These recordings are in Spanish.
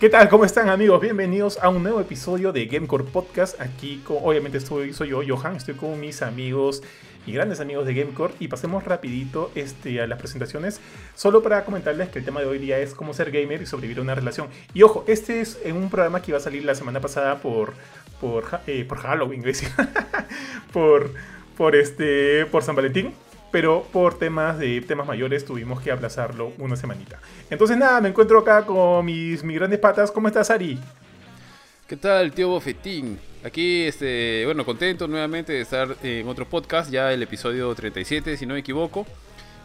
¿Qué tal? ¿Cómo están amigos? Bienvenidos a un nuevo episodio de Gamecore Podcast. Aquí, obviamente, estoy, soy yo, Johan. Estoy con mis amigos y grandes amigos de Gamecore. Y pasemos rapidito este, a las presentaciones. Solo para comentarles que el tema de hoy día es cómo ser gamer y sobrevivir a una relación. Y ojo, este es en un programa que iba a salir la semana pasada por, por, eh, por Halloween, por, por, este, por San Valentín pero por temas de temas mayores tuvimos que aplazarlo una semanita. Entonces nada, me encuentro acá con mis, mis grandes patas. ¿Cómo estás, Ari? ¿Qué tal, tío Bofetín? Aquí, este, bueno, contento nuevamente de estar en otro podcast, ya el episodio 37, si no me equivoco.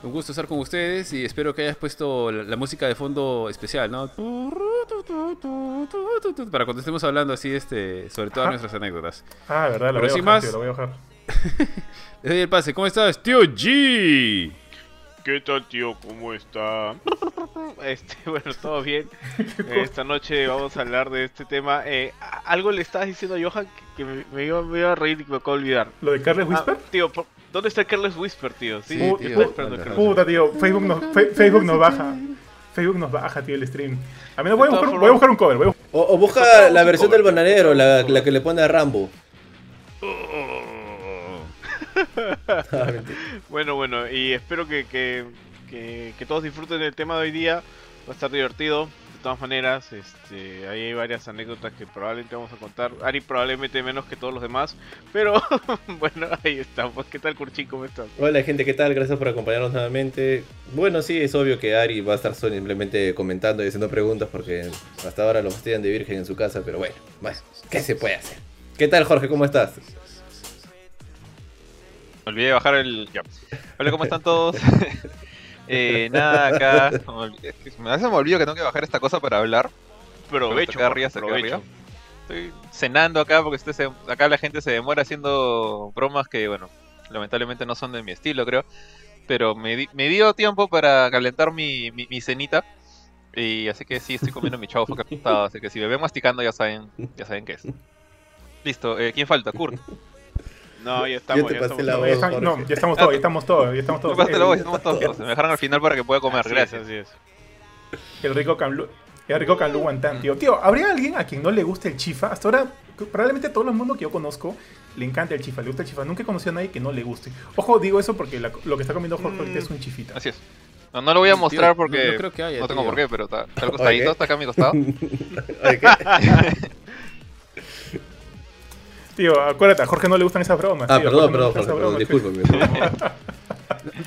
Un gusto estar con ustedes y espero que hayas puesto la, música de fondo especial, ¿no? Para cuando estemos hablando así, este, sobre todas nuestras anécdotas. Ah, verdad, lo voy, a bajar, lo voy a bajar. Le doy el pase. ¿Cómo estás, tío G? ¿Qué tal, tío? ¿Cómo está? Este, bueno, todo bien. Esta noche vamos a hablar de este tema. Eh, algo le estabas diciendo a Johan que, me, iba, a reír y me acabo de olvidar. ¿Lo de Carles ah, Whisper? tío, ¿dónde está Carles Whisper, tío? Sí, tío. Puta, tío. Facebook nos, Facebook nos baja. Facebook nos baja, tío, el stream. A mí no voy a, buscar, voy a buscar un cover. O, busca la versión del bananero, la, la, que le pone a Rambo. bueno, bueno, y espero que, que, que, todos disfruten el tema de hoy día. Va a estar divertido. De todas maneras, este, ahí hay varias anécdotas que probablemente vamos a contar. Ari probablemente menos que todos los demás. Pero bueno, ahí estamos. ¿Qué tal, Curchín? ¿Cómo estás? Hola, gente, ¿qué tal? Gracias por acompañarnos nuevamente. Bueno, sí, es obvio que Ari va a estar simplemente comentando y haciendo preguntas porque hasta ahora lo fastidian de virgen en su casa. Pero bueno, ¿qué se puede hacer? ¿Qué tal, Jorge? ¿Cómo estás? Olvidé de bajar el. Ya. Hola, ¿cómo están todos? eh, nada, acá. Me hace me olvido que tengo que bajar esta cosa para hablar. Provecho, acá arriba, acá arriba. Estoy cenando acá porque este acá la gente se demora haciendo bromas que, bueno, lamentablemente no son de mi estilo, creo. Pero me, me dio tiempo para calentar mi, mi, cenita. Y así que sí, estoy comiendo mi chavo capitado. Así que si me ven masticando, ya saben, ya saben qué es. Listo, eh, ¿quién falta? Kurt. No, ya estamos. ya estamos, la voz, no, ya estamos todos, ya estamos todos, ya estamos todos. la voz, ya estamos todos. Me dejaron al final para que pueda comer, gracias. Así es. El rico Canlu, el rico Canlu Guantán, tío. Tío, ¿habría alguien a quien no le guste el chifa? Hasta ahora, probablemente todo el mundo que yo conozco le encanta el chifa, le gusta el chifa. Nunca he conocido a nadie que no le guste. Ojo, digo eso porque lo que está comiendo Jorge es un chifita. Así es. No, no lo voy a mostrar porque no, creo que haya, no tengo por qué, pero está, está al costadito, está acá a mi costado. Tío, acuérdate, a Jorge no le gustan esas bromas. Ah, perdón, perdón, perdón, discúlpame.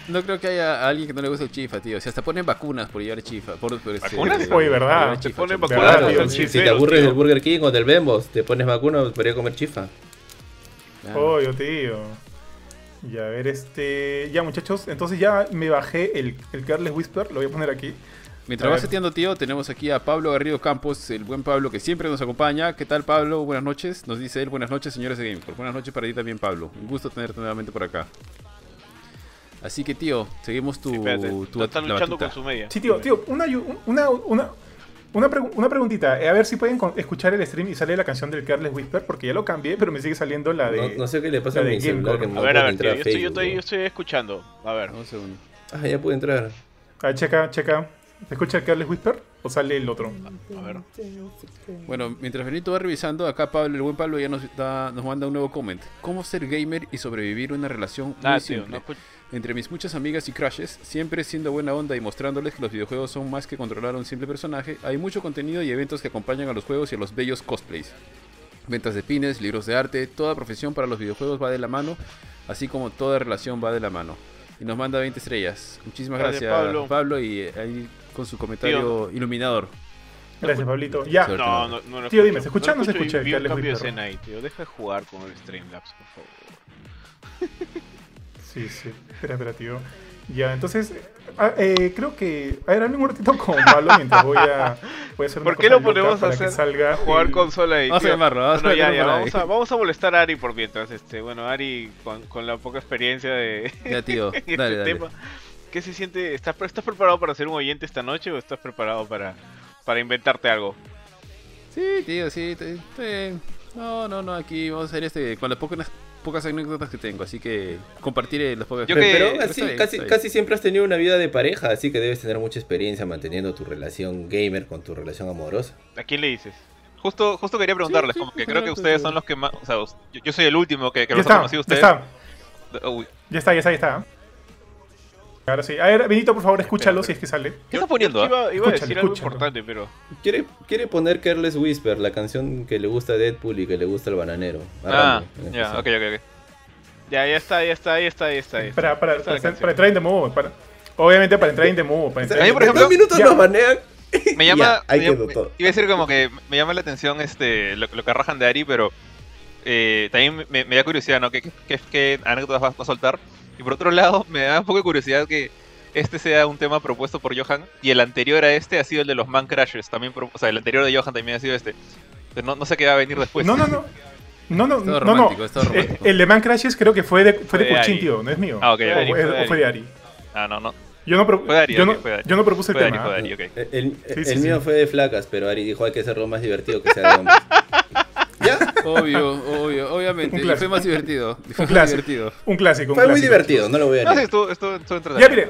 No creo que haya alguien que no le guste el chifa, tío. O sea, hasta ponen vacunas por llevar chifa. Por, por este, ¿Vacunas? Oye, ¿verdad? Te ponen vacunas, Si, te aburres del Burger King o del Bembos, te pones vacuna, podría comer chifa. Oye, tío. Ya, a ver, este... Ya, muchachos, entonces ya me bajé el, el Carles Whisper. Lo voy a poner aquí. Mientras va seteando, tío, tenemos aquí a Pablo Garrido Campos, el buen Pablo que siempre nos acompaña. ¿Qué tal, Pablo? Buenas noches. Nos dice él, buenas noches, señores de Gamecore. Buenas noches para ti también, Pablo. Un gusto tenerte nuevamente por acá. Así que, tío, seguimos tu. Sí, tu está luchando con su media. Sí, tío, tío, una, una, una, una, una, preguntita, eh, a ver si pueden escuchar el stream y sale la canción del Carles Whisper, porque ya lo cambié, pero me sigue saliendo la de. No, sé qué le pasa a mi celular que A ver, a ver, tío, yo, estoy, yo, estoy, yo, estoy, escuchando. A ver. Un segundo. Ah, ya pude entrar. Ah, checa, checa. ¿Se escucha Carles Whisper o sale el otro? A ver. Bueno, mientras Benito va revisando, acá Pablo, el buen Pablo ya nos, nos manda un nuevo comment. ¿Cómo ser gamer y sobrevivir una relación muy ah, simple? Entre mis muchas amigas y crushes, siempre siendo buena onda y mostrándoles que los videojuegos son más que controlar a un simple personaje, hay mucho contenido y eventos que acompañan a los juegos y a los bellos cosplays. Ventas de pines, libros de arte, toda profesión para los videojuegos va de la mano, así como toda relación va de la mano. Y nos manda 20 estrellas. Muchísimas gracias, Pablo. y eh, ahí con su comentario iluminador. Gracias, Pablito. Ya. No, no, no, Tío, dime, ¿se escucha o no se escucha? Vi un cambio de escena ahí, tío. Deja de jugar con el Streamlabs, por favor. sí, sí. Espera, espera, tío. Ya, entonces, ah, eh, creo que. A ver, dame un ratito con Pablo mientras voy a, voy a hacer una ¿Por qué lo ponemos a hacer? Salga jugar consola ahí. Vamos a llamarlo, vamos, a, ya, ya, vamos, a, vamos a molestar a Ari por mientras. Este, bueno, Ari, con, con la poca experiencia de. Ya, tío, este dale, dale. tema. ¿Qué se siente? ¿Estás, ¿Estás preparado para ser un oyente esta noche o estás preparado para, para inventarte algo? Sí, tío, sí. No, no, no, aquí vamos a hacer este. Con la poca pocas anécdotas que tengo, así que compartiré las pocas. Yo pero, casi, casi siempre has tenido una vida de pareja, así que debes tener mucha experiencia manteniendo tu relación gamer con tu relación amorosa. ¿A quién le dices? Justo, justo quería preguntarles, como que creo que ustedes son los que más. O sea, yo, soy el último que, que los ha conocido ustedes. Ya está. Ya está, ya está, ya está. Ahora sí. A ver, Benito, por favor, escúchalo si es que sale. ¿Qué está poniendo? Iba, iba a decir algo importante, pero. Quiere, quiere poner Careless Whisper, la canción que le gusta a Deadpool y que le gusta al bananero. Ah, ya, ok, ok, ok. Ya, ya está, ya está, ya está, ya está. Para, para, para, para, entrar en the mood. Para, obviamente para entrar en the mood. Para entrar a mí, por ejemplo, dos minutos nos banean. Me llama. ya, me, todo. Iba a decir como que me llama la atención este lo, que arrajan de Ari, pero eh, también me, me, da curiosidad, ¿no? ¿Qué, qué, qué anécdotas vas a soltar? Y por otro lado, me da un poco de curiosidad que este sea un tema propuesto por Johan y el anterior a este ha sido el de los Man Crashers. También, o sea, el anterior de Johan también ha sido este. No, no sé qué va a venir después. No, no, no. No, no, no, no. Eh, el, de Man Crashes creo que fue de, fue, de Puchin, tío, no es mío. Ah, ok, o, fue, de Ari. Ah, no, no. Yo no, pro, Ari, yo, no, yo no propuse el tema. Ari, okay. El, el mío fue de flacas, pero Ari dijo hay que hacerlo más divertido que sea de hombres. ¿Ya? Obvio, obvio, obviamente. Y fue más divertido. Fue un clásico. Divertido. Un clásico. fue muy divertido, no lo voy a decir. No, sí, esto, esto, esto Ya, mire,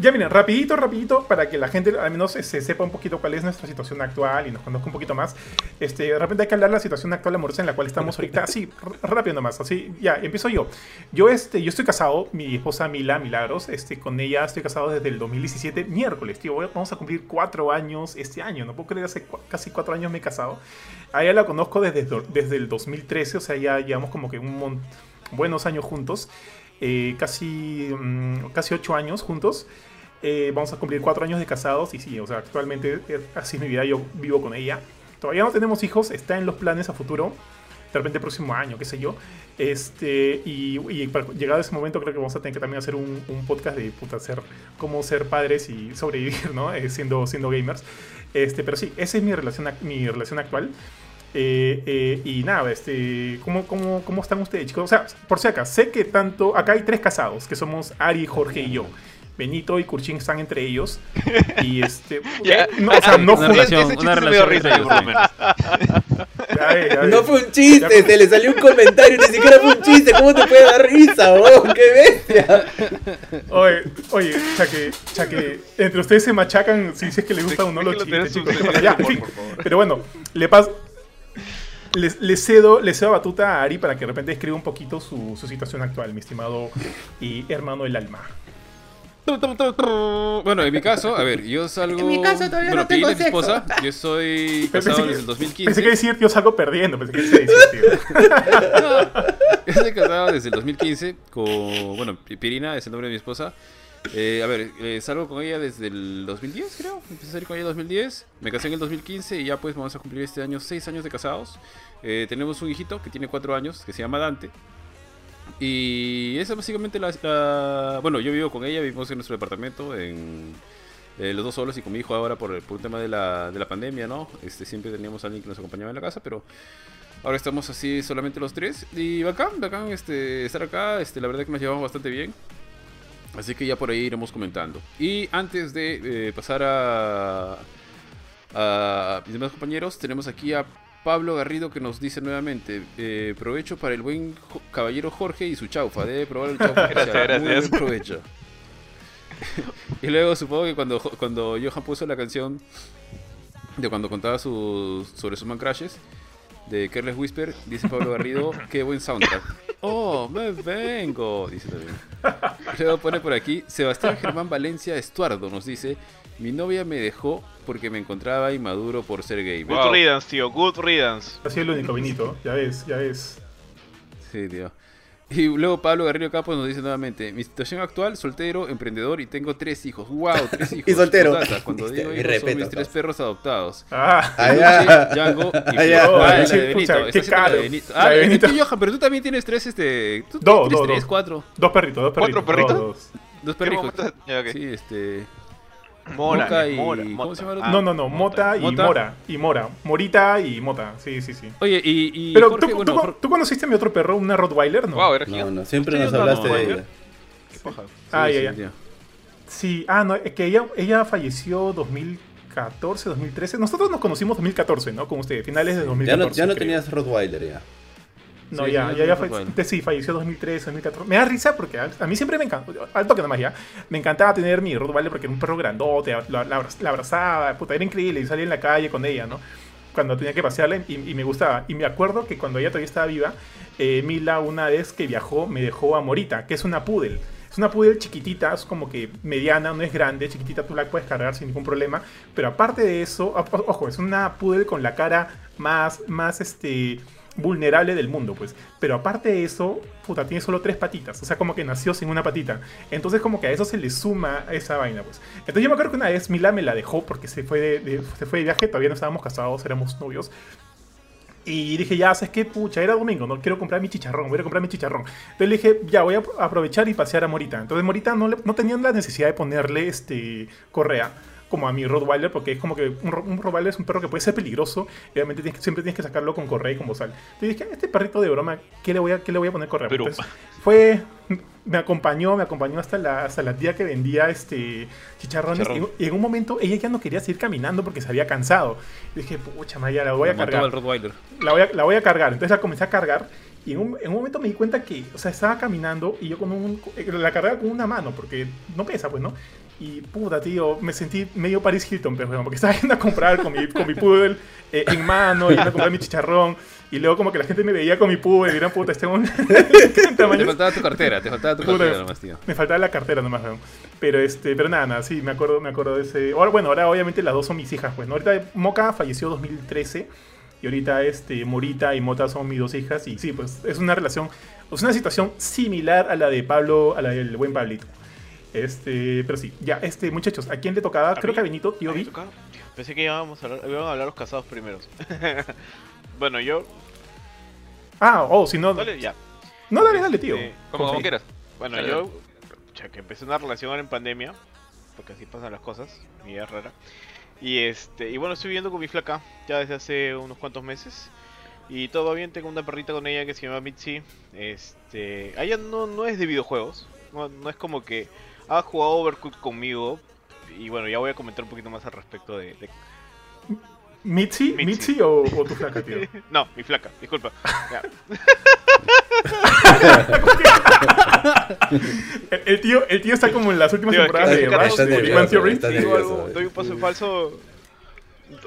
ya miren, rapidito, rapidito, para que la gente al menos se, sepa un poquito cuál es nuestra situación actual y nos conozca un poquito más. Este, de repente hay que hablar de la situación actual amorosa en la cual estamos ahorita. Así, rápido nomás, así, ya, empiezo yo. Yo, este, yo estoy casado, mi esposa Mila Milagros, este, con ella estoy casado desde el 2017, miércoles, tío, vamos a cumplir cuatro años este año, no puedo creer, hace casi cuatro años me he casado. A ella la conozco desde, desde el 2013, o sea, ya llevamos como que un buenos años juntos. Eh, casi, mm, casi ocho años juntos. Eh, vamos a cumplir cuatro años de casados y sí, o sea, actualmente eh, así es mi vida, yo vivo con ella. Todavía no tenemos hijos, está en los planes a futuro, de repente el próximo año, qué sé yo. Este, y, y para llegar a ese momento creo que vamos a tener que también hacer un, podcast de puta, ser, cómo ser padres y sobrevivir, ¿no? Eh, siendo, siendo gamers. Este, pero sí, esa es mi relación, mi relación actual. y nada, este, ¿cómo, cómo, ¿cómo están ustedes, chicos? O sea, por si acá, sé que tanto, acá hay tres casados, que somos Ari, Jorge y yo. Benito y Kurchin están entre ellos. Y este. no, o sea, no una relación, una relación No fue un chiste, se le salió un comentario, ni siquiera fue un chiste. ¿Cómo te puede dar risa, vos? ¡Qué bestia! Oye, oye, Chaque, Chaque, entre ustedes se machacan si, es que le gusta o no los chistes, chicos. Ya, en fin. Pero bueno, le paso. Le, cedo, le cedo batuta a Ari para que de repente escriba un poquito su, su situación actual, mi estimado y hermano del alma. Bueno, en mi caso, a ver, yo salgo. En mi caso todavía bueno, no tengo sexo. esposa. Yo soy casado desde el 2015. Pensé que decir yo salgo perdiendo. Pensé que decir, Yo soy casado desde el 2015 con. Bueno, Pirina es el nombre de mi esposa. Eh, a ver, eh, salgo con ella desde el 2010, creo. Empecé a salir con ella en el 2010. Me casé en el 2015 y ya pues vamos a cumplir este año 6 años de casados. Eh, tenemos un hijito que tiene 4 años, que se llama Dante. Y esa es básicamente la, Bueno, yo vivo con ella, vivimos en nuestro departamento, en eh, los dos solos y con mi hijo ahora por, por un tema de la, de la pandemia, ¿no? Este, siempre teníamos a alguien que nos acompañaba en la casa, pero ahora estamos así solamente los tres. Y bacán, bacán este, estar acá, este, la verdad que nos llevamos bastante bien. Así que ya por ahí iremos comentando. Y antes de eh, pasar a, a mis demás compañeros, tenemos aquí a Pablo Garrido que nos dice nuevamente, eh, provecho para el buen caballero Jorge y su chaufa, debe probar el chaufa. gracias, gracias. provecho. y luego supongo que cuando, cuando Johan puso la canción de cuando contaba su, sobre sus man crashes de Careless Whisper, dice Pablo Garrido, qué buen soundtrack. Oh, me vengo, dice también. Luego pone por aquí, Sebastián Germán Valencia Estuardo nos dice, mi novia me dejó porque me encontraba inmaduro por ser gay. Good riddance, tío, good riddance. Así es lo único, Benito, ya ves, ya ves. Sí, tío. Y luego Pablo Garrido Campos nos dice nuevamente, mi situación actual, soltero, emprendedor y tengo tres hijos. ¡Wow! Tres hijos. y soltero. cuando digo hijos, son mis tres perros adoptados. Ah, allá. Django y allá. Ah, la de Benito. Qué caro. De Benito. Ah, de Benito. Johan, pero tú también tienes tres, este... ¿tú dos, dos, tres, cuatro. Dos perritos, dos perritos. ¿Cuatro perritos? Dos, dos perritos. Sí, este... Mora, y... Mora, ¿Cómo se llama? Ah, no, no, no, Mota, y Mora. Y Mora. Morita y Mota. Sí, sí, sí. Oye, y. y Pero Jorge, tú, bueno, tú, conociste a mi otro perro, una Rottweiler, ¿no? Wow, no, no, siempre nos hablaste de ella. Qué paja. Ah, sí, ya, ya. Sí, ah, no, es que ella, ella falleció 2014, 2013. Nosotros nos conocimos 2014, ¿no? Con ustedes, finales de 2014. Ya no, ya no tenías Rottweiler ya. No, ya, ya, ya fue, sí, falleció 2013, 2014. Me da risa porque a, mí siempre me encantó, al toque nomás ya, me encantaba tener mi Rottweiler porque era un perro grandote, la, la, abrazaba, puta, era increíble y salía en la calle con ella, ¿no? Cuando tenía que pasearla y, me gustaba. Y me acuerdo que cuando ella todavía estaba viva, eh, Mila una vez que viajó me dejó a Morita, que es una poodle. Es una poodle chiquitita, es como que mediana, no es grande, chiquitita, tú la puedes cargar sin ningún problema. Pero aparte de eso, ojo, es una poodle con la cara más, más, este vulnerable del mundo, pues. Pero aparte de eso, puta, tiene solo tres patitas. O sea, como que nació sin una patita. Entonces, como que a eso se le suma esa vaina, pues. Entonces, yo me acuerdo que una vez Mila me la dejó porque se fue de, se fue de viaje, todavía no estábamos casados, éramos novios. Y dije, ya, ¿sabes qué? Pucha, era domingo, no quiero comprar mi chicharrón, voy a comprar mi chicharrón. Entonces le dije, ya, voy a aprovechar y pasear a Morita. Entonces Morita no, le, no tenía la necesidad de ponerle este, correa como a mi Rottweiler, porque es como que un, un Rottweiler es un perro que puede ser peligroso, y obviamente tienes siempre tienes que sacarlo con correa y con bozal. Entonces dije, este perrito de broma, ¿qué le voy a, qué le voy a poner correa? Pero... fue, me acompañó, me acompañó hasta la, hasta la tía que vendía este chicharrones, y, en un momento ella ya no quería seguir caminando porque se había cansado. Y dije, pucha, Maya, la voy a cargar. La voy a, la voy a cargar. Entonces la comencé a cargar. Y en un, en un, momento me di cuenta que, o sea, estaba caminando y yo con un, la cargaba con una mano, porque no pesa, pues, ¿no? Y puta, tío, me sentí medio Paris Hilton, pero porque estaba yendo a comprar con mi, con mi poodle eh, en mano, yendo a comprar mi chicharrón. Y luego como que la gente me veía con mi poodle y dirán, puta, este un... Te faltaba tu cartera, te faltaba tu cartera nomás, tío. Me faltaba la cartera nomás, weón. Pero, este, pero nada, nada, sí, me acuerdo, me acuerdo de ese... Ahora, bueno, ahora obviamente las dos son mis hijas, pues, ¿no? Ahorita Moca falleció 2013 y ahorita este, Morita y Mota son mis dos hijas y sí, pues es una relación, es una situación similar a la de Pablo, a la del buen Pablito. Este, pero sí, ya, este, muchachos, ¿a quién le tocaba? Creo que a Benito, tío Vi. Pensé que íbamos a hablar, íbamos a hablar los casados primeros. bueno, yo. Ah, oh, si no. Dale, ya. No, dale, dale, tío. Este, como, quieras. Bueno, yo. Ya que empecé una relación ahora en pandemia. Porque así pasan las cosas. Mi vida rara. Y este. Y bueno, estoy viviendo con mi flaca. Ya desde hace unos cuantos meses. Y todo bien, tengo una perrita con ella que se llama Mitzi. Este. Ella no, no es de videojuegos. No, no es como que ha jugado Overcooked conmigo. Y bueno, ya voy a comentar un poquito más al respecto de. ¿Mitzi? ¿Mitzi o, tu flaca, tío? no, mi flaca, disculpa. el, tío, el tío está como en las últimas temporadas de Rush, de Big Theory. Doy un paso en falso.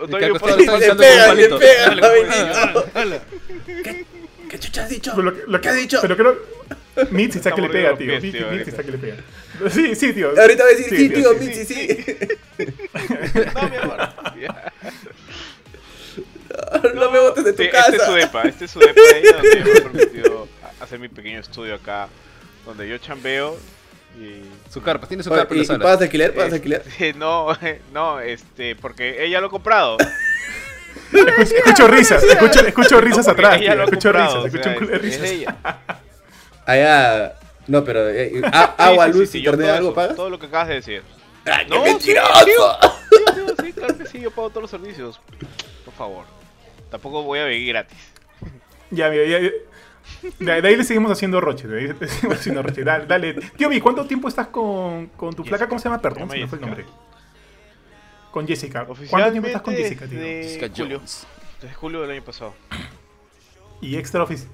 Doy un paso en falso. ¿Qué chucha has dicho? Lo, que, has dicho? Pero creo. Mitzi está que le pega, tío. Mitzi está que le pega. Sí, sí, tío. Ahorita voy a decir, sí, tío, Mitzi, sí. no, mi amor. No, me botes de tu casa. Este es su depa, este es su depa ahí donde me he permitido hacer mi pequeño estudio acá, donde yo chambeo y... Su carpa, tiene su carpa en la sala. ¿Pagas alquiler? ¿Pagas alquiler? no, no, este, porque ella lo ha comprado. Escucho, risas, escucho, escucho risas atrás. escucho risas, escucho un risas. Allá. No, pero eh, agua, luz sí, internet, algo pagas. Todo lo que acabas de decir. ¡Ay, no, mentiroso! Sí, claro que sí, yo pago todos los servicios. Por favor. Tampoco voy a vivir gratis. Ya, mira, ya, de, ahí le seguimos haciendo roche. De ahí le seguimos haciendo roche. Dale, dale. Tío Vi, ¿cuánto tiempo estás con, con tu flaca? ¿Cómo se llama? Perdón, se me fue el nombre. Con Jessica. ¿Cuánto tiempo estás con Jessica, tío? Jessica julio. Desde julio del año pasado. ¿Y extra office?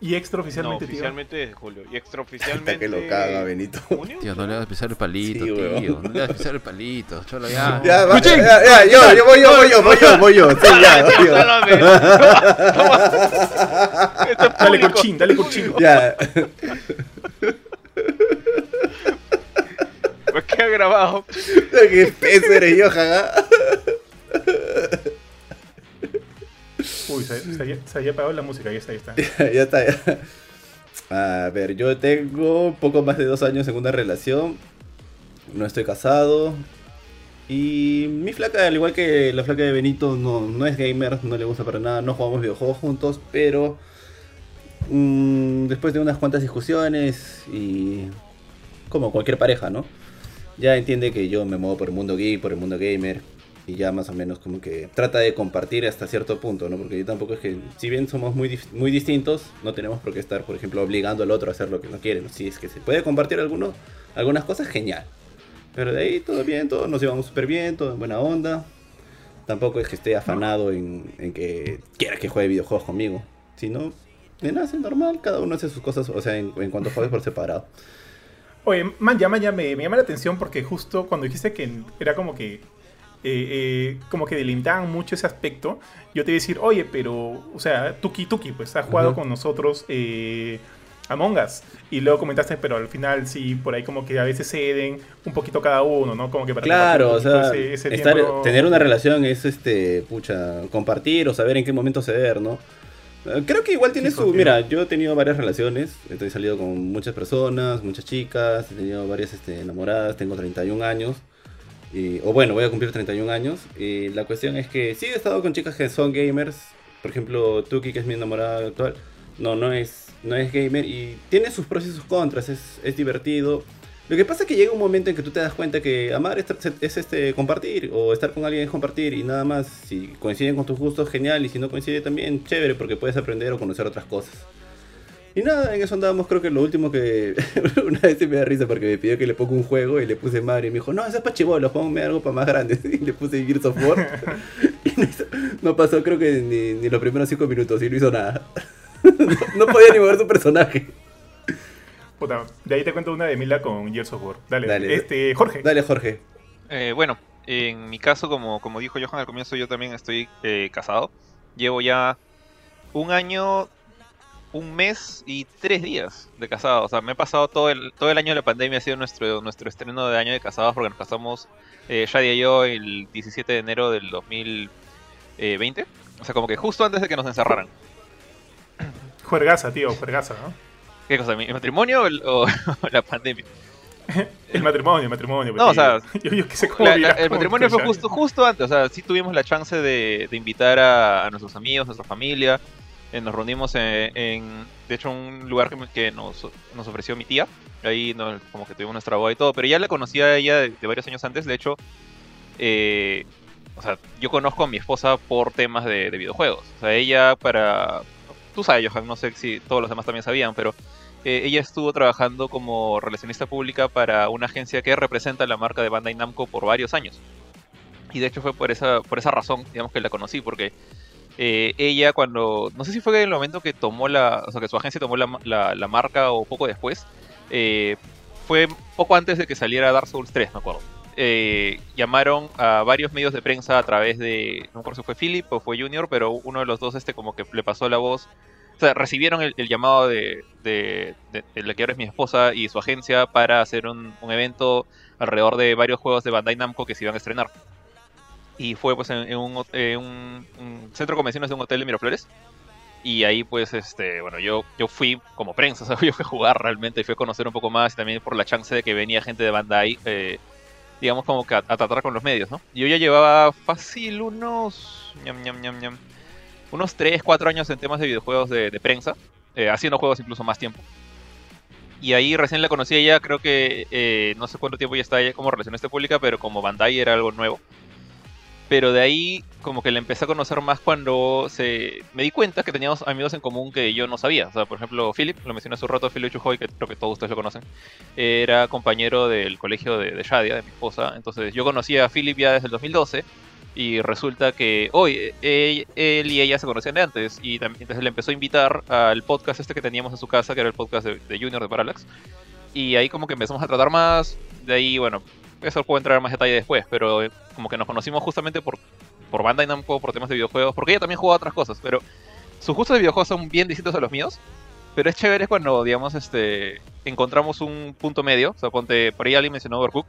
Y extraoficialmente, no, oficialmente desde julio. Y extraoficialmente. Hasta que lo caga, Benito. Tío, no le vas a pisar el palito, tío. No le vas a pisar el palito. Cholo, ya. Ya, va, ya, ya, yo, yo voy yo, voy yo, voy yo, voy yo. Sí, ya, tío. dale corchín, dale corchín. Ya. ¿Por qué ha grabado? Qué peso eres yo, jaga. Uy, se, había apagado la música, ya está, ya está. ya está. A ver, yo tengo poco más de dos años en una relación. No estoy casado. Y mi flaca, al igual que la flaca de Benito, no, no es gamer, no le gusta para nada, no jugamos videojuegos juntos, pero mm, después de unas cuantas discusiones y como cualquier pareja, ¿no? Ya entiende que yo me muevo por el mundo geek, por el mundo gamer, y ya más o menos como que trata de compartir hasta cierto punto, ¿no? Porque yo tampoco es que, si bien somos muy, muy distintos, no tenemos por qué estar, por ejemplo, obligando al otro a hacer lo que no quiere, ¿no? Si es que se puede compartir alguno, algunas cosas, genial. Pero de ahí todo bien, todo nos llevamos súper bien, todo en buena onda. Tampoco es que esté afanado en, en, que quiera que juegue videojuegos conmigo, sino De nada, es normal, cada uno hace sus cosas, o sea, en, cuanto juegues por separado. Oye, man, ya, me, me, llama la atención porque justo cuando dijiste que era como que eh, eh, como que delimitaban mucho ese aspecto, yo te iba a decir, oye, pero, o sea, Tuki Tuki, pues ha jugado con nosotros eh, Among Us. Y luego comentaste, pero al final sí, por ahí como que a veces ceden un poquito cada uno, ¿no? Como que para Claro, o sea, tener una relación es, este, pucha, compartir o saber en qué momento ceder, ¿no? Eh, creo que igual tiene su... Mira, yo he tenido varias relaciones, he salido con muchas personas, muchas chicas, he tenido varias este, enamoradas, tengo 31 años. Y, o bueno, voy a cumplir 31 años. Y la cuestión es que sí he estado con chicas que son gamers. Por ejemplo, Tuki, que es mi enamorada actual. No, no es, no es gamer y tiene sus pros y sus contras. Es, es divertido. Lo que pasa es que llega un momento en que tú te das cuenta que amar es, este compartir o estar con alguien es compartir y nada más. Si coinciden con tus gustos, genial. Y si no coincide también, chévere, porque puedes aprender o conocer otras cosas. Y nada, en eso andábamos, creo que lo último que... una vez me da risa porque me pidió que le ponga un juego y le puse Mario y me dijo, no, eso es para chivolo, ponme algo para más grande. y le puse Gears of War. y no, pasó creo que ni, los primeros cinco minutos y no hizo nada. no, podía ni mover su personaje. Puta, de ahí te cuento una de Mila con Gears of War. Dale, dale este, Jorge. Dale, Jorge. Eh, bueno, en mi caso, como, como dijo Johan al comienzo, yo también estoy eh, casado. Llevo ya un año, un mes y tres días de casado. O sea, me he pasado todo el, todo el año de la pandemia, ha sido nuestro, nuestro estreno de año de casados porque nos casamos eh, Shadia y yo el 17 de enero del 2020. O sea, como que justo antes de que nos encerraran. Juergaza, tío, juergaza, ¿no? ¿Qué cosa? ¿El matrimonio o, la pandemia? el matrimonio, el matrimonio. No, o sea, yo, sé cómo el matrimonio fue justo, justo antes, o sea, sí tuvimos la chance de, invitar a, nuestros amigos, a nuestra familia. Eh, nos reunimos en, de hecho, un lugar que, nos, ofreció mi tía. Ahí como que tuvimos nuestra boda y todo, pero ya la conocía a ella de, varios años antes. De hecho, eh, o sea, yo conozco a mi esposa por temas de, de videojuegos. O sea, ella para... Tú sabes, Johan, no sé si todos los demás también sabían, pero eh, ella estuvo trabajando como relacionista pública para una agencia que representa la marca de Bandai Namco por varios años. Y de hecho fue por esa, por esa razón, digamos, que la conocí, porque eh, ella cuando, no sé si fue en el momento que tomó la, o sea, que su agencia tomó la, la, marca o poco después, eh, fue poco antes de que saliera Dark Souls 3, me acuerdo. llamaron a varios medios de prensa a través de, no me acuerdo si fue Philip o fue Junior, pero uno de los dos este como que le pasó la voz o sea, recibieron el, llamado de, de, la que ahora es mi esposa y su agencia para hacer un, evento alrededor de varios juegos de Bandai Namco que se iban a estrenar. Y fue pues en, un, centro de convenciones de un hotel de Miraflores. Y ahí pues, este, bueno, yo, yo fui como prensa, o sea, yo fui a jugar realmente, fui a conocer un poco más y también por la chance de que venía gente de Bandai, eh, digamos como que a, a, tratar con los medios, ¿no? Yo ya llevaba fácil unos... ñam, ñam, ñam, ñam unos 3, 4 años en temas de videojuegos de, prensa, eh, haciendo juegos incluso más tiempo. Y ahí recién la conocí ella, creo que eh, no sé cuánto tiempo ya está ella como relacionista pública, pero como Bandai era algo nuevo. Pero de ahí como que la empecé a conocer más cuando se me di cuenta que teníamos amigos en común que yo no sabía. O sea, por ejemplo, Philip, lo mencioné hace un rato, Philip Chujoy, que creo que todos ustedes lo conocen, era compañero del colegio de, de Shadia, de mi esposa. Entonces yo conocía a Philip ya desde el 2012 y resulta que hoy él, y ella se conocían de antes y también entonces le empezó a invitar al podcast este que teníamos en su casa, que era el podcast de, Junior de Parallax. Y ahí como que empezamos a tratar más, de ahí bueno, eso puedo entrar en más detalle después, pero eh, como que nos conocimos justamente por, por Bandai Namco, por temas de videojuegos, porque ella también juega otras cosas, pero sus gustos de videojuegos son bien distintos a los míos. Pero es chévere cuando, digamos, este encontramos un punto medio. O sea, ponte, por ahí alguien mencionó Overcook.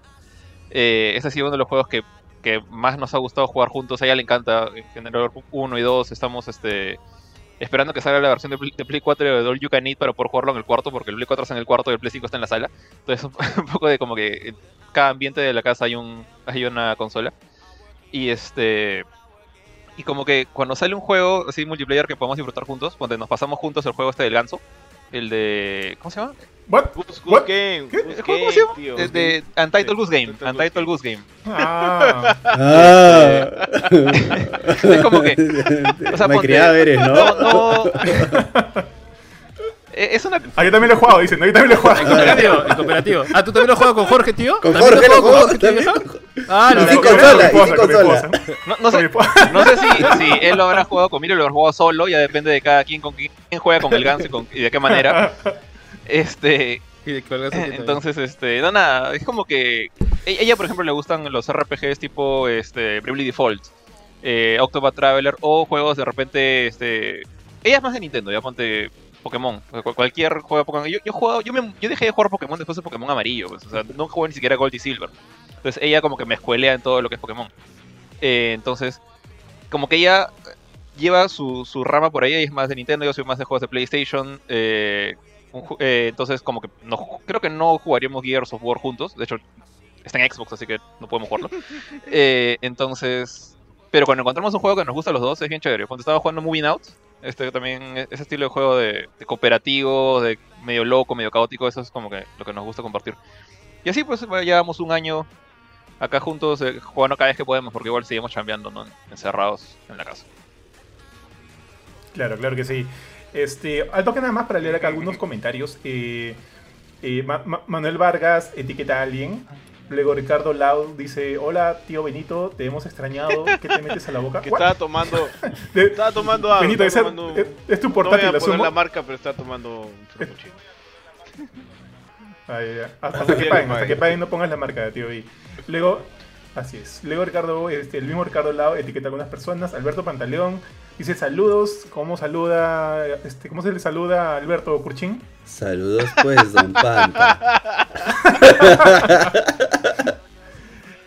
Eh, ese ha sido uno de los juegos que que más nos ha gustado jugar juntos. A ella le encanta General 1 y 2. Estamos este, esperando que salga la versión de Play, 4 de All You Can Eat para poder jugarlo en el cuarto, porque el Play 4 está en el cuarto y el Play 5 está en la sala. Entonces, un poco de como que en cada ambiente de la casa hay, un, hay una consola. Y este. Y como que cuando sale un juego así multiplayer que podemos disfrutar juntos, donde nos pasamos juntos el juego este del ganso, el de. ¿Cómo se llama? What? Goose, Game. ¿Cómo se llama? Untitled Goose Game. Untitled Goose Game. Ah. ah. es como que. O sea, Me eres, ¿no? No, no. Es una... Ah, yo también lo he jugado, dicen. No, yo también lo he jugado. En cooperativo, en cooperativo. Ah, ¿tú también lo has jugado con Jorge, tío? Con Jorge lo jugado, Jorge, tío? Ah, no, sin consola, sin consola. No, sé, no sé si, él lo habrá jugado conmigo o lo habrá jugado solo, ya depende de cada quien con quién juega con el Gans y, de qué manera. Este. Entonces, este, no nada, es como que e-, ella, por ejemplo, le gustan los RPGs tipo este Bravely Default, eh, Octopath Traveler o juegos de repente este ella es más de Nintendo, ya ponte Pokémon, cualquier juego de Pokémon. Yo, yo, yo, me, yo dejé de jugar Pokémon después de Pokémon amarillo, pues, o sea, no jugué ni siquiera Gold y Silver. Entonces ella como que me escuelea en todo lo que es Pokémon. Eh, entonces, como que ella lleva su, su, rama por ahí, y es más de Nintendo, yo soy más de juegos de PlayStation. Eh, eh, entonces, como que no, creo que no jugaríamos Gears of War juntos. De hecho, está en Xbox, así que no podemos jugarlo. entonces, pero cuando encontramos un juego que nos gusta a los dos, es bien chévere. Cuando estaba jugando Moving Out, este también, e-, ese estilo de juego de, cooperativo, de medio loco, medio caótico, eso es como que lo que nos gusta compartir. Y así pues llevamos un año acá juntos eh, jugando cada vez que podemos, porque igual seguimos chambeando, ¿no? Encerrados en la casa. Claro, claro que sí. Este, al toque nada más para leer acá algunos comentarios. Eh, eh, Manuel Vargas etiqueta a alguien. Luego Ricardo Lau dice, hola tío Benito, te hemos extrañado, ¿qué te metes a la boca? Que estaba tomando, estaba tomando agua. Benito, es, es, tu portátil. No voy a poner la marca, pero está tomando un frappuccino. Hasta, que paguen, hasta que paguen no pongas la marca, de tío. Y luego, así es. Luego Ricardo, este, el mismo Ricardo Lau etiqueta a algunas personas. Alberto Pantaleón dice saludos. ¿Cómo saluda, este, cómo se le saluda a Alberto Curchín? Saludos pues, don Panta.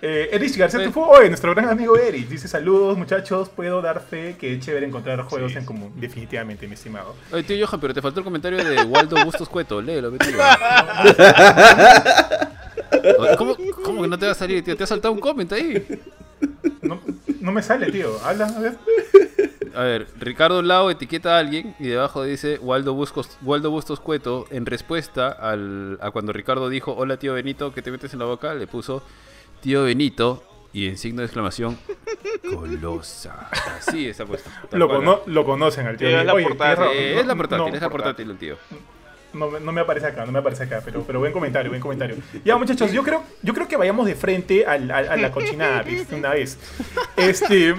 eh, Erich García Tufo, nuestro gran amigo Erich, dice saludos muchachos, puedo dar fe que es chévere encontrar juegos en común, definitivamente, mi estimado. Oye, tío Johan, pero te faltó el comentario de Waldo Bustos Cueto, léelo, tío. ¿Cómo, ¿Cómo, que no te va a salir, tío? ¿Te ha saltado un comentario ahí? No, no me sale, tío. Habla, a ver a ver, Ricardo Lao etiqueta a alguien y debajo dice Waldo, Bustos, Waldo Bustos Cueto. En respuesta al, a cuando Ricardo dijo Hola tío Benito, ¿qué te metes en la boca? Le puso Tío Benito y en signo de exclamación Colosa. Así está puesto. Lo, lo, conocen al tío. es, la portátil, es la portátil, es la portátil el tío. No, no, me aparece acá, no me aparece acá, pero, pero buen comentario, buen comentario. Ya, muchachos, yo creo, yo creo que vayamos de frente a, a la cochinada, ¿viste? Una vez. Este,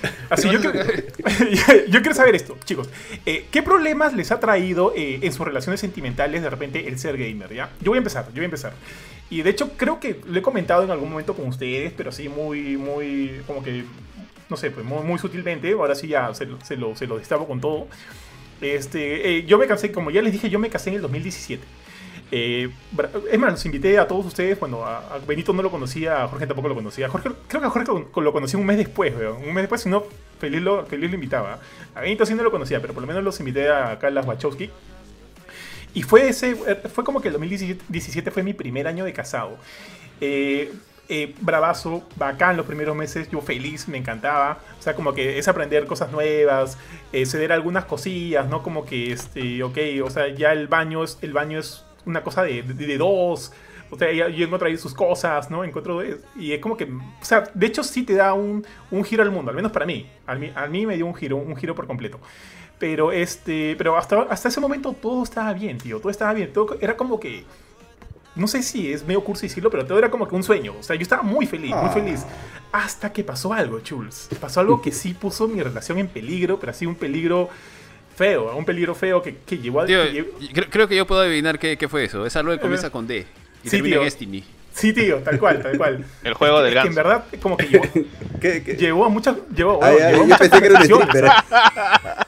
Así, yo, yo quiero saber esto, chicos. Eh, ¿Qué problemas les ha traído eh, en sus relaciones sentimentales de repente el ser gamer? ¿ya? Yo voy a empezar, yo voy a empezar. Y de hecho creo que lo he comentado en algún momento con ustedes, pero sí muy, muy, como que, no sé, pues muy, sutilmente. Ahora sí ya se, se, lo, se lo destapo con todo. Este, eh, yo me casé, como ya les dije, yo me casé en el 2017. Eh, es más, los invité a todos ustedes. Bueno, a, Benito no lo conocía, a Jorge tampoco lo conocía. Jorge, creo que a Jorge lo, conocí un mes después, Un mes después, si no, feliz lo, feliz lo invitaba. A Benito sí no lo conocía, pero por lo menos los invité a Carlos Wachowski. Y fue ese, fue como que el 2017 fue mi primer año de casado. Eh, eh, bravazo, bacán los primeros meses, yo feliz, me encantaba. O sea, como que es aprender cosas nuevas, eh, ceder algunas cosillas, ¿no? Como que, este, ok, o sea, ya el baño es, el baño es una cosa de, de, dos. O sea, yo encuentro ahí sus cosas, ¿no? Encuentro. Y es como que. O sea, de hecho, sí te da un, un giro al mundo, al menos para mí. A, mí. a mí me dio un giro, un giro por completo. Pero este. Pero hasta, hasta ese momento todo estaba bien, tío. Todo estaba bien. Todo era como que. No sé si es medio curso decirlo, pero todo era como que un sueño. O sea, yo estaba muy feliz, muy feliz. Ah. Hasta que pasó algo, Chuls. Pasó algo que sí puso mi relación en peligro, pero así un peligro feo, un peligro feo que, que llevó a... creo, que yo puedo adivinar qué, qué, fue eso. Es algo que comienza con D y sí, termina en Destiny. Sí, tío, tal cual, tal cual. El juego del ganso. en verdad, como que llevó, ¿Qué, qué? llevó a muchas. Llevó, ay, ay, yo pensé que era un stripper.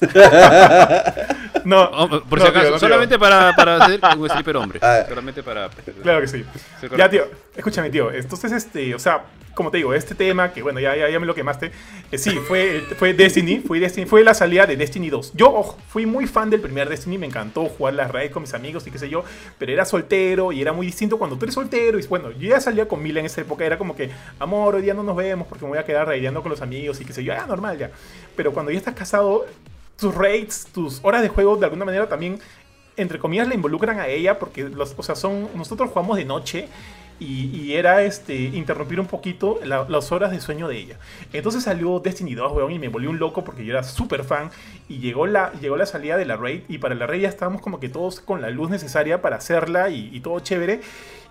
no, oh, por si acaso, solamente para, para hacer un stripper hombre. Ah. Solamente para. Claro que sí. Ya, tío, escúchame, tío. Entonces, este, o sea, como te digo, este tema, que bueno, ya, ya, ya me lo quemaste, eh, sí, fue, fue Destiny, fue Destiny, fue la salida de Destiny 2. Yo fui muy fan del primer Destiny, me encantó jugar las raids con mis amigos y qué sé yo, pero era soltero y era muy distinto cuando tú eres soltero y bueno, yo ya salía con Mila en esa época, era como que, amor, hoy día no nos vemos porque me voy a quedar raideando con los amigos y qué sé yo, ya normal ya. Pero cuando ya estás casado, tus raids, tus horas de juego de alguna manera también entre comillas, le involucran a ella porque, los, o sea, son, nosotros jugamos de noche y, era este, interrumpir un poquito las horas de sueño de ella. Entonces salió Destiny 2, weón, y me volví un loco porque yo era súper fan. Y llegó la, llegó la salida de la raid, y para la raid ya estábamos como que todos con la luz necesaria para hacerla y, todo chévere.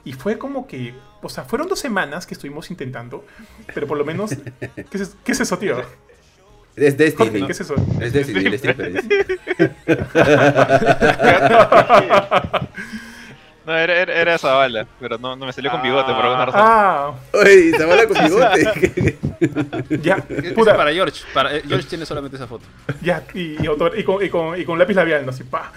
Y fue como que, o sea, fueron dos semanas que estuvimos intentando, pero por lo menos, ¿qué ¿qué es eso, tío? Es Destiny. ¿Qué es eso? Es Destiny, el stripper. No, era, era, era Zavala, pero no, no me salió con bigote por alguna razón. Ah, Oye, Zavala con bigote. ya, puta, para George. Para, eh, George tiene solamente esa foto. ya, y, y, autor- y con, y, con, y con lápiz labial, no así, pa.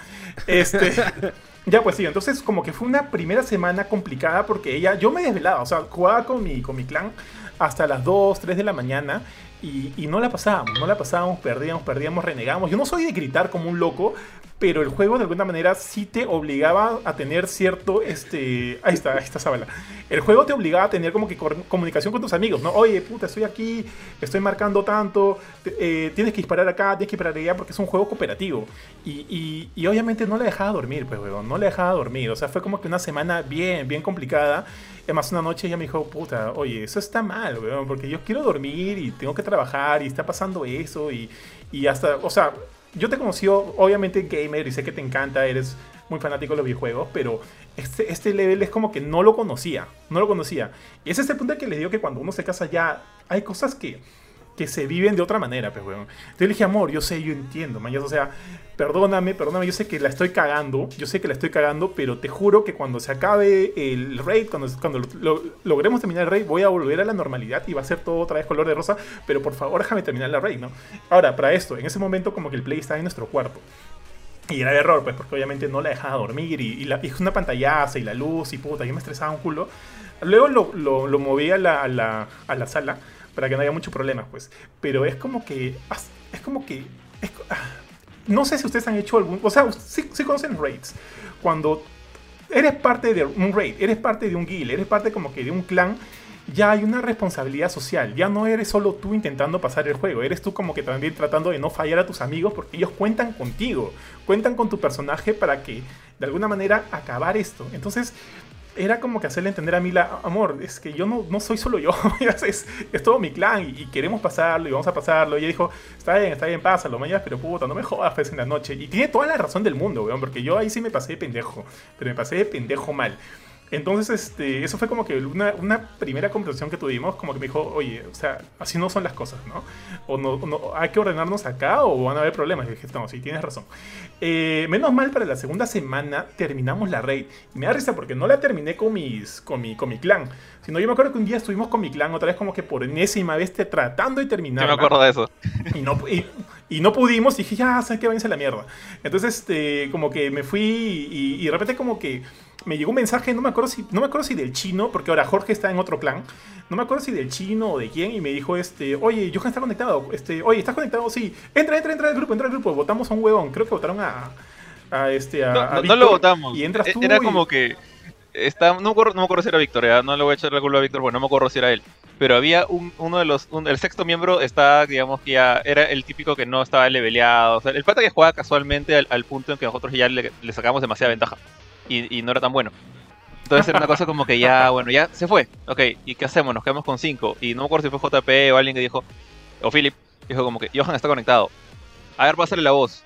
Este, ya, pues sí, entonces como que fue una primera semana complicada porque ella, yo me desvelaba, o sea, jugaba con mi, con mi clan hasta las 2, 3 de la mañana y, no la pasábamos, no la pasábamos, perdíamos, perdíamos, renegábamos. Yo no soy de gritar como un loco, pero el juego de alguna manera sí te obligaba a tener cierto, este, ahí está, ahí está Zabala. El juego te obligaba a tener como que comunicación con tus amigos, ¿no? Oye, puta, estoy aquí, estoy marcando tanto, eh, tienes que disparar acá, tienes que disparar allá, porque es un juego cooperativo. Y, y- obviamente no la dejaba dormir, pues, weón, no la dejaba dormir. O sea, fue como que una semana bien, bien complicada. Además, una noche ella me dijo, puta, oye, eso está mal, weón, porque yo quiero dormir y tengo que trabajar y está pasando eso y, y hasta, o sea, yo te conocí obviamente gamer y sé que te encanta, eres muy fanático de los videojuegos, pero este, este level es como que no lo conocía, no lo conocía. Y ese es el punto que les digo que cuando uno se casa ya hay cosas que, que se viven de otra manera, pues, weón. Entonces le dije, amor, yo sé, yo entiendo, man, o sea, perdóname, perdóname, yo sé que la estoy cagando, yo sé que la estoy cagando, pero te juro que cuando se acabe el raid, cuando, cuando lo- lo- logremos terminar el raid, voy a volver a la normalidad y va a ser todo otra vez color de rosa, pero por favor déjame terminar la raid, ¿no? Ahora, para esto, en ese momento como que el play estaba en nuestro cuarto. Y era de error, pues, porque obviamente no la dejaba dormir y, y una pantallaza y la luz y puta, yo me estresaba un culo. Luego lo, lo, lo moví a la, a, la, a la sala para que no haya muchos problemas, pues. Pero es como que. Es como que. ah, no sé si ustedes han hecho algún. O sea, sí, sí conocen raids. Cuando eres parte de un raid, eres parte de un guild, eres parte como que de un clan, ya hay una responsabilidad social. Ya no eres solo tú intentando pasar el juego, eres tú como que también tratando de no fallar a tus amigos porque ellos cuentan contigo, cuentan con tu personaje para que de alguna manera acabar esto. Entonces era como que hacerle entender a Mila, amor, es que yo no, no soy solo yo, es, es todo mi clan y, queremos pasarlo y vamos a pasarlo. Y ella dijo, está bien, está bien, pásalo, mañana, pero puta, no me jodas pues, en la noche. Y tiene toda la razón del mundo, weón, porque yo ahí sí me pasé de pendejo, pero me pasé de pendejo mal. Entonces, este, eso fue como que una, una primera conversación que tuvimos, como que me dijo, oye, o sea, así no son las cosas, ¿no? O no, o no- hay que ordenarnos acá o van a haber problemas. Y dije, no, sí, tienes razón. Eh, menos mal, para la segunda semana terminamos la raid. Y me da risa porque no la terminé con, mis, con, mi, con mi clan. Sino yo me acuerdo que un día estuvimos con mi clan otra vez como que por enésima vez te- tratando de terminar. Yo me acuerdo de eso. Y no, y, y no pudimos, y dije, ya, ¿sabes qué? Váyanse a la mierda. Entonces, este, como que me fui y, y de repente como que me llegó un mensaje, no me acuerdo si, no me acuerdo si del chino, porque ahora Jorge está en otro clan, no me acuerdo si del chino o de quién, y me dijo, este, oye, Johan está conectado, este, oye, ¿estás conectado? Sí, entra, entra, entra al grupo, entra al grupo, votamos a un huevón, creo que votaron a, a este, a, No, a no- no Víctor, lo votamos. Y entras E- tú Era y- como que. Está, no, me acuerdo, no me acuerdo si era Víctor, ya, no le voy a echar la culpa a Víctor, bueno, no me acuerdo si era él. Pero había un, uno de los. un- el sexto miembro está, digamos que ya. Era el típico que no estaba leveleado. O sea, el pata que jugaba casualmente al, al punto en que nosotros ya le, le sacamos demasiada ventaja. Y, y no era tan bueno. Entonces era una cosa como que ya, bueno, ya se fue. Ok, ¿y qué hacemos? Nos quedamos con 5. Y no me acuerdo si fue JP o alguien que dijo. O Philip. Dijo como que Johan está conectado. A ver, pásale la voz.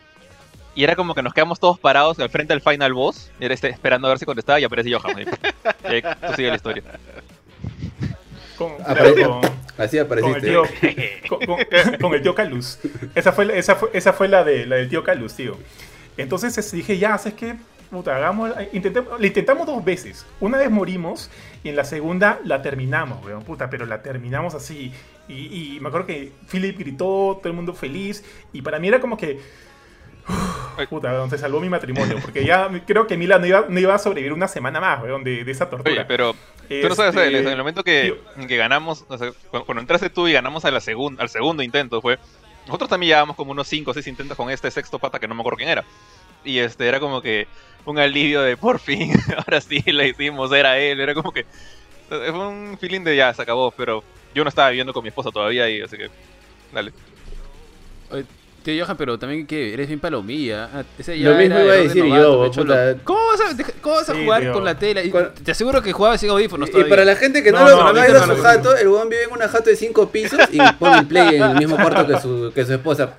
Y era como que nos quedamos todos parados al frente del final boss. Y era este, esperando a ver si contestaba y aparece Johan. Y, y ahí tú sigue la historia. con, Apare- claro, con- Así con el apareciste. tío, con, con- con el tío Calus. Esa fue, la- esa fue, esa fue la, de, la del tío Calus, tío. Entonces dije, ya, ¿sabes qué? Puta, hagamos, intentemos, le intentamos dos veces. Una vez morimos y en la segunda la terminamos, weón. Puta, pero la terminamos así. Y, y me acuerdo que Philip gritó, todo el mundo feliz. Y para mí era como que... uf, puta, weón, se salvó mi matrimonio. Porque ya creo que Mila no iba, no iba a sobrevivir una semana más, weón, de, de esa tortura. Oye, pero tú no sabes, Este, en el momento que, que ganamos, o sea, cuando, cuando entraste tú y ganamos a la segun- al segundo intento, fue. Nosotros también llevábamos como unos 5 o 6 intentos con este sexto pata que no me acuerdo quién era. Y este era como que un alivio de por fin, ahora sí la hicimos, era él, era como que. Fue un feeling de ya, se acabó, pero yo no estaba viviendo con mi esposa todavía y así que. Dale. Oye, Tío Johan, pero también que eres bien palomilla. Ah, ese Lo mismo era iba a decir novato, yo, puta. ¿Cómo vas a, cómo vas a Sí, jugar tío. con la tela? Y Te aseguro que jugabas sin audífonos Y todavía. para la gente que no, No, lo no, no, ha ahorita ido a no su lo jato, el huevón vive en una jato de cinco pisos y pone el play en el mismo cuarto que su, que su esposa.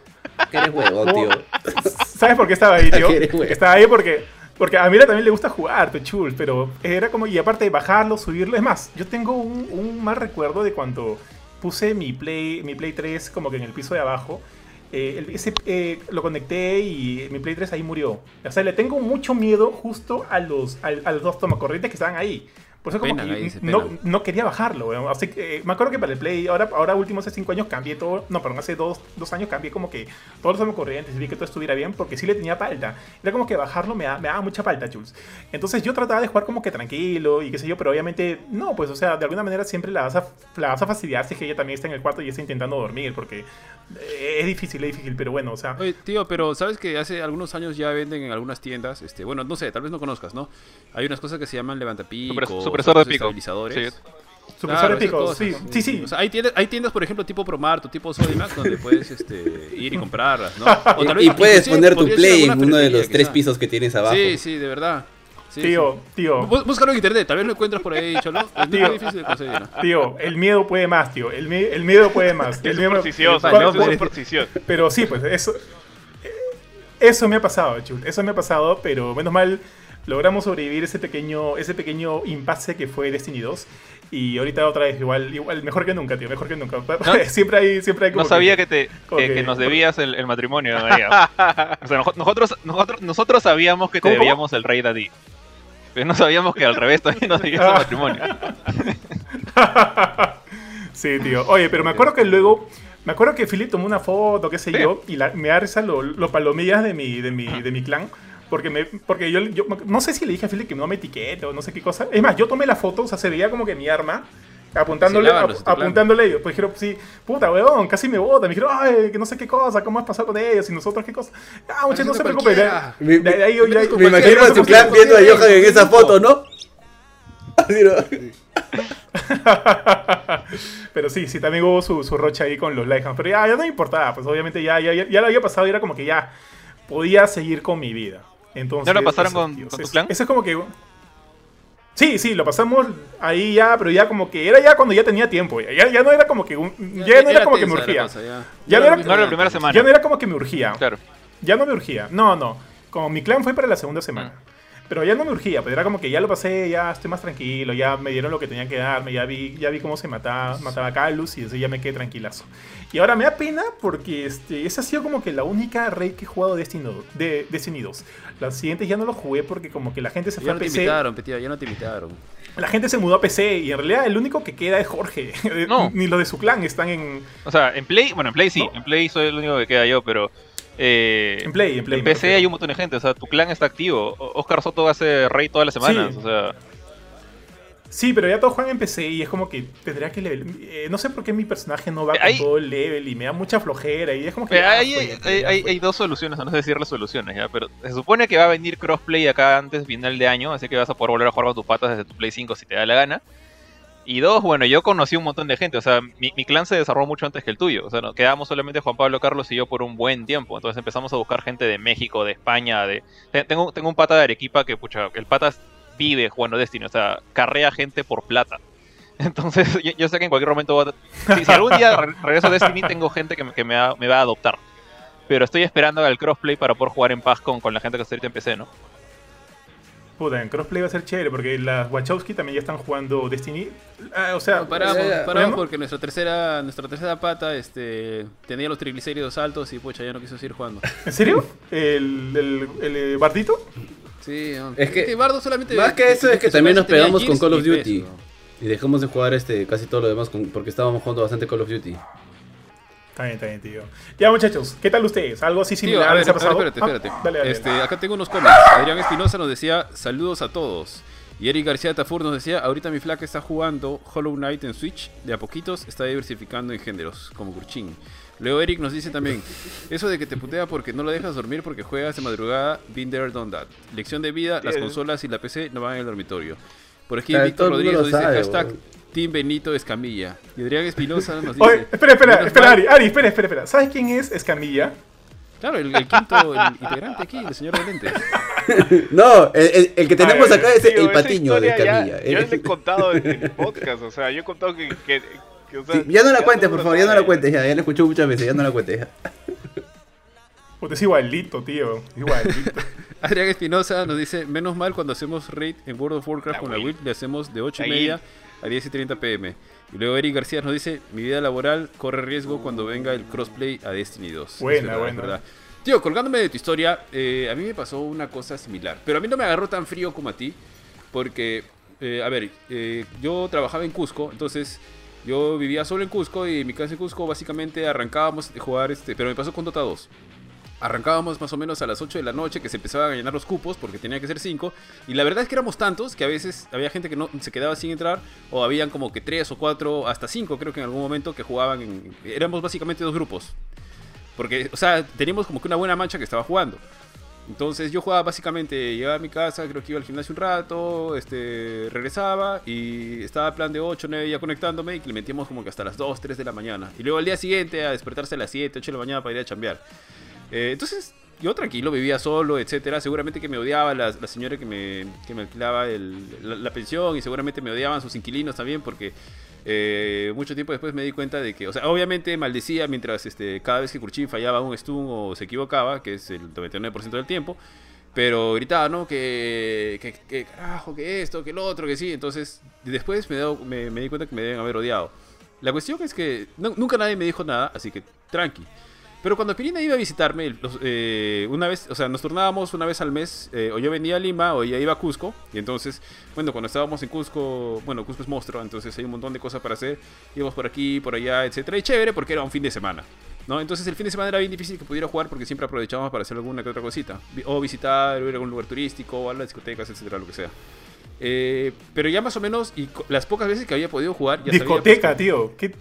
Que eres huevo, tío. ¿Sabes por qué estaba ahí, tío? Estaba ahí porque Porque a Mira también le gusta jugar, Pechul, pero era como, y aparte de bajarlo, subirlo, es más, yo tengo un, un mal recuerdo de cuando puse mi Play, mi Play 3 como que en el piso de abajo. Eh, ese, eh, lo conecté y mi Play 3 ahí murió. O sea, le tengo mucho miedo justo a los, a, a los dos tomacorrientes que estaban ahí. Por eso como que no, no, quería bajarlo, Así que, eh, me acuerdo que para el Play, ahora, ahora último hace 5 años cambié todo, no, perdón, hace 2 dos, años cambié como que todos los corrientes y vi que todo estuviera bien porque sí le tenía falta. Era como que bajarlo me, da, me daba mucha falta, Jules. Entonces yo trataba de jugar como que tranquilo y qué sé yo, pero obviamente no, pues o sea, de alguna manera siempre la vas a, la vas a fastidiar si es que ella también está en el cuarto y está intentando dormir porque eh, es difícil, es difícil, pero bueno, o sea... Oye, tío, pero sabes que hace algunos años ya venden en algunas tiendas, este, bueno, no sé, tal vez no conozcas, ¿no? Hay unas cosas que se llaman levantapicos, supresor de pico. Sí. Supresor de pico, sí, sí, sí. O sea, hay, tiendas, hay tiendas, por ejemplo, tipo Promart o tipo Sodimac, donde puedes este, ir y comprarlas, ¿no? y, puedes poner tu Play en uno de los tres pisos que tienes abajo. Sí, sí, de verdad. tío, tío. Búscalo en internet, tal vez lo encuentras por ahí, cholo. Es tío, muy difícil de conseguir. Tío, el miedo puede más, tío. El, el miedo puede más. El miedo, supersticioso, Pero sí, pues eso. Eso me ha pasado, Chul. Eso me ha pasado, pero menos mal logramos sobrevivir ese pequeño, ese pequeño impasse que fue Destiny 2. Y ahorita otra vez, igual, igual mejor que nunca, tío, mejor que nunca. siempre hay, siempre hay No sabía que, te, que, nos debías el, matrimonio, María. o sea, nosotros, nosotros, nosotros sabíamos que te debíamos el rey Daddy. Pero no sabíamos que al revés también nos debías el matrimonio. sí, tío. Oye, pero me acuerdo que luego... Me acuerdo que Philip tomó una foto, qué sé yo, y me da risa los palomillas de mi, de mi, de mi clan. Porque, me, porque yo, yo, no sé si le dije a Philip que no me etiquete o no sé qué cosa. Es más, yo tomé la foto, o sea, se veía como que mi arma, apuntándole, apuntándole ellos. Pues dijeron, sí, puta, weón, casi me votan. Me dijeron, ay, que no sé qué cosa, cómo has pasado con ellos y nosotros qué cosa. Ah, muchachos, no se preocupen. Me, me, ahí, me, me imagino a tu clan viendo a Johan en esa foto, ¿no? Pero sí, sí, también hubo su, su rocha ahí con los Lighthouse. Pero ya, ya no me importaba, pues obviamente ya, ya, ya, ya lo había pasado y era como que ya podía seguir con mi vida. Entonces, ¿Ya lo pasaron con, tu clan? Eso es como que... Sí, sí, lo pasamos ahí ya, pero ya como que era ya cuando ya tenía tiempo. Ya, ya no era como que ya, no era, como que me urgía. ya. no, era, la primera semana. Ya no era como que me urgía. Claro. Ya no me urgía. No, no. Como mi clan fue para la segunda semana. Mm. Pero ya no me urgía, pues era como que ya lo pasé, ya estoy más tranquilo, ya me dieron lo que tenían que darme, ya vi, ya vi cómo se mataba, mataba a Calus y así ya me quedé tranquilazo. Y ahora me da pena porque este, esa ha sido como que la única rey que he jugado de Destiny, de Destiny 2. Las siguientes ya no lo jugué porque como que la gente se fue a PC. ya no te invitaron. La gente se mudó a PC y en realidad el único que queda es Jorge. No. Ni lo de su clan están en... O sea, en Play, bueno, en Play sí, en Play soy el único que queda yo, pero... Eh, en Play, en Play. En PC hay un montón de gente, o sea, tu clan está activo. Oscar Soto hace rey todas las semanas, o sea. Sí, pero ya todos juegan en PC y es como que tendría que level. Eh, no sé por qué mi personaje no va con todo el level y me da mucha flojera y es como que. hay, hay, dos soluciones, no sé decir las soluciones, ¿ya? pero se supone que va a venir crossplay acá antes final de año, así que vas a poder volver a jugar con tus patas desde tu Play 5 si te da la gana. Y dos, bueno, yo conocí un montón de gente, o sea, mi, clan se desarrolló mucho antes que el tuyo, o sea, nos quedamos solamente Juan Pablo, Carlos y yo por un buen tiempo, entonces empezamos a buscar gente de México, de España, de... Tengo, tengo un pata de Arequipa que, pucha, el pata vive jugando Destiny, o sea, carrea gente por plata. Entonces, yo, sé que en cualquier momento, si, algún día regreso a Destiny, tengo gente que, me, va, me, va, a adoptar. Pero estoy esperando al crossplay para poder jugar en paz con, con la gente que está ahorita en PC, ¿no? Puta, en crossplay va a ser chévere porque las Wachowski también ya están jugando Destiny. Ah, o sea, paramos, paramos porque nuestra tercera, nuestra tercera pata este, tenía los triglicéridos altos y pucha, ya no quiso seguir jugando. ¿En serio? ¿El, el, el, eh, Bardito? Sí, es que, Bardo solamente. Más que eso es que también nos pegamos con Call of Duty. Y dejamos de jugar este casi todo lo demás porque estábamos jugando bastante Call of Duty. Está bien, está bien, tío. Ya, muchachos, ¿qué tal ustedes? ¿Algo así similar les ha pasado? Espérate, espérate. Ah, dale, dale, este, Acá tengo unos comments. Adrián Espinosa nos decía, saludos a todos. Y Eric García Tafur nos decía, ahorita mi flaca está jugando Hollow Knight en Switch, de a poquitos está diversificando en géneros, como Gurchin. Luego Eric nos dice también, eso de que te putea porque no lo dejas dormir porque juegas de madrugada, been there, done that. Lección de vida, las consolas y la PC no van en el dormitorio. Por aquí Víctor Rodríguez nos dice, hashtag Team Benito Escamilla. Y Adrián Espinosa nos dice... Oye, espera, espera, espera, Ari, Ari, espera, espera, espera. ¿Sabes quién es Escamilla? Claro, el, quinto integrante aquí, el señor de lentes. no, el, el, que tenemos acá es el patiño de Escamilla. yo les he contado en el podcast, o sea, yo he contado que... que, ya no la cuentes, por favor, ya no la cuentes, ya, ya la escuché muchas veces, ya no la cuentes. Pues es igualito, tío. Igualito. Adrián Espinosa nos dice, menos mal cuando hacemos raid en World of Warcraft con la Wii, le hacemos de 8 y media a 10 y 30 pm. Y luego Eric García nos dice, mi vida laboral corre riesgo cuando venga el crossplay a Destiny 2. Buena, buena. Tío, colgándome de tu historia, eh, a mí me pasó una cosa similar. Pero a mí no me agarró tan frío como a ti. Porque, eh, a ver, eh, yo trabajaba en Cusco, entonces yo vivía solo en Cusco y en mi casa en Cusco básicamente arrancábamos de jugar, este, pero me pasó con Dota 2. Arrancábamos más o menos a las 8 de la noche que se empezaban a llenar los cupos porque tenía que ser 5. Y la verdad es que éramos tantos que a veces había gente que no se quedaba sin entrar o habían como que 3 o 4, hasta 5 creo que en algún momento que jugaban. En, éramos básicamente dos grupos. Porque, o sea, teníamos como que una buena mancha que estaba jugando. Entonces yo jugaba básicamente, llegaba a mi casa, creo que iba al gimnasio un rato, este, regresaba y estaba plan de 8, 9 ya conectándome y que le metíamos como que hasta las 2, 3 de la mañana. Y luego al día siguiente a despertarse a las 7, 8 de la mañana para ir a chambear. Eh, entonces yo tranquilo, vivía solo, etcétera. Seguramente que me odiaba la, señora que me, que me alquilaba la, pensión y seguramente me odiaban sus inquilinos también porque eh, mucho tiempo después me di cuenta de que, o sea, obviamente maldecía mientras este, cada vez que Kurchin fallaba un stun o se equivocaba, que es el 99% del tiempo, pero gritaba, ¿no? Que, que, carajo, que esto, que lo otro, que sí. Entonces, después me, me, di cuenta que me deben haber odiado. La cuestión es que nunca nadie me dijo nada, así que tranqui. Pero cuando Pirina iba a visitarme, eh, una vez, o sea, nos turnábamos una vez al mes, eh, o yo venía a Lima o ella iba a Cusco, y entonces, bueno, cuando estábamos en Cusco, bueno, Cusco es monstruo, entonces hay un montón de cosas para hacer, íbamos por aquí, por allá, etcétera, y chévere porque era un fin de semana. ¿No? Entonces el fin de semana era bien difícil que pudiera jugar porque siempre aprovechábamos para hacer alguna que otra cosita. O visitar, o ir a algún lugar turístico, o a las discotecas, etcétera, lo que sea. Eh, pero ya más o menos, y las pocas veces que había podido jugar, ya Discoteca, pues, tío. ¿Qué,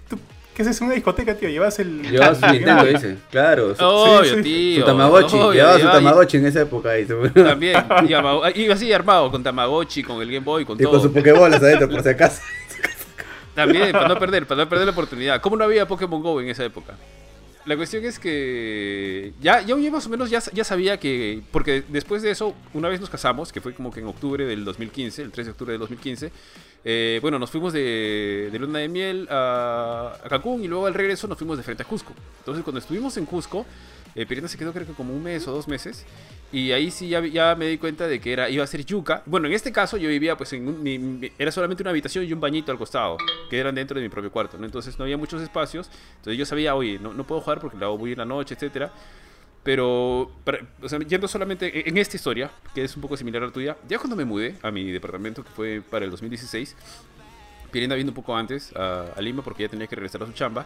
¿Qué es eso? Una discoteca, tío. Llevas el. Llevas su Nintendo, dice. Claro. Obvio, tío. Su Tamagotchi. Llevaba su Tamagotchi en esa época. Ahí. También. Iba así armado con Tamagotchi, con el Game Boy, con todo. Y con sus Pokébolas adentro, por si acaso. También, para no perder, para no perder la oportunidad. ¿Cómo no había Pokémon Go en esa época? La cuestión es que ya, yo más o menos ya, ya sabía que, porque después de eso, una vez nos casamos, que fue como que en octubre del 2015, el 3 de octubre del 2015, eh, bueno, nos fuimos de, de luna de miel a, a, Cancún y luego al regreso nos fuimos de frente a Cusco. Entonces cuando estuvimos en Cusco, eh, se quedó creo que como un mes o dos meses. Y ahí sí ya, ya, me di cuenta de que era, iba a ser yuca. Bueno, en este caso yo vivía pues en un, era solamente una habitación y un bañito al costado, que eran dentro de mi propio cuarto, ¿no? Entonces no había muchos espacios. Entonces yo sabía, oye, no, no puedo jugar porque la voy en la noche, etcétera. Pero, o sea, yendo solamente en esta historia, que es un poco similar a la tuya, ya cuando me mudé a mi departamento, que fue para el 2016, Pirina viendo un poco antes a, Lima porque ya tenía que regresar a su chamba,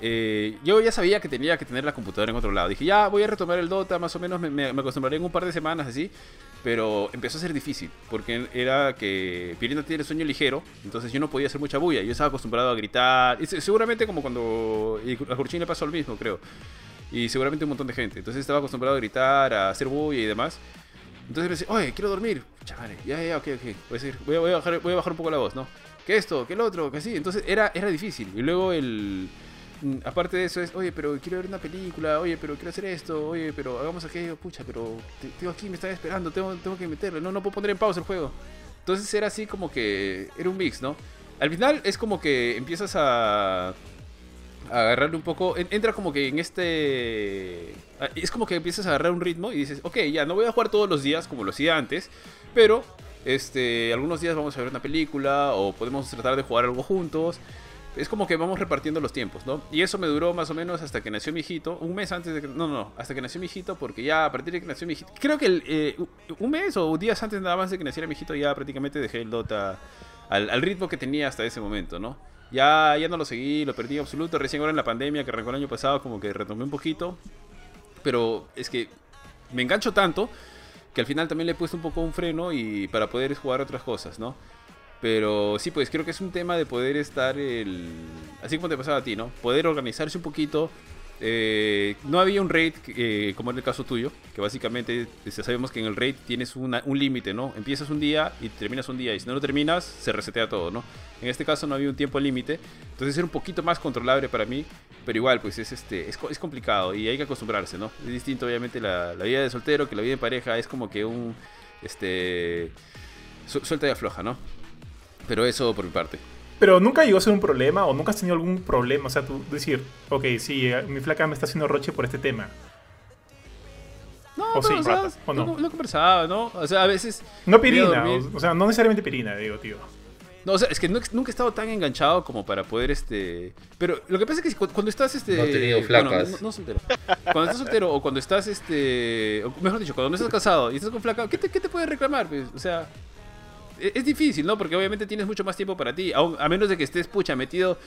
eh, yo ya sabía que tenía que tener la computadora en otro lado. Dije, ya voy a retomar el Dota, más o menos me, me, acostumbraré en un par de semanas así. Pero empezó a ser difícil, porque era que Pirina tiene sueño ligero, entonces yo no podía hacer mucha bulla. Yo estaba acostumbrado a gritar, y seguramente como cuando a Jurchín le pasó lo mismo, creo y seguramente un montón de gente. Entonces estaba acostumbrado a gritar, a hacer bulla y demás. Entonces me decía, oye, quiero dormir. Chavales, ya, ya, ok, ok. Voy a, decir, voy, a, bajar, voy a bajar un poco la voz, ¿no? Que esto, que el otro, que así. Entonces era, era difícil. Y luego el... Mm, aparte de eso es, oye, pero quiero ver una película, oye, pero quiero hacer esto, oye, pero hagamos aquello, pucha, pero tengo aquí, me están esperando, tengo, tengo que meterle, no, no puedo poner en pausa el juego. Entonces era así como que era un mix, ¿no? Al final es como que empiezas a agarrarle un poco. Entra como que en este. Es como que empiezas a agarrar un ritmo y dices, ok, ya no voy a jugar todos los días como lo hacía antes, pero este, algunos días vamos a ver una película o podemos tratar de jugar algo juntos. Es como que vamos repartiendo los tiempos, ¿no? Y eso me duró más o menos hasta que nació mi hijito. Un mes antes de que. No, no, hasta que nació mi hijito, porque ya a partir de que nació mi hijito. Creo que el, eh, un mes o días antes nada más de que naciera mi hijito, ya prácticamente dejé el Dota al, al ritmo que tenía hasta ese momento, ¿no? Ya, ya no lo seguí, lo perdí absoluto. Recién ahora en la pandemia que arrancó el año pasado, como que retomé un poquito. Pero es que me engancho tanto que al final también le he puesto un poco un freno y para poder jugar otras cosas, ¿no? Pero sí, pues creo que es un tema de poder estar el... Así como te pasaba a ti, ¿no? Poder organizarse un poquito, eh, no había un raid eh, como en el caso tuyo, que básicamente sabemos que en el raid tienes un límite, ¿no? Empiezas un día y terminas un día, y si no lo terminas, se resetea todo, ¿no? En este caso no había un tiempo límite, entonces era un poquito más controlable para mí, pero igual, pues es, este, es, es complicado y hay que acostumbrarse, ¿no? Es distinto, obviamente, la, la, vida de soltero que la vida de pareja, es como que un. Este. suelta y afloja, ¿no? Pero eso por mi parte. Pero nunca llegó a ser un problema o nunca has tenido algún problema. O sea, tú decir, ok, sí, eh, mi flaca me está haciendo roche por este tema. o sí, o no. Lo, conversaba, ¿no? O sea, a veces. No pirina, o, sea, no necesariamente pirina, digo, tío. No, o sea, es que nunca he estado tan enganchado como para poder, este... Pero lo que pasa es que cuando estás, este... No he tenido flacas. no, no, soltero. Cuando estás soltero o cuando estás, este... mejor dicho, cuando no estás casado y estás con flaca, ¿qué te, qué te puede reclamar? Pues, o sea, es, difícil, ¿no? Porque obviamente tienes mucho más tiempo para ti. a menos de que estés, pucha, metido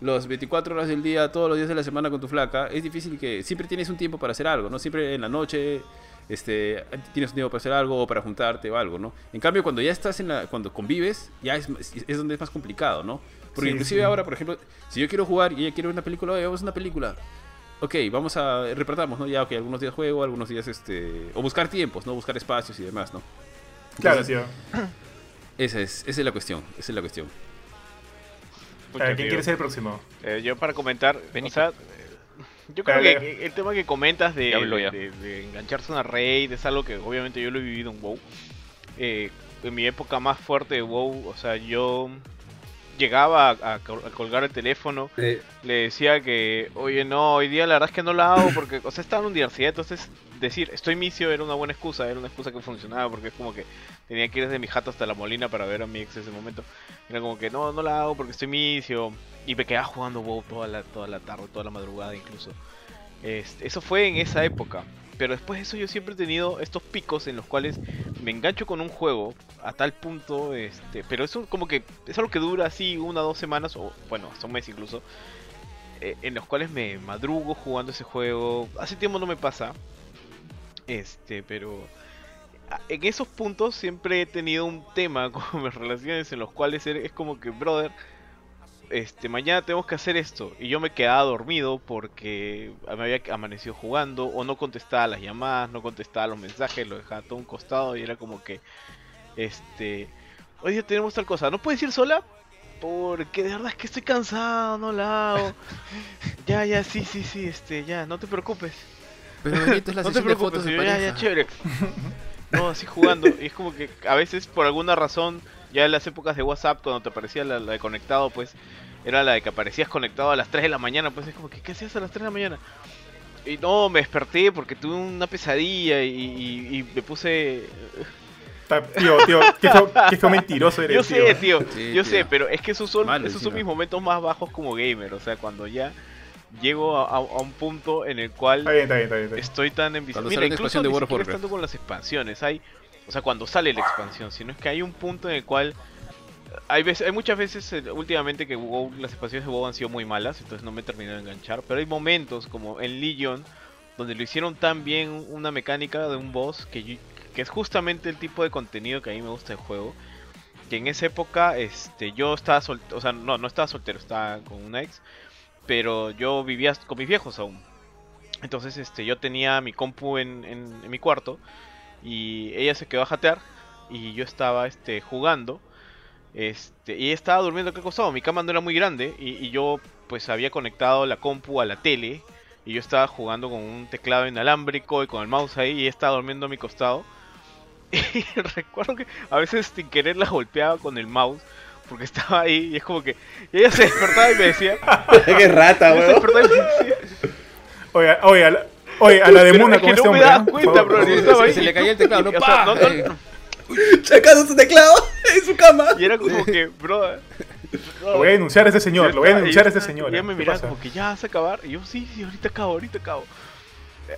los 24 horas del día, todos los días de la semana con tu flaca, es difícil que siempre tienes un tiempo para hacer algo, ¿no? Siempre en la noche este, tienes un tiempo para hacer algo o para juntarte o algo, ¿no? En cambio, cuando ya estás en la, cuando convives, ya es, es donde es más complicado, ¿no? Porque inclusive ahora, por ejemplo, si yo quiero jugar y ella quiere ver una película, oye, vamos a una película. Ok, vamos a repartamos, ¿no? Ya, ok, algunos días juego, algunos días, este... O buscar tiempos, ¿no? Buscar espacios y demás, ¿no? claro, tío. Esa es, esa es la cuestión, esa es la cuestión. ¿Quién quiere ser el próximo? Eh, yo para comentar, o sea, yo creo que el tema que comentas de, engancharse a una raid es algo que obviamente yo lo he vivido en WoW. Eh, en mi época más fuerte de WoW, o sea, yo llegaba a, colgar el teléfono, le decía que, oye, no, hoy día la verdad es que no lo hago porque, o sea, estaba en universidad, entonces decir estoy misio era una buena excusa, era una excusa que funcionaba porque es como que tenía que ir desde mi jato hasta la molina para ver a mi ex en ese momento. Era como que no, no la hago porque estoy misio y me quedaba jugando WoW toda la, toda la tarde, toda la madrugada incluso. Este, eso fue en esa época. Pero después de eso yo siempre he tenido estos picos en los cuales me engancho con un juego a tal punto, este, pero eso como que es algo que dura así una o dos semanas, o bueno, hasta un mes incluso, eh, en los cuales me madrugo jugando ese juego. Hace tiempo no me pasa, este, pero en esos puntos siempre he tenido un tema con mis relaciones en los cuales es como que, brother, este, mañana tenemos que hacer esto. Y yo me quedaba dormido porque me había amanecido jugando o no contestaba las llamadas, no contestaba los mensajes, lo dejaba todo un costado y era como que, este, hoy día tenemos tal cosa, ¿no puedes ir sola? Porque de verdad es que estoy cansado, no la hago. ya, ya, sí, sí, sí, este, ya, no te preocupes. Pero la no te preocupes, de ya, ya, chévere. No, así jugando. Y es como que a veces por alguna razón ya en las épocas de WhatsApp, cuando te aparecía la, de conectado, pues era la de que aparecías conectado a las 3 de la mañana. Pues es como que, ¿qué hacías a las 3 de la mañana? Y no, me desperté porque tuve una pesadilla y, me puse. Tío, tío, qué fue, mentiroso eres, Yo sé, tío, yo sé, pero es que esos son, esos son mis momentos más bajos como gamer. O sea, cuando ya llego a, un punto en el cual estoy tan enviciado. Mira, incluso ni estando con las expansiones. Hay o sea, cuando sale la expansión, sino es que hay un punto en el cual hay, muchas veces eh, últimamente que las expansiones de WoW han sido muy malas, entonces no me he terminado de enganchar, pero hay momentos como en Legion donde lo hicieron tan bien una mecánica de un boss que, que es justamente el tipo de contenido que a mí me gusta del juego. Que en esa época este, yo estaba soltero, o sea, no, no estaba soltero, estaba con una ex, pero yo vivía con mis viejos aún. Entonces este, yo tenía mi compu en mi cuarto y ella se quedó a jatear y yo estaba este, jugando. Este, y estaba durmiendo acá acostado. Mi cama no era muy grande y, yo pues había conectado la compu a la tele. Y yo estaba jugando con un teclado inalámbrico y con el mouse ahí y estaba durmiendo a mi costado. Y recuerdo que a veces sin querer la golpeaba con el mouse porque estaba ahí y es como que ella se despertaba y me decía... ¡Qué rata, weón! Oiga, oiga, Oye, a la de Muna con este hombre. No me das cuenta, bro. Se, se le caía el teclado, no, pa. No, no, Sacando su teclado en su cama. Y era como que, bro. Lo voy a denunciar a ese señor, lo voy a denunciar a ese señor. Y ella me miraba como que ya vas a acabar. Y yo, sí, sí, ahorita acabo, ahorita acabo.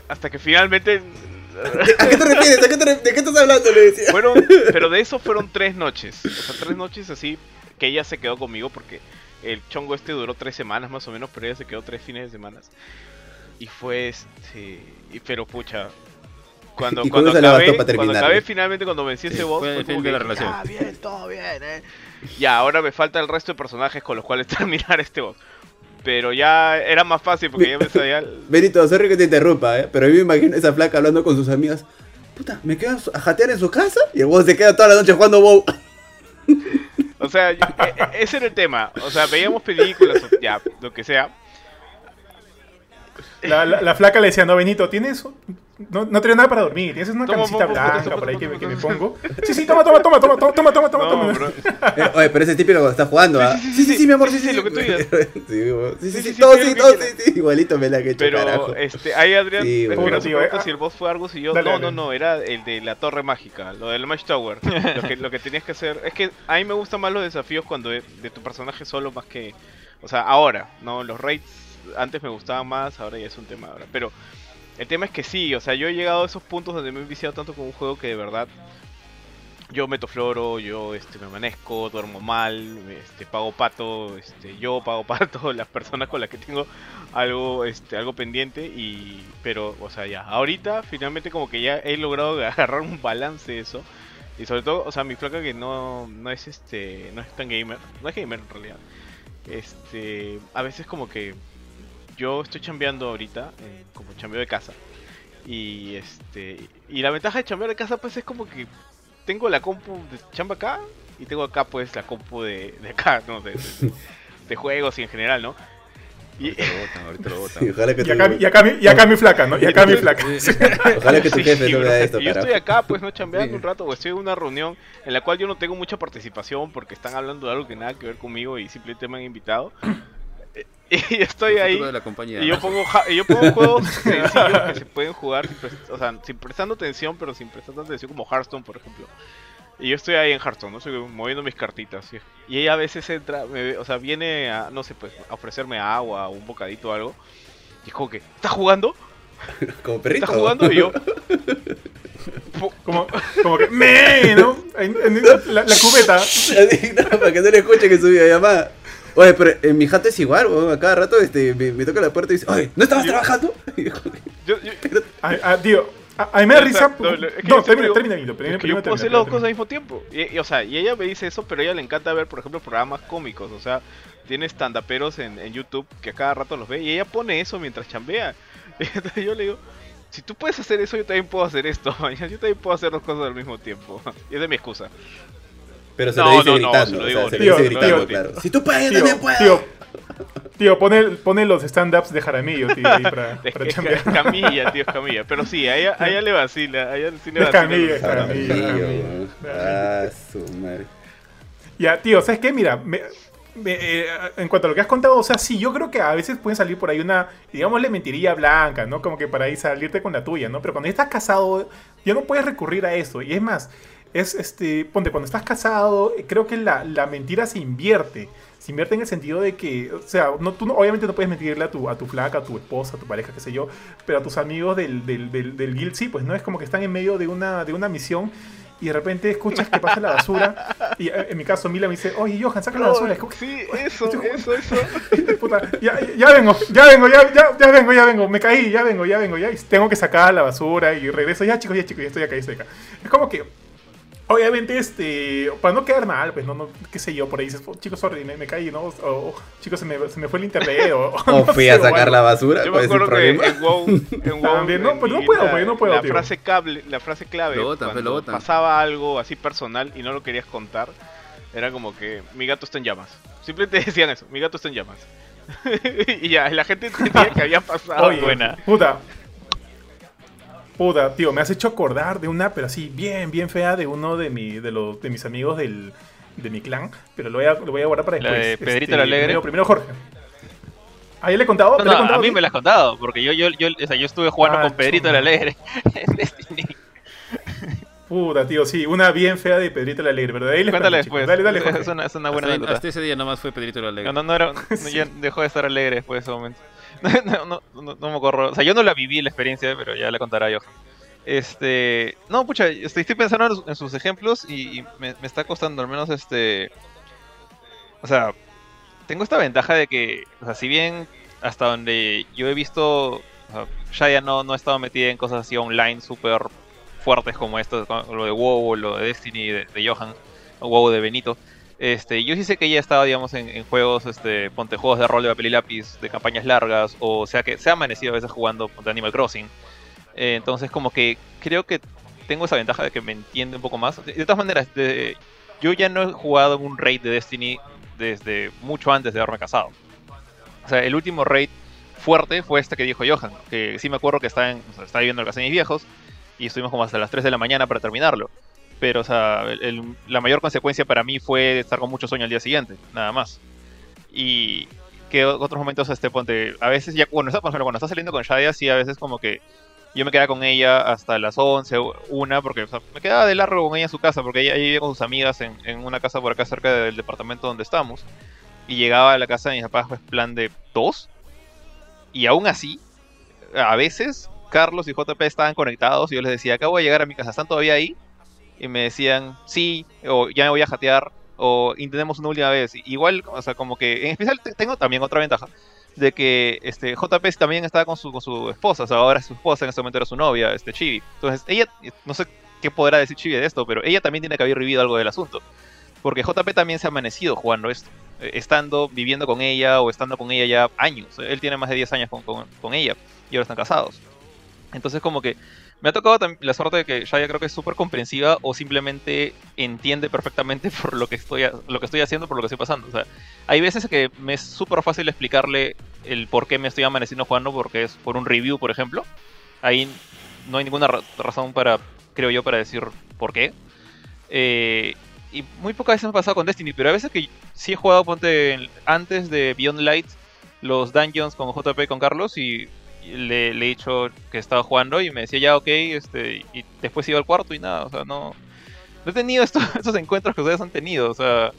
Hasta que finalmente. ¿A qué te refieres? ¿A qué te, ¿De qué estás hablando? Le decía. Fueron, pero de eso fueron tres noches. O sea, tres noches así que ella se quedó conmigo porque el chongo este duró tres semanas más o menos, pero ella se quedó tres fines de semana. Y fue este. Pero pucha. Cuando, cuando, acabé, cuando acabé finalmente, cuando vencí ese boss, fue, fue de la relación. Ah, bien, todo bien, eh. Ya, ahora me falta el resto de personajes con los cuales terminar este boss. Pero ya era más fácil porque ya me sabía. Benito, sorry que te interrumpa, ¿eh? Pero yo me imagino esa flaca hablando con sus amigas. Puta, ¿me quedo a jatear en su casa? Y el boss se queda toda la noche jugando WoW. O sea, e, e, ese era el tema. O sea, veíamos películas, ya, lo que sea. La, la, flaca le decía, no, Benito, tienes. No, no tienes nada para dormir, tienes una camisita blanca por ahí que, que, me pongo. Sí, sí, toma, toma, toma, toma, toma, toma, toma, toma. Pero, eh, oye, pero ese típico cuando estás jugando, ¿ah? Sí, sí, sí, sí, mi amor, sí, sí, sí lo que tú digas. Sí, sí. Igualito me la he hecho, Pero, carajo. este, ahí Adrián, sí, bueno. pero si el boss fue algo si yo. No, no, no, era el de la torre mágica, lo del Match Tower. Lo que, lo que tenías que hacer. Es que a mí me gustan más los desafíos cuando eh, de tu personaje solo más que. O sea, ahora, ¿no? Los raids antes me gustaban más, ahora ya es un tema ahora, pero el tema es que sí, o sea, yo he llegado a esos puntos donde me he viciado tanto con un juego que de verdad yo meto floro, yo este, me amanezco, duermo mal, este, pago pato, este, yo pago pato, las personas con las que tengo algo, este, algo pendiente y, pero, o sea, ya, ahorita finalmente como que ya he logrado agarrar un balance de eso y sobre todo, o sea, mi flaca que no, no es este, no es tan gamer, no es gamer en realidad, este, a veces como que yo estoy chambeando ahorita, eh, como chambeo de casa. Y este y la ventaja de chambear de casa pues es como que tengo la compu de chamba acá y tengo acá pues la compu de, de acá, ¿no? De, de, juegos y en general, ¿no? Y... Ahorita lo botan, ojalá que y, acá, y, acá, y, acá, mi flaca, ¿no? Y acá mi flaca. Ojalá que tu jefe no vea esto. Yo estoy acá, pues, no chambeando un rato, o estoy en una reunión en la cual yo no tengo mucha participación porque están hablando de algo que nada que ver conmigo y simplemente me han invitado. Y estoy ahí. y yo pongo, yo pongo juegos sencillos que se pueden jugar sin, o sea, sin prestando atención, pero sin prestando atención, como Hearthstone, por ejemplo. Y yo estoy ahí en Hearthstone, ¿no? Estoy moviendo mis cartitas. Y ella a veces entra, o sea, viene a, no sé, pues, a ofrecerme agua o un bocadito o algo. Y es como que, ¿estás jugando? Como perrito. ¿Estás jugando? Y yo. como, como que, ¡me! ¿no? la, la cubeta. para que no le escuche que subía llamada. Oye, pero en mi jato es igual, weón. A cada rato este, me, toca la puerta y dice, oye, ¿no estabas trabajando? yo, yo, ah, tío, a, mí me da risa. No, termina, termina, termina, Yo puedo hacer las dos cosas al mismo tiempo. Y, o sea, y ella me dice eso, pero a ella le encanta ver, por ejemplo, programas cómicos. O sea, tiene stand-uperos en, en YouTube que a cada rato los ve y ella pone eso mientras chambea. Y entonces yo le digo, si tú puedes hacer eso, yo también puedo hacer esto. Yo también puedo hacer dos cosas al mismo tiempo. Y es de mi excusa. Pero se lo dice gritando. No, o sea, se lo dice gritando, claro. Si tú puedes, yo también puedo. Tío, tío pone, pone los stand-ups de Jaramillo, tío, ahí para, para es Camilla, tío, es Camilla. Pero sí, a ella, a ella le vacila. A ella sí le vacila. Camilla, Jaramillo. Ah, su madre. Ya, tío, ¿sabes qué? Mira, me, eh, en cuanto a lo que has contado, o sea, sí, yo creo que a veces pueden salir por ahí una, digámosle, mentiría blanca, ¿no? Como que para ahí salirte con la tuya, ¿no? Pero cuando ya estás casado, ya no puedes recurrir a eso. Y es más, es este, ponte, cuando estás casado, creo que la, la, mentira se invierte. Se invierte en el sentido de que, o sea, no, tú obviamente no puedes mentirle a tu, a tu flaca, a tu esposa, a tu pareja, qué sé yo, pero a tus amigos del, del, del, del guild sí, pues no es como que están en medio de una, de una misión y de repente escuchas que pasa la basura. Y eh, en mi caso, Mila me dice, oye, Johan, saca la basura. sí, eso, eso, eso. Puta, ya, ya, vengo, ya vengo, ya, ya, ya, vengo, ya vengo. Me caí, ya vengo, ya vengo, ya. Y tengo que sacar la basura y regreso. Ya, chicos, ya, chicos, ya estoy acá, estoy acá. Es como que Obviamente, este, para no quedar mal, pues no, no qué sé yo, por ahí dices, oh, chicos, sorry, me, me, caí, ¿no? O, chicos, se me, se me, fue el internet. O, o fui a sacar la basura. Yo me acuerdo que en WoW, en WoW También, no, pues no puedo, pues no puedo. La frase, cable, la frase clave, lo botan, cuando lo pasaba algo así personal y no lo querías contar, era como que mi gato está en llamas. Simplemente decían eso, mi gato está en llamas. y ya, la gente entendía que había pasado. Oye, buena. Puta, Puta, tío, me has hecho acordar de una, pero así, bien, bien fea, de uno de, mi, de, los, de mis amigos del, de mi clan. Pero lo voy a, lo voy a guardar para después. La de Pedrito este, Alegre. Primero, Jorge. ¿A él le he contado? No, a mí me la has contado, porque yo, yo, yo, o sea, yo estuve jugando ah, con Pedrito el Alegre en Destiny. Puta, tío, sí, una bien fea de Pedrito el Alegre, pero de ahí les Cuéntale después. Dale, dale, Es una, es una buena hasta, hasta, ese día nomás fue Pedrito el Alegre. No, no, no, era, no ya dejó de estar alegre después de ese momento. no, no, no, no, me acuerdo. O sea, yo no la viví la experiencia, pero ya la contará yo. Este. No, pucha, estoy, pensando en, sus ejemplos y, me, está costando al menos este. O sea, tengo esta ventaja de que, o sea, si bien hasta donde yo he visto, o sea, ya ya no, no he estado metida en cosas así online súper fuertes como esto, lo de WoW, lo de Destiny, de, de Johan, o WoW de Benito. Este, yo sí sé que ella estaba, digamos, en, juegos, este, ponte juegos de rol de papel y lápiz, de campañas largas, o sea que se ha amanecido a veces jugando ponte Animal Crossing. Eh, entonces como que creo que tengo esa ventaja de que me entiende un poco más. De, todas maneras, yo ya no he jugado un raid de Destiny desde mucho antes de haberme casado. O sea, el último raid fuerte fue este que dijo Johan, que sí me acuerdo que estaba, en, estaba viviendo en casa de mis viejos y estuvimos como hasta las 3 de la mañana para terminarlo. Pero, o sea, la mayor consecuencia para mí fue estar con mucho sueño al día siguiente, nada más. Y que otros momentos, este, ponte, a veces ya, bueno, cuando estás saliendo con Shadia, sí, a veces como que yo me quedaba con ella hasta las 11, una, porque me quedaba de largo con ella en su casa, porque ella, vivía con sus amigas en, en, una casa por acá cerca del departamento donde estamos. Y llegaba a la casa de mis papás, pues plan de dos. Y aún así, a veces Carlos y JP estaban conectados y yo les decía, acabo de llegar a mi casa, ¿están todavía ahí? Y me decían, sí, o ya me voy a jatear, o intentemos una última vez. Igual, o sea, como que, en especial tengo también otra ventaja, de que este JP también estaba con su, con su esposa, o sea, ahora es su esposa, en ese momento era su novia, este Chibi. Entonces, ella, no sé qué podrá decir Chibi de esto, pero ella también tiene que haber vivido algo del asunto. Porque JP también se ha amanecido jugando esto, eh, estando, viviendo con ella o estando con ella ya años. Él tiene más de 10 años con, con, ella y ahora están casados. Entonces como que me ha tocado la suerte de que Shaya creo que es súper comprensiva o simplemente entiende perfectamente por lo que, estoy, lo que estoy haciendo, por lo que estoy pasando. O sea, hay veces que me es súper fácil explicarle el por qué me estoy amaneciendo jugando, porque es por un review, por ejemplo. Ahí no hay ninguna razón para, creo yo, para decir por qué. Eh, y muy pocas veces me ha pasado con Destiny, pero a veces que sí he jugado, ponte, antes de Beyond Light, los dungeons con JP con Carlos y le, he dicho que estaba jugando y me decía ya ok, este, y después iba al cuarto y nada, o sea, no, no he tenido estos, estos encuentros que ustedes han tenido, o sea,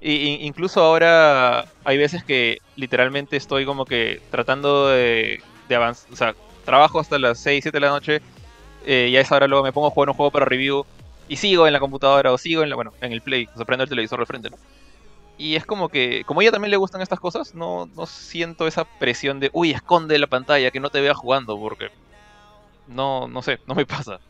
y, incluso ahora hay veces que literalmente estoy como que tratando de, de avanzar, o sea, trabajo hasta las 6, 7 de la noche, eh, y a esa hora luego me pongo a jugar un juego para review y sigo en la computadora o sigo en la, bueno, en el play, o sea, prendo el televisor de frente, ¿no? Y es como que, como a ella también le gustan estas cosas, no, no siento esa presión de, uy, esconde la pantalla, que no te vea jugando, porque no, no sé, no me pasa.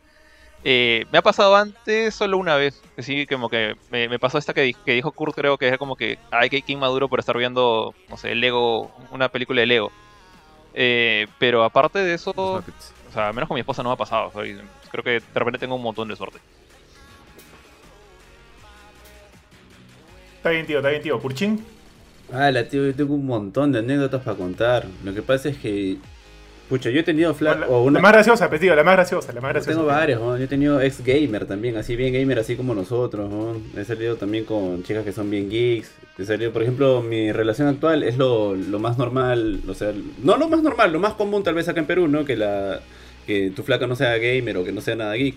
Eh, me ha pasado antes solo una vez, sí, como que me, pasó esta que, que, dijo Kurt, creo que es como que, ay, que inmaduro por estar viendo, no sé, Lego, una película de Lego. Eh, pero aparte de eso, o sea, menos con mi esposa no me ha pasado, creo que de repente tengo un montón de suerte. Está bien, tío, está bien, tío. ¿Purchín? Ah, la tío, yo tengo un montón de anécdotas para contar. Lo que pasa es que. Pucha, yo he tenido flash. La, o una... la más graciosa, pues, tío, la más graciosa, la más graciosa. Yo tengo varios, ¿no? Yo he tenido ex gamer también, así bien gamer, así como nosotros, ¿no? He salido también con chicas que son bien geeks. He salido, por ejemplo, mi relación actual es lo, lo más normal, o sea, no lo más normal, lo más común tal vez acá en Perú, ¿no? Que la que tu flaca no sea gamer o que no sea nada geek.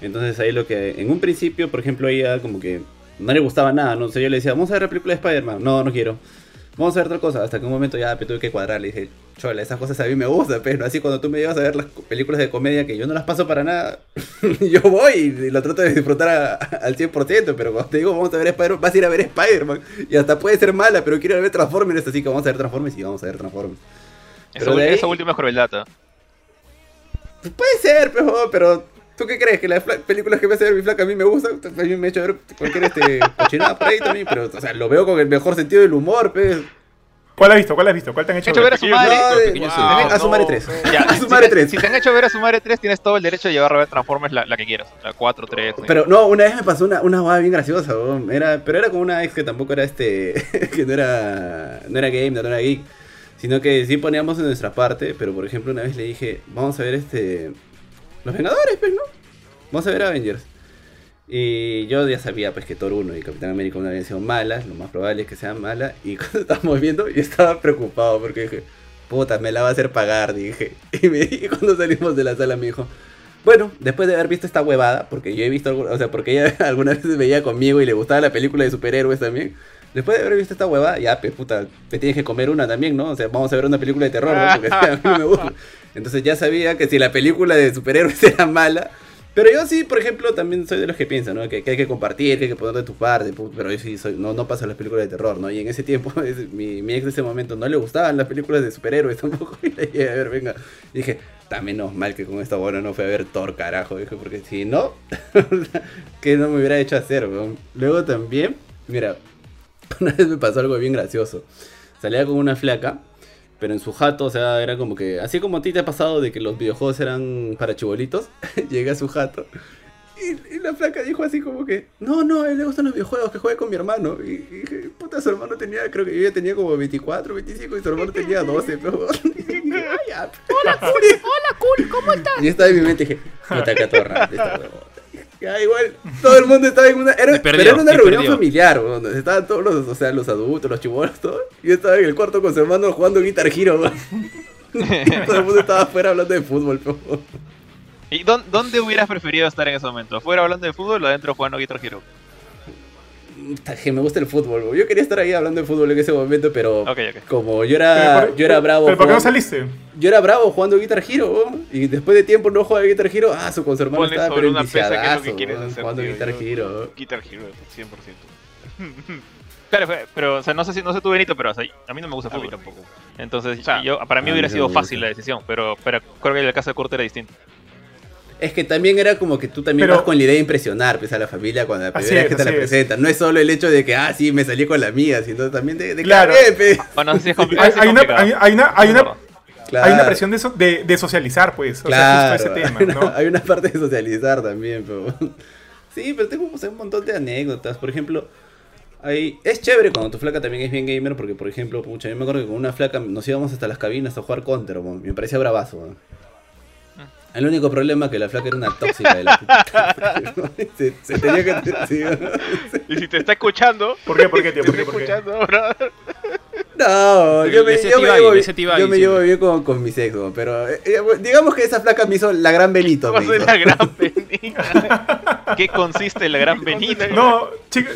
Entonces ahí lo que, en un principio, por ejemplo, ella como que no le gustaba nada, no sé, yo le decía, vamos a ver la película de Spider-Man, no, no quiero. Vamos a ver otra cosa, hasta que un momento ya tuve que cuadrar, le dije, chola, esas cosas a mí me gustan, pero así cuando tú me llevas a ver las películas de comedia que yo no las paso para nada, yo voy y lo trato de disfrutar al 100%, pero cuando te digo vamos a ver Spider-Man, vas a ir a ver Spider-Man, y hasta puede ser mala, pero quiero ver Transformers, así que vamos a ver Transformers y vamos a ver Transformers. Pero eso, eso último es crueldad. Puede ser, pero, pero ¿Tú qué crees? ¿Que las películas que me hace ver mi flaca a mí me gustan? A mí me ha hecho ver cualquier este, cochinada por ahí también, pero o sea, lo veo con el mejor sentido del humor, pues. ¿Cuál has visto? ¿Cuál has visto? ¿Cuál te han hecho, ver? a su madre? a su madre 3. a su madre 3. Si te han hecho ver a su madre 3, tienes todo el derecho de llevar a ver Transformers la, la que quieras. La 4, 3. Pero no, una vez me pasó una, una jugada bien graciosa, era, pero era con una ex que tampoco era este. que no era. No era game, no era geek. Sino que sí poníamos en nuestra parte, pero por ejemplo, una vez le dije, vamos a ver este. Los Vengadores, pues, ¿no? Vamos a ver Avengers. Y yo ya sabía pues que Thor 1 y Capitán América una habían sido malas, lo más probable es que sean malas. Y cuando estábamos viendo, yo estaba preocupado porque dije, puta, me la va a hacer pagar, dije. Y, me, y cuando salimos de la sala me dijo, bueno, después de haber visto esta huevada, porque yo he visto, o sea, porque ella alguna vez veía conmigo y le gustaba la película de superhéroes también. Después de haber visto esta huevada, ya, pues puta, te tienes que comer una también, ¿no? O sea, vamos a ver una película de terror, ¿no? Porque a mí me gusta. Entonces ya sabía que si la película de superhéroes era mala, pero yo sí, por ejemplo, también soy de los que piensan, ¿no? Que, hay que compartir, que hay que poner de tu parte, pero yo sí soy, no, no paso las películas de terror, ¿no? Y en ese tiempo, mi, mi, ex de ese momento no le gustaban las películas de superhéroes tampoco. Y le dije, a ver, venga. Y dije, también menos mal que con esta buena no fue a ver Thor, carajo. Dije, porque si no, que no me hubiera hecho hacer, ¿no? Luego también, mira, una vez me pasó algo bien gracioso. Salía con una flaca pero en su jato, o sea, era como que, así como a ti te ha pasado de que los videojuegos eran para chibolitos, llegué a su jato Y, la flaca dijo así como que, no, no, a él le gustan los videojuegos, que juegue con mi hermano. Y, dije, puta, su hermano tenía, creo que yo ya tenía como 24, 25 y su hermano tenía 12, pero... hola, cool, hola, cool, ¿cómo estás? Y estaba en mi mente dije, puta, que atorrante esta ya, igual, todo el mundo estaba en una. Era, pero era una reunión familiar, donde estaban todos los, o sea, los adultos, los chibolos, todo. Y yo estaba en el cuarto con su hermano jugando Guitar Hero, todo el mundo estaba afuera hablando de fútbol, ¿Y dónde, hubieras preferido estar en ese momento? ¿Afuera hablando de fútbol o adentro jugando Guitar Hero? Me gusta el fútbol. Yo quería estar ahí hablando de fútbol en ese momento, pero como yo era, yo era bravo. ¿Pero por qué no saliste? Yo era bravo jugando Guitar Hero, y después de tiempo no jugaba Guitar Hero. Ah, su conservador estaba pero una pesa que jugando Guitar Hero. Guitar Hero, 100%. Claro, pero o sea, no sé si no sé tú Benito, pero a mí no me gusta fútbol tampoco. Entonces, yo, para mí hubiera sido fácil la decisión, pero, pero creo que el caso de Kurt era distinto. Es que también era como que tú también vas con la idea de impresionar pues, a la familia cuando la primera vez que te la presentan. No es solo el hecho de que, ah, sí, me salí con la mía, sino también de, de claro. hay, una, hay, una, hay, una, hay una presión de, de, socializar, pues. Claro. ese tema, ¿no? hay una parte de socializar también, pero... Sí, pero tengo un montón de anécdotas. Por ejemplo, hay... es chévere cuando tu flaca también es bien gamer, porque, por ejemplo, pucha, yo me acuerdo que con una flaca nos íbamos hasta las cabinas a jugar Counter, me parecía bravazo. El único problema es que la flaca era una tóxica de la se, se, tenía que. y si te está escuchando. ¿Por qué? ¿Por qué, tío? ¿Por qué? ¿Por qué? escuchando, No, yo me, yo me, llevo, yo me llevo bien con, con mi sexo, pero eh, eh, digamos que esa flaca me hizo la gran Benito. ¿Cómo la gran Benita? ¿Qué consiste la gran Benita? No, chicos,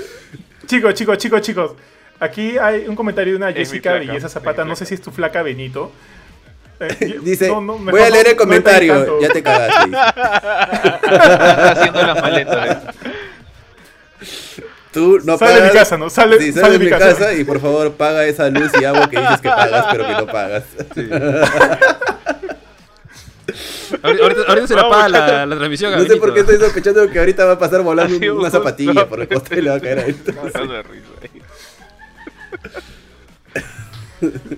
chicos, chicos, chicos, chicos. Aquí hay un comentario de una Jessica Belleza Zapata, no sé si es tu flaca Benito, eh, Dice, voy a leer el comentario. ya te cagaste. haciendo las maletas. Tú no sale pagas. de mi casa, ¿no? Sale, sí, sale, de mi casa. y por favor paga esa luz y agua que dices que pagas, pero que no pagas. Sí. ahorita, ahorita, se la paga la, la, transmisión. No sé por qué estoy sospechando que ahorita va a pasar volando una zapatilla por el coste y le va a caer ahí.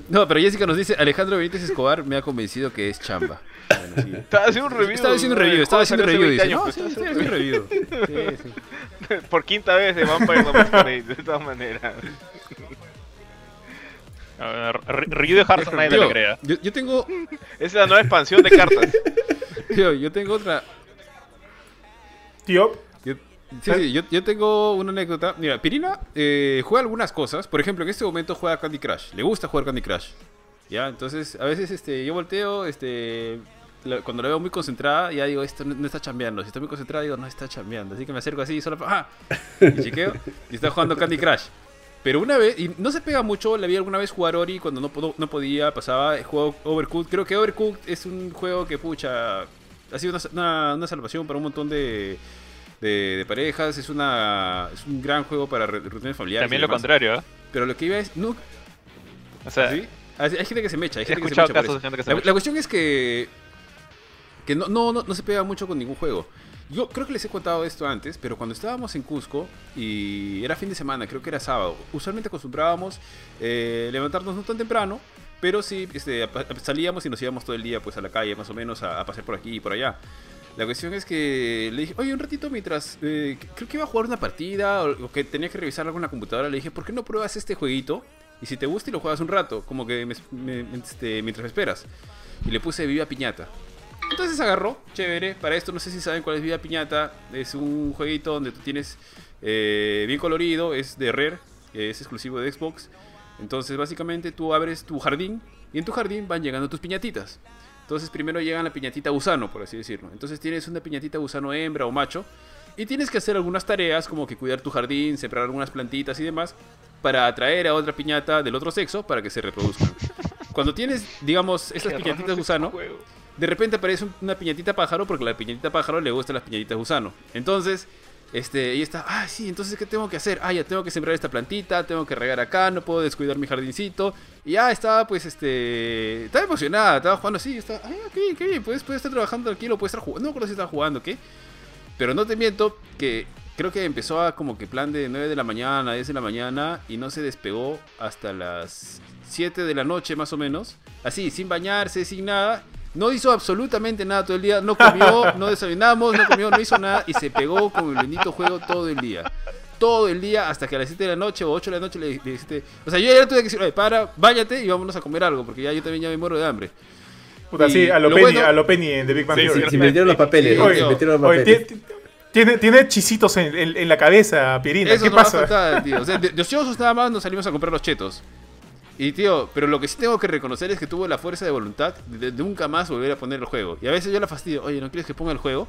No, pero Jessica nos dice, Alejandro Benítez Escobar me ha convencido que es chamba. Estaba haciendo un review. Estaba haciendo un review, estaba haciendo un review. Dice, no, sí, estoy haciendo un review. Por quinta vez de Vampire the Masquerade, de todas maneras. Review de Hearthstone nadie le crea. Yo, yo tengo... Esa es la nueva expansión de cartas. Tío, yo tengo otra... Tío, Sí, sí, yo, yo, tengo una anécdota. Mira, Pirina eh, juega algunas cosas. Por ejemplo, en este momento juega Candy Crush. Le gusta jugar Candy Crush. Ya, entonces a veces este, yo volteo, este, cuando la veo muy concentrada, ya digo, esto no, está chambeando. Si está muy concentrada, digo, no está chambeando. Así que me acerco así y solo. ¡Ah! Y chiqueo. y está jugando Candy Crush. Pero una vez, y no se pega mucho, le vi alguna vez jugar Ori cuando no, no podía, pasaba, juego Overcooked. Creo que Overcooked es un juego que, pucha, ha sido una, una salvación para un montón de de, parejas, es una es un gran juego para reuniones familiares. También lo contrario, ¿eh? Pero lo que iba es. No, o sea, Hay gente que se mecha, hay gente que se mecha. la, cuestión es que. Que no, no, no, se pega mucho con ningún juego. Yo creo que les he contado esto antes, pero cuando estábamos en Cusco y era fin de semana, creo que era sábado, usualmente acostumbrábamos eh, levantarnos no tan temprano, pero sí este, salíamos y nos íbamos todo el día pues a la calle más o menos a, a pasear por aquí y por allá. La cuestión es que le dije, oye, un ratito mientras. Eh, creo que iba a jugar una partida o, que tenía que revisar algo la computadora. Le dije, ¿por qué no pruebas este jueguito? Y si te gusta y lo juegas un rato, como que este, mientras me esperas. Y le puse Viva Piñata. Entonces agarró, chévere. Para esto no sé si saben cuál es Viva Piñata. Es un jueguito donde tú tienes eh, bien colorido, es de Rare, es exclusivo de Xbox. Entonces básicamente tú abres tu jardín y en tu jardín van llegando tus piñatitas. Entonces primero llega la piñatita gusano, por así decirlo. Entonces tienes una piñatita gusano hembra o macho. Y tienes que hacer algunas tareas como que cuidar tu jardín, sembrar algunas plantitas y demás. Para atraer a otra piñata del otro sexo para que se reproduzcan. Cuando tienes, digamos, estas piñatitas gusano, de repente aparece una piñatita pájaro porque a la piñatita pájaro le gustan las piñatitas gusano. Entonces este, y está, ah, sí, entonces, ¿qué tengo que hacer? Ah, ya tengo que sembrar esta plantita, tengo que regar acá, no puedo descuidar mi jardincito. Y ya estaba, pues, este, estaba emocionada, estaba jugando así, estaba, ay, qué bien, qué bien, puedes, puedes estar trabajando tranquilo, puedes estar jugando, no me acuerdo si estaba jugando, ¿qué? Pero no te miento que creo que empezó a como que plan de 9 de la mañana, 10 de la mañana y no se despegó hasta las 7 de la noche más o menos. Así, sin bañarse, sin nada. No hizo absolutamente nada todo el día, no comió, no desayunamos, no comió, no hizo nada y se pegó con el bendito juego todo el día. Todo el día hasta que a las 7 de la noche o 8 de la noche le, dijiste... O sea, yo ya tuve que decir, para, váyate y vámonos a comer algo, porque ya yo también ya me muero de hambre. Puta, sí, a lo, Penny, a lo Penny en The Big Bang Theory. Sí, se metieron los papeles. se metieron los papeles. Tiene, tiene chisitos en, en, la cabeza, Pirina. ¿Qué pasa? tío. O sea, de, de ociosos nada más nos salimos a comprar los chetos. Y tío, pero lo que sí tengo que reconocer es que tuvo la fuerza de voluntad de, nunca más volver a poner el juego. Y a veces yo la fastidio, oye, ¿no quieres que ponga el juego?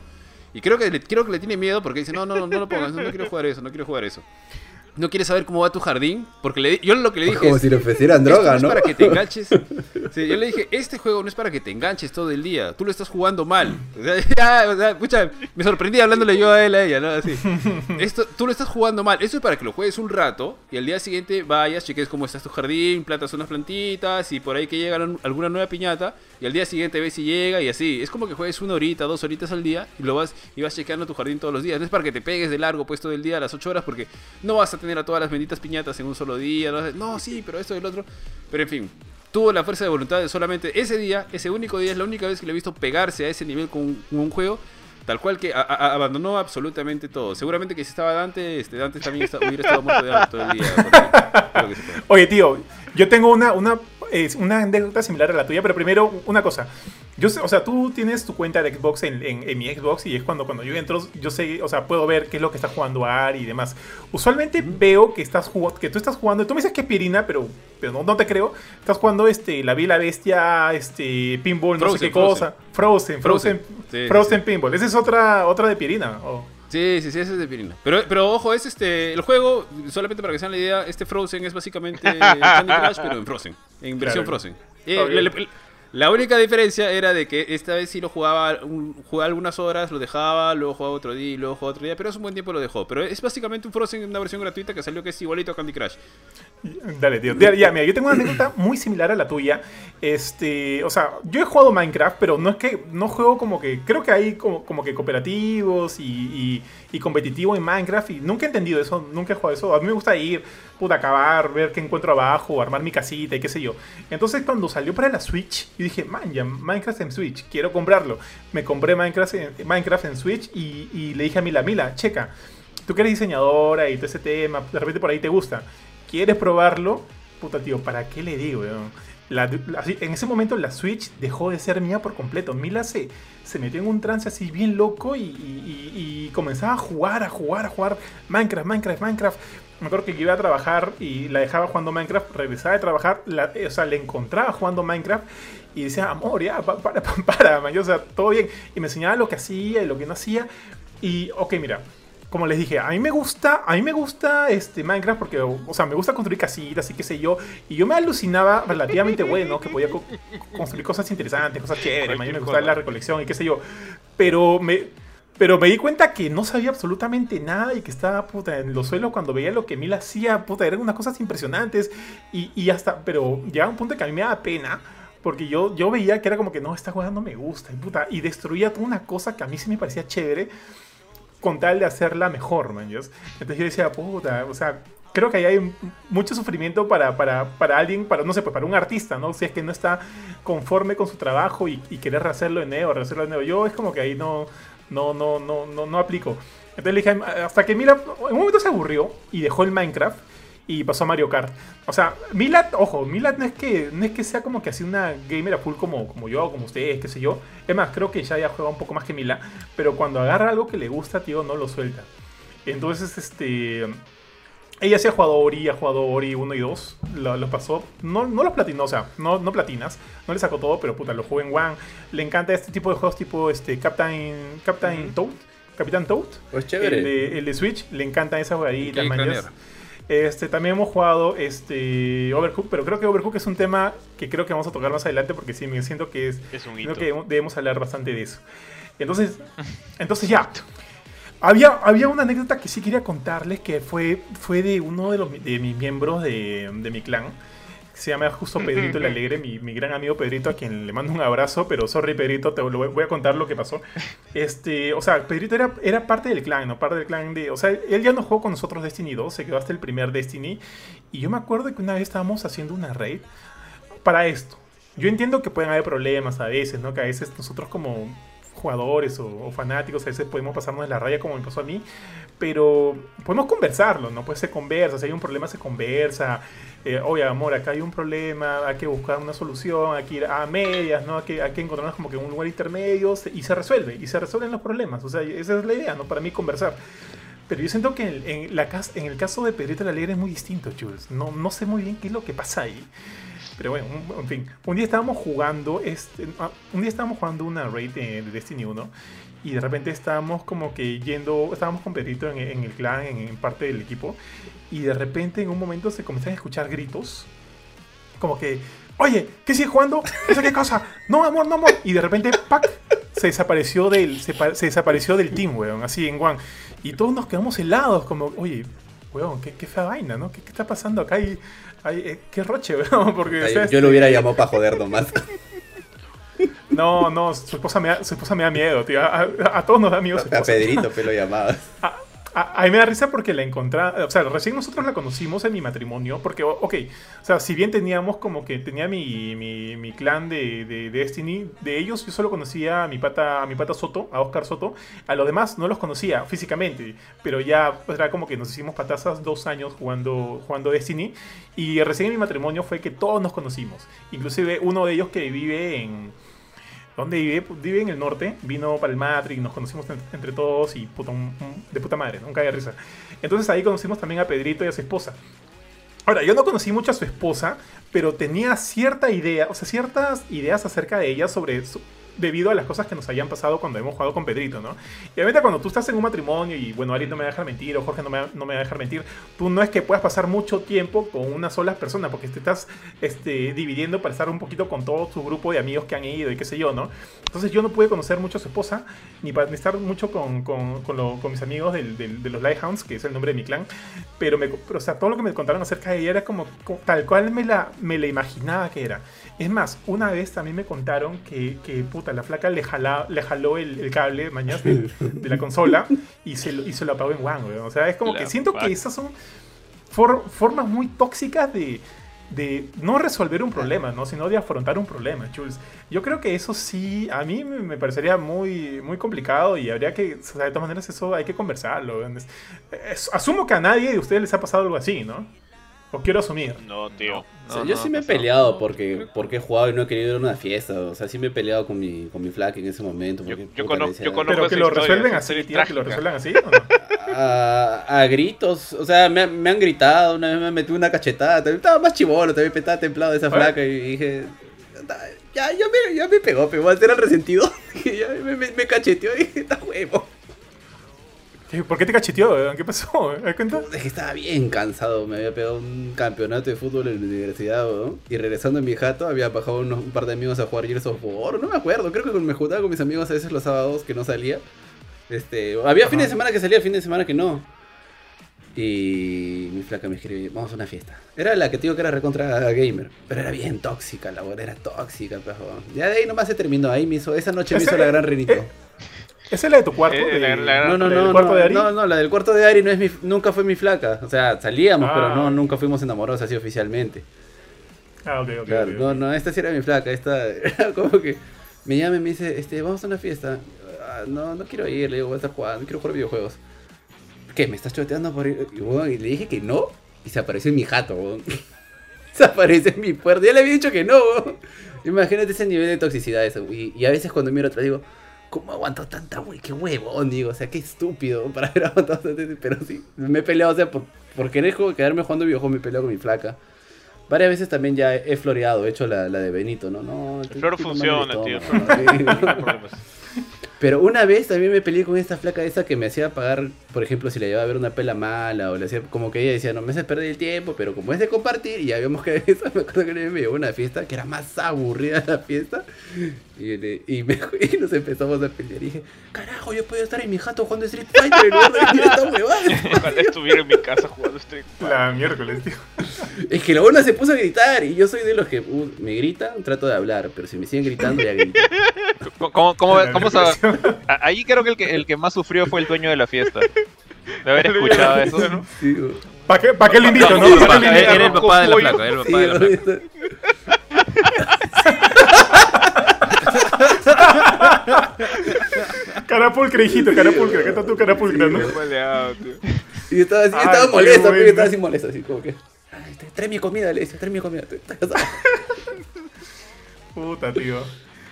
Y creo que le, creo que le tiene miedo porque dice, no, no, no, no lo pongas, no quiero jugar eso, no quiero jugar eso no quieres saber cómo va tu jardín, porque le, yo lo que le dije como si le ofrecieran droga, no, es para que te enganches. Sí, yo le dije, este juego no es para que te enganches todo el día, tú lo estás jugando mal. O sea, ya, o sea, pucha, me sorprendí hablándole yo a él a ella, ¿no? Así. Esto, tú lo estás jugando mal, esto es para que lo juegues un rato y al día siguiente vayas, cheques cómo está tu jardín, plantas unas plantitas y por ahí que llega alguna nueva piñata y al día siguiente ves si llega y así. Es como que juegues una horita, dos horitas al día y lo vas y vas chequeando tu jardín todos los días. No es para que te pegues de largo puesto del día a las 8 horas porque no vas a tener a todas las benditas piñatas en un solo día. No, sí, pero esto y el otro. Pero en fin, tuvo la fuerza de voluntad de solamente ese día, ese único día, es la única vez que le he visto pegarse a ese nivel con un, juego. Tal cual que abandonó absolutamente todo. Seguramente que si estaba Dante, este, Dante también hubiera estado muerto de todo el día. Oye, tío, yo tengo una es una anécdota similar a la tuya, pero primero una cosa. Yo sé, o sea, tú tienes tu cuenta de Xbox en, en, mi Xbox y es cuando, cuando yo entro, yo sé, o sea, puedo ver qué es lo que está jugando Ari y demás. Usualmente veo que estás jugando, que tú estás jugando, tú me dices que es Pirina, pero, pero no, no, te creo. Estás jugando este, La Vila Bestia, este, Pinball, no sé qué cosa. Frozen, Frozen, Frozen, Pinball. Esa es otra, otra de Pirina. Sí, sí, sí, ese es de Pirina. Pero, pero ojo, es este. El juego, solamente para que sean la idea, este Frozen es básicamente Candy Crush, pero en Frozen. En versión Frozen. Eh, la única diferencia era de que esta vez sí lo jugaba, jugaba algunas horas, lo dejaba, luego jugaba otro día luego jugaba otro día, pero hace un buen tiempo lo dejó. Pero es básicamente un Frozen, una versión gratuita que salió que es igualito a Candy Crush. Dale, tío. Ya, mira, yo tengo una anécdota muy similar a la tuya. Este, o sea, yo he jugado Minecraft, pero no es que no juego como que. Creo que hay como, como que cooperativos y, y, competitivo en Minecraft. Y nunca he entendido eso, nunca he jugado eso. A mí me gusta ir, puta, acabar, ver qué encuentro abajo, armar mi casita y qué sé yo. Entonces, cuando salió para la Switch, yo dije, man, ya, Minecraft en Switch, quiero comprarlo. Me compré Minecraft en, Minecraft en Switch y, y le dije a Mila, Mila, checa, tú que eres diseñadora y todo ese tema, de repente por ahí te gusta quieres probarlo, puta tío, ¿para qué le digo? en ese momento la Switch dejó de ser mía por completo. Mila se, se metió en un trance así bien loco y, comenzaba a jugar, a jugar, a jugar Minecraft, Minecraft, Minecraft. Me acuerdo que iba a trabajar y la dejaba jugando Minecraft, regresaba de trabajar, o sea, le encontraba jugando Minecraft y decía, amor, ya, para, para, para, o sea, todo bien. Y me enseñaba lo que hacía y lo que no hacía. Y, ok, mira, como les dije, a mí me gusta, a mí me gusta este Minecraft porque, o sea, me gusta construir casitas y qué sé yo. Y yo me alucinaba relativamente bueno, que podía construir cosas interesantes, cosas chéveres, a mí me gustaba la recolección y qué sé yo. Pero me, pero me di cuenta que no sabía absolutamente nada y que estaba puta en los suelos cuando veía lo que Mil hacía, puta, eran unas cosas impresionantes. Y, y hasta, pero llegaba un punto que a mí me daba pena. Porque yo, yo veía que era como que no, esta jugando me gusta, puta, y destruía toda una cosa que a mí sí me parecía chévere con tal de hacerla mejor, man. Entonces yo decía, puta, o sea, creo que ahí hay mucho sufrimiento para, para, para, alguien, para, no sé, pues para un artista, ¿no? Si es que no está conforme con su trabajo y, y querer rehacerlo de nuevo, rehacerlo de nuevo. Yo es como que ahí no, no, no, no, no, no aplico. Entonces le dije, hasta que mira, en un momento se aburrió y dejó el Minecraft y pasó a Mario Kart. O sea, Milad, ojo, Milad no es que no es que sea como que así una gamer a full como, como yo o como ustedes, qué sé yo. Es más, creo que ya ya juega un poco más que Mila, pero cuando agarra algo que le gusta, tío, no lo suelta. Entonces, este ella sí ha jugado Ori, ha jugado Ori 1 y 2, lo, pasó, no, no los platinó, o sea, no, no platinas, no le sacó todo, pero puta, lo jugó en One. Le encanta este tipo de juegos tipo este Captain, Captain Toad, Capitán Toad. Pues chévere. El de, el de Switch, le encanta esa jugadita, este, también hemos jugado este, Overcook, pero creo que Overcook es un tema que creo que vamos a tocar más adelante porque sí, me siento que es, es un creo que debemos hablar bastante de eso. Entonces, entonces ya. Había, había una anécdota que sí quería contarles que fue, fue de uno de, los, de mis miembros de, de mi clan se llama justo Pedrito el Alegre, mi, mi, gran amigo Pedrito, a quien le mando un abrazo, pero sorry Pedrito, te lo voy, a contar lo que pasó. Este, o sea, Pedrito era, era parte del clan, ¿no? Parte del clan de... O sea, él ya no jugó con nosotros Destiny 2, se quedó hasta el primer Destiny. Y yo me acuerdo que una vez estábamos haciendo una raid para esto. yo entiendo que pueden haber problemas a veces, ¿no? Que a veces nosotros como jugadores o, fanáticos a veces podemos pasarnos de la raya como me pasó a mí, pero podemos conversarlo, ¿no? Pues se conversa, si hay un problema se conversa, eh, oye amor, acá hay un problema, hay que buscar una solución, hay que ir a medias, ¿no? Hay que, hay que encontrarnos como que un lugar intermedio y se resuelve, y se resuelven los problemas, o sea, esa es la idea, ¿no? Para mí conversar. Pero yo siento que en, la, en el caso de Pedrito la Alegre es muy distinto, Jules. No, no sé muy bien qué es lo que pasa ahí. Pero bueno, en fin. Un día estábamos jugando, este, ah, un día estábamos jugando una raid de, Destiny 1 y de repente estábamos como que yendo, estábamos con en, el clan, en, parte del equipo, y de repente en un momento se comenzaron a escuchar gritos, como que, oye, ¿qué sigue jugando? ¿Esa qué cosa? No, amor, no, amor. Y de repente, ¡pac! Se desapareció del, se, desapareció del team, weón, así en One. Y todos nos quedamos helados, como, oye, weón, qué, qué fea vaina, ¿no? ¿Qué, ¿Qué, está pasando acá? Y Ay, eh, qué roche, weón. Porque, yo lo hubiera llamado para joder nomás. No, no, su esposa me da, su esposa me da miedo, tío. A, todos nos da miedo. A Pedrito, pero llamabas. a, mí me da risa porque la encontré, o sea, recién nosotros la conocimos en mi matrimonio, porque, ok, o sea, si bien teníamos como que tenía mi, mi, clan de, de, Destiny, de ellos yo solo conocía a mi pata, a mi pata Soto, a Oscar Soto, a los demás no los conocía físicamente, pero ya era como que nos hicimos patazas dos años jugando, jugando Destiny, y recién en mi matrimonio fue que todos nos conocimos, inclusive uno de ellos que vive en ¿Dónde vive? Vive en el norte, vino para el Matrix, nos conocimos entre todos y puta, de puta madre, nunca había risa. Entonces ahí conocimos también a Pedrito y a su esposa. Ahora, yo no conocí mucho a su esposa, pero tenía cierta idea, o sea, ciertas ideas acerca de ella sobre, debido a las cosas que nos habían pasado cuando hemos jugado con Pedrito, ¿no? Y obviamente cuando tú estás en un matrimonio y, bueno, Ari no me va a dejar mentir o Jorge no me, no me va a dejar mentir, tú no es que puedas pasar mucho tiempo con una sola persona, porque te estás este, dividiendo para estar un poquito con todo tu grupo de amigos que han ido y qué sé yo, ¿no? Entonces yo no pude conocer mucho a su esposa, ni, para, estar mucho con, con, con, mis amigos del, de los Lighthounds, que es el nombre de mi clan, pero, me, o sea, todo lo que me contaron acerca de ella era como, tal cual me la, me la imaginaba que era. Es más, una vez también me contaron que, que puta, la flaca le, le jaló el, cable mañana de, la consola y se, lo, y se lo apagó en One, O sea, es como que siento que esas son formas muy tóxicas de, de no resolver un problema, ¿no? sino de afrontar un problema, Jules. Yo creo que eso sí, a mí me parecería muy, muy complicado y habría que, o sea, de todas maneras, eso hay que conversarlo. asumo que a nadie de ustedes les ha pasado algo así, ¿no? ¿O quiero asumir? No, tío. yo sí me he peleado porque, porque he jugado y no he querido ir a una fiesta. O sea, sí me he peleado con mi, con mi flaca en ese momento. yo, conozco, Pero que lo resuelven así, tío, que lo resuelvan así, ¿o no? a, gritos. O sea, me, me, han gritado. Una vez me metí una cachetada. Estaba más chivolo, también estaba templado esa flaca. Y dije, ya, ya, me, ya me pegó, pero era el resentido. ya me, me, me cacheteó y dije, está huevo. ¿Por qué te cacheteó? ¿Qué pasó? Es que estaba bien cansado. Me había pegado un campeonato de fútbol en la universidad, ¿no? Y regresando en mi jato, había bajado unos, un par de amigos a jugar Gears of War. No me acuerdo. Creo que me juntaba con mis amigos a veces los sábados que no salía. Este, había fines de semana que salía, fines de semana que no. Y mi flaca me escribe, vamos a una fiesta. Era la que te digo que era recontra gamer. Pero era bien tóxica, la buena era tóxica, pejo. Ya de ahí nomás se terminó. Ahí me hizo, esa noche me hizo la gran renito. Eh, ¿Esa es la de tu cuarto? Eh, no, no, no, cuarto de Ari? no, no, la del cuarto de Ari no es mi, nunca fue mi flaca. O sea, salíamos, pero no, ah. nunca fuimos enamorados así oficialmente. Ah, ok, ok. no, no, esta sí era mi flaca. Esta era como que me llama y me dice, este, vamos a una fiesta. Ah, no, no quiero ir, le digo, voy a estar jugando, quiero jugar videojuegos. ¿Qué? ¿Me estás choteando por ir? Y, le dije que no, y se apareció en mi jato, se aparece en mi puerta. Ya le había dicho que no, Imagínate ese nivel de toxicidad eso. Y, y a veces cuando miro atrás digo, ¿Cómo aguantó tanta, güey? Qué huevón, digo. O sea, qué estúpido para haber aguantado Pero sí, me he peleado, o sea, por, por querer quedarme jugando videojuegos, me he peleado con mi flaca. Varias veces también ya he floreado, he hecho la, la de Benito, ¿no? no el flor funciona, tío. Pero una vez también me peleé con esta flaca esa que me hacía pagar, por ejemplo, si le llevaba a ver una pela mala o le hacía como que ella decía, no me haces perder el tiempo, pero como es de compartir, y ya vimos que eso, me acuerdo que me llevó a una fiesta que era más aburrida la fiesta. Y, y, me, y, nos empezamos a pelear. Y dije, carajo, yo podía estar en mi jato jugando Street Fighter en lugar de venir esta huevada. Ojalá estuviera en mi casa jugando Street Fighter. La miércoles, tío. Es que la una se puso a gritar y yo soy de los que uh, me gritan, trato de hablar, pero si me siguen gritando ya grito. ¿Cómo, cómo, cómo, Ahí creo que el, que el que más sufrió fue el dueño de la fiesta. De haber escuchado eso, ¿no? ¿Para qué, ¿Para qué le invito, no? Era el papá de la placa, era el papá de la placa. Carapulcre, hijito, carapulcre. Acá está tu carapulcre, ¿no? Y estaba, así, estaba molesto, estaba así molesto, así como que. trae mi comida, le dice, trae mi comida. Puta, tío.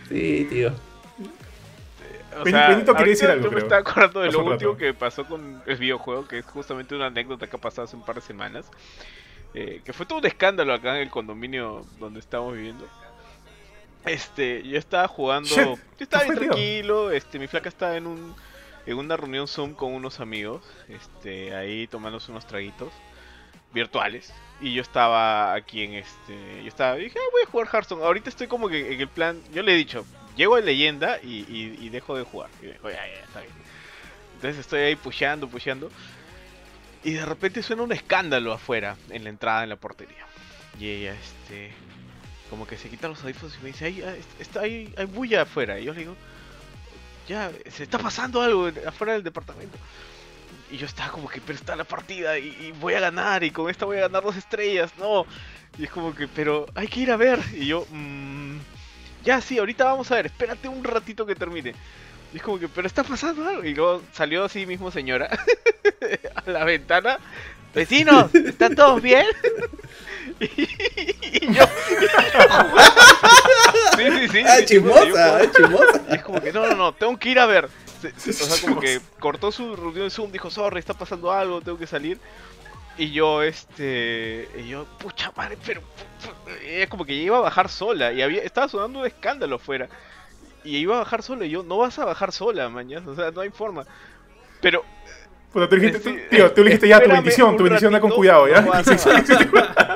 Sí, tío. O sea, Benito quería decir algo, yo me estaba acordando de lo último que pasó con el videojuego, que es justamente una anécdota que ha pasado hace un par de semanas. Eh, que fue todo un escándalo acá en el condominio donde estamos viviendo. Este, yo estaba jugando, yo estaba bien tranquilo, este, mi flaca estaba en un en una reunión Zoom con unos amigos, este, ahí tomándose unos traguitos virtuales y yo estaba aquí en este, yo estaba, dije, ah, voy a jugar Hearthstone. Ahorita estoy como que en el plan, yo le he dicho, llego a leyenda y, dejo de jugar. Y ya, ya, está bien. Entonces estoy ahí pusheando, pusheando. Y de repente suena un escándalo afuera, en la entrada, en la portería. Y ella, este, como que se quita los audífonos y me dice, hay, está, hay, hay bulla afuera. Y yo le digo, ya, se está pasando algo afuera del departamento. Y yo estaba como que, pero está la partida y, voy a ganar y con esta voy a ganar dos estrellas, no. Y es como que, pero hay que ir a ver. Y yo, mmm, ya sí, ahorita vamos a ver, espérate un ratito que termine. Y es como que, pero está pasando algo. Y luego salió así mismo señora a la ventana. Vecinos, ¿están todos bien? y, yo, sí, sí, sí. Ah, chismosa, ah, chismosa. Y es como que, no, no, no, tengo que ir a ver. o sea, como que cortó su reunión de Zoom, dijo, sorry, está pasando algo, tengo que salir. Y yo, este. Y yo, pucha madre, pero. Ella como que iba a bajar sola. Y había, estaba sonando un escándalo afuera. Y iba a bajar sola. Y yo, no vas a bajar sola, mañana. O sea, no hay forma. Pero. Puta, tú dijiste, este, tío, tú dijiste ya tu bendición, tu bendición da con cuidado, ¿ya?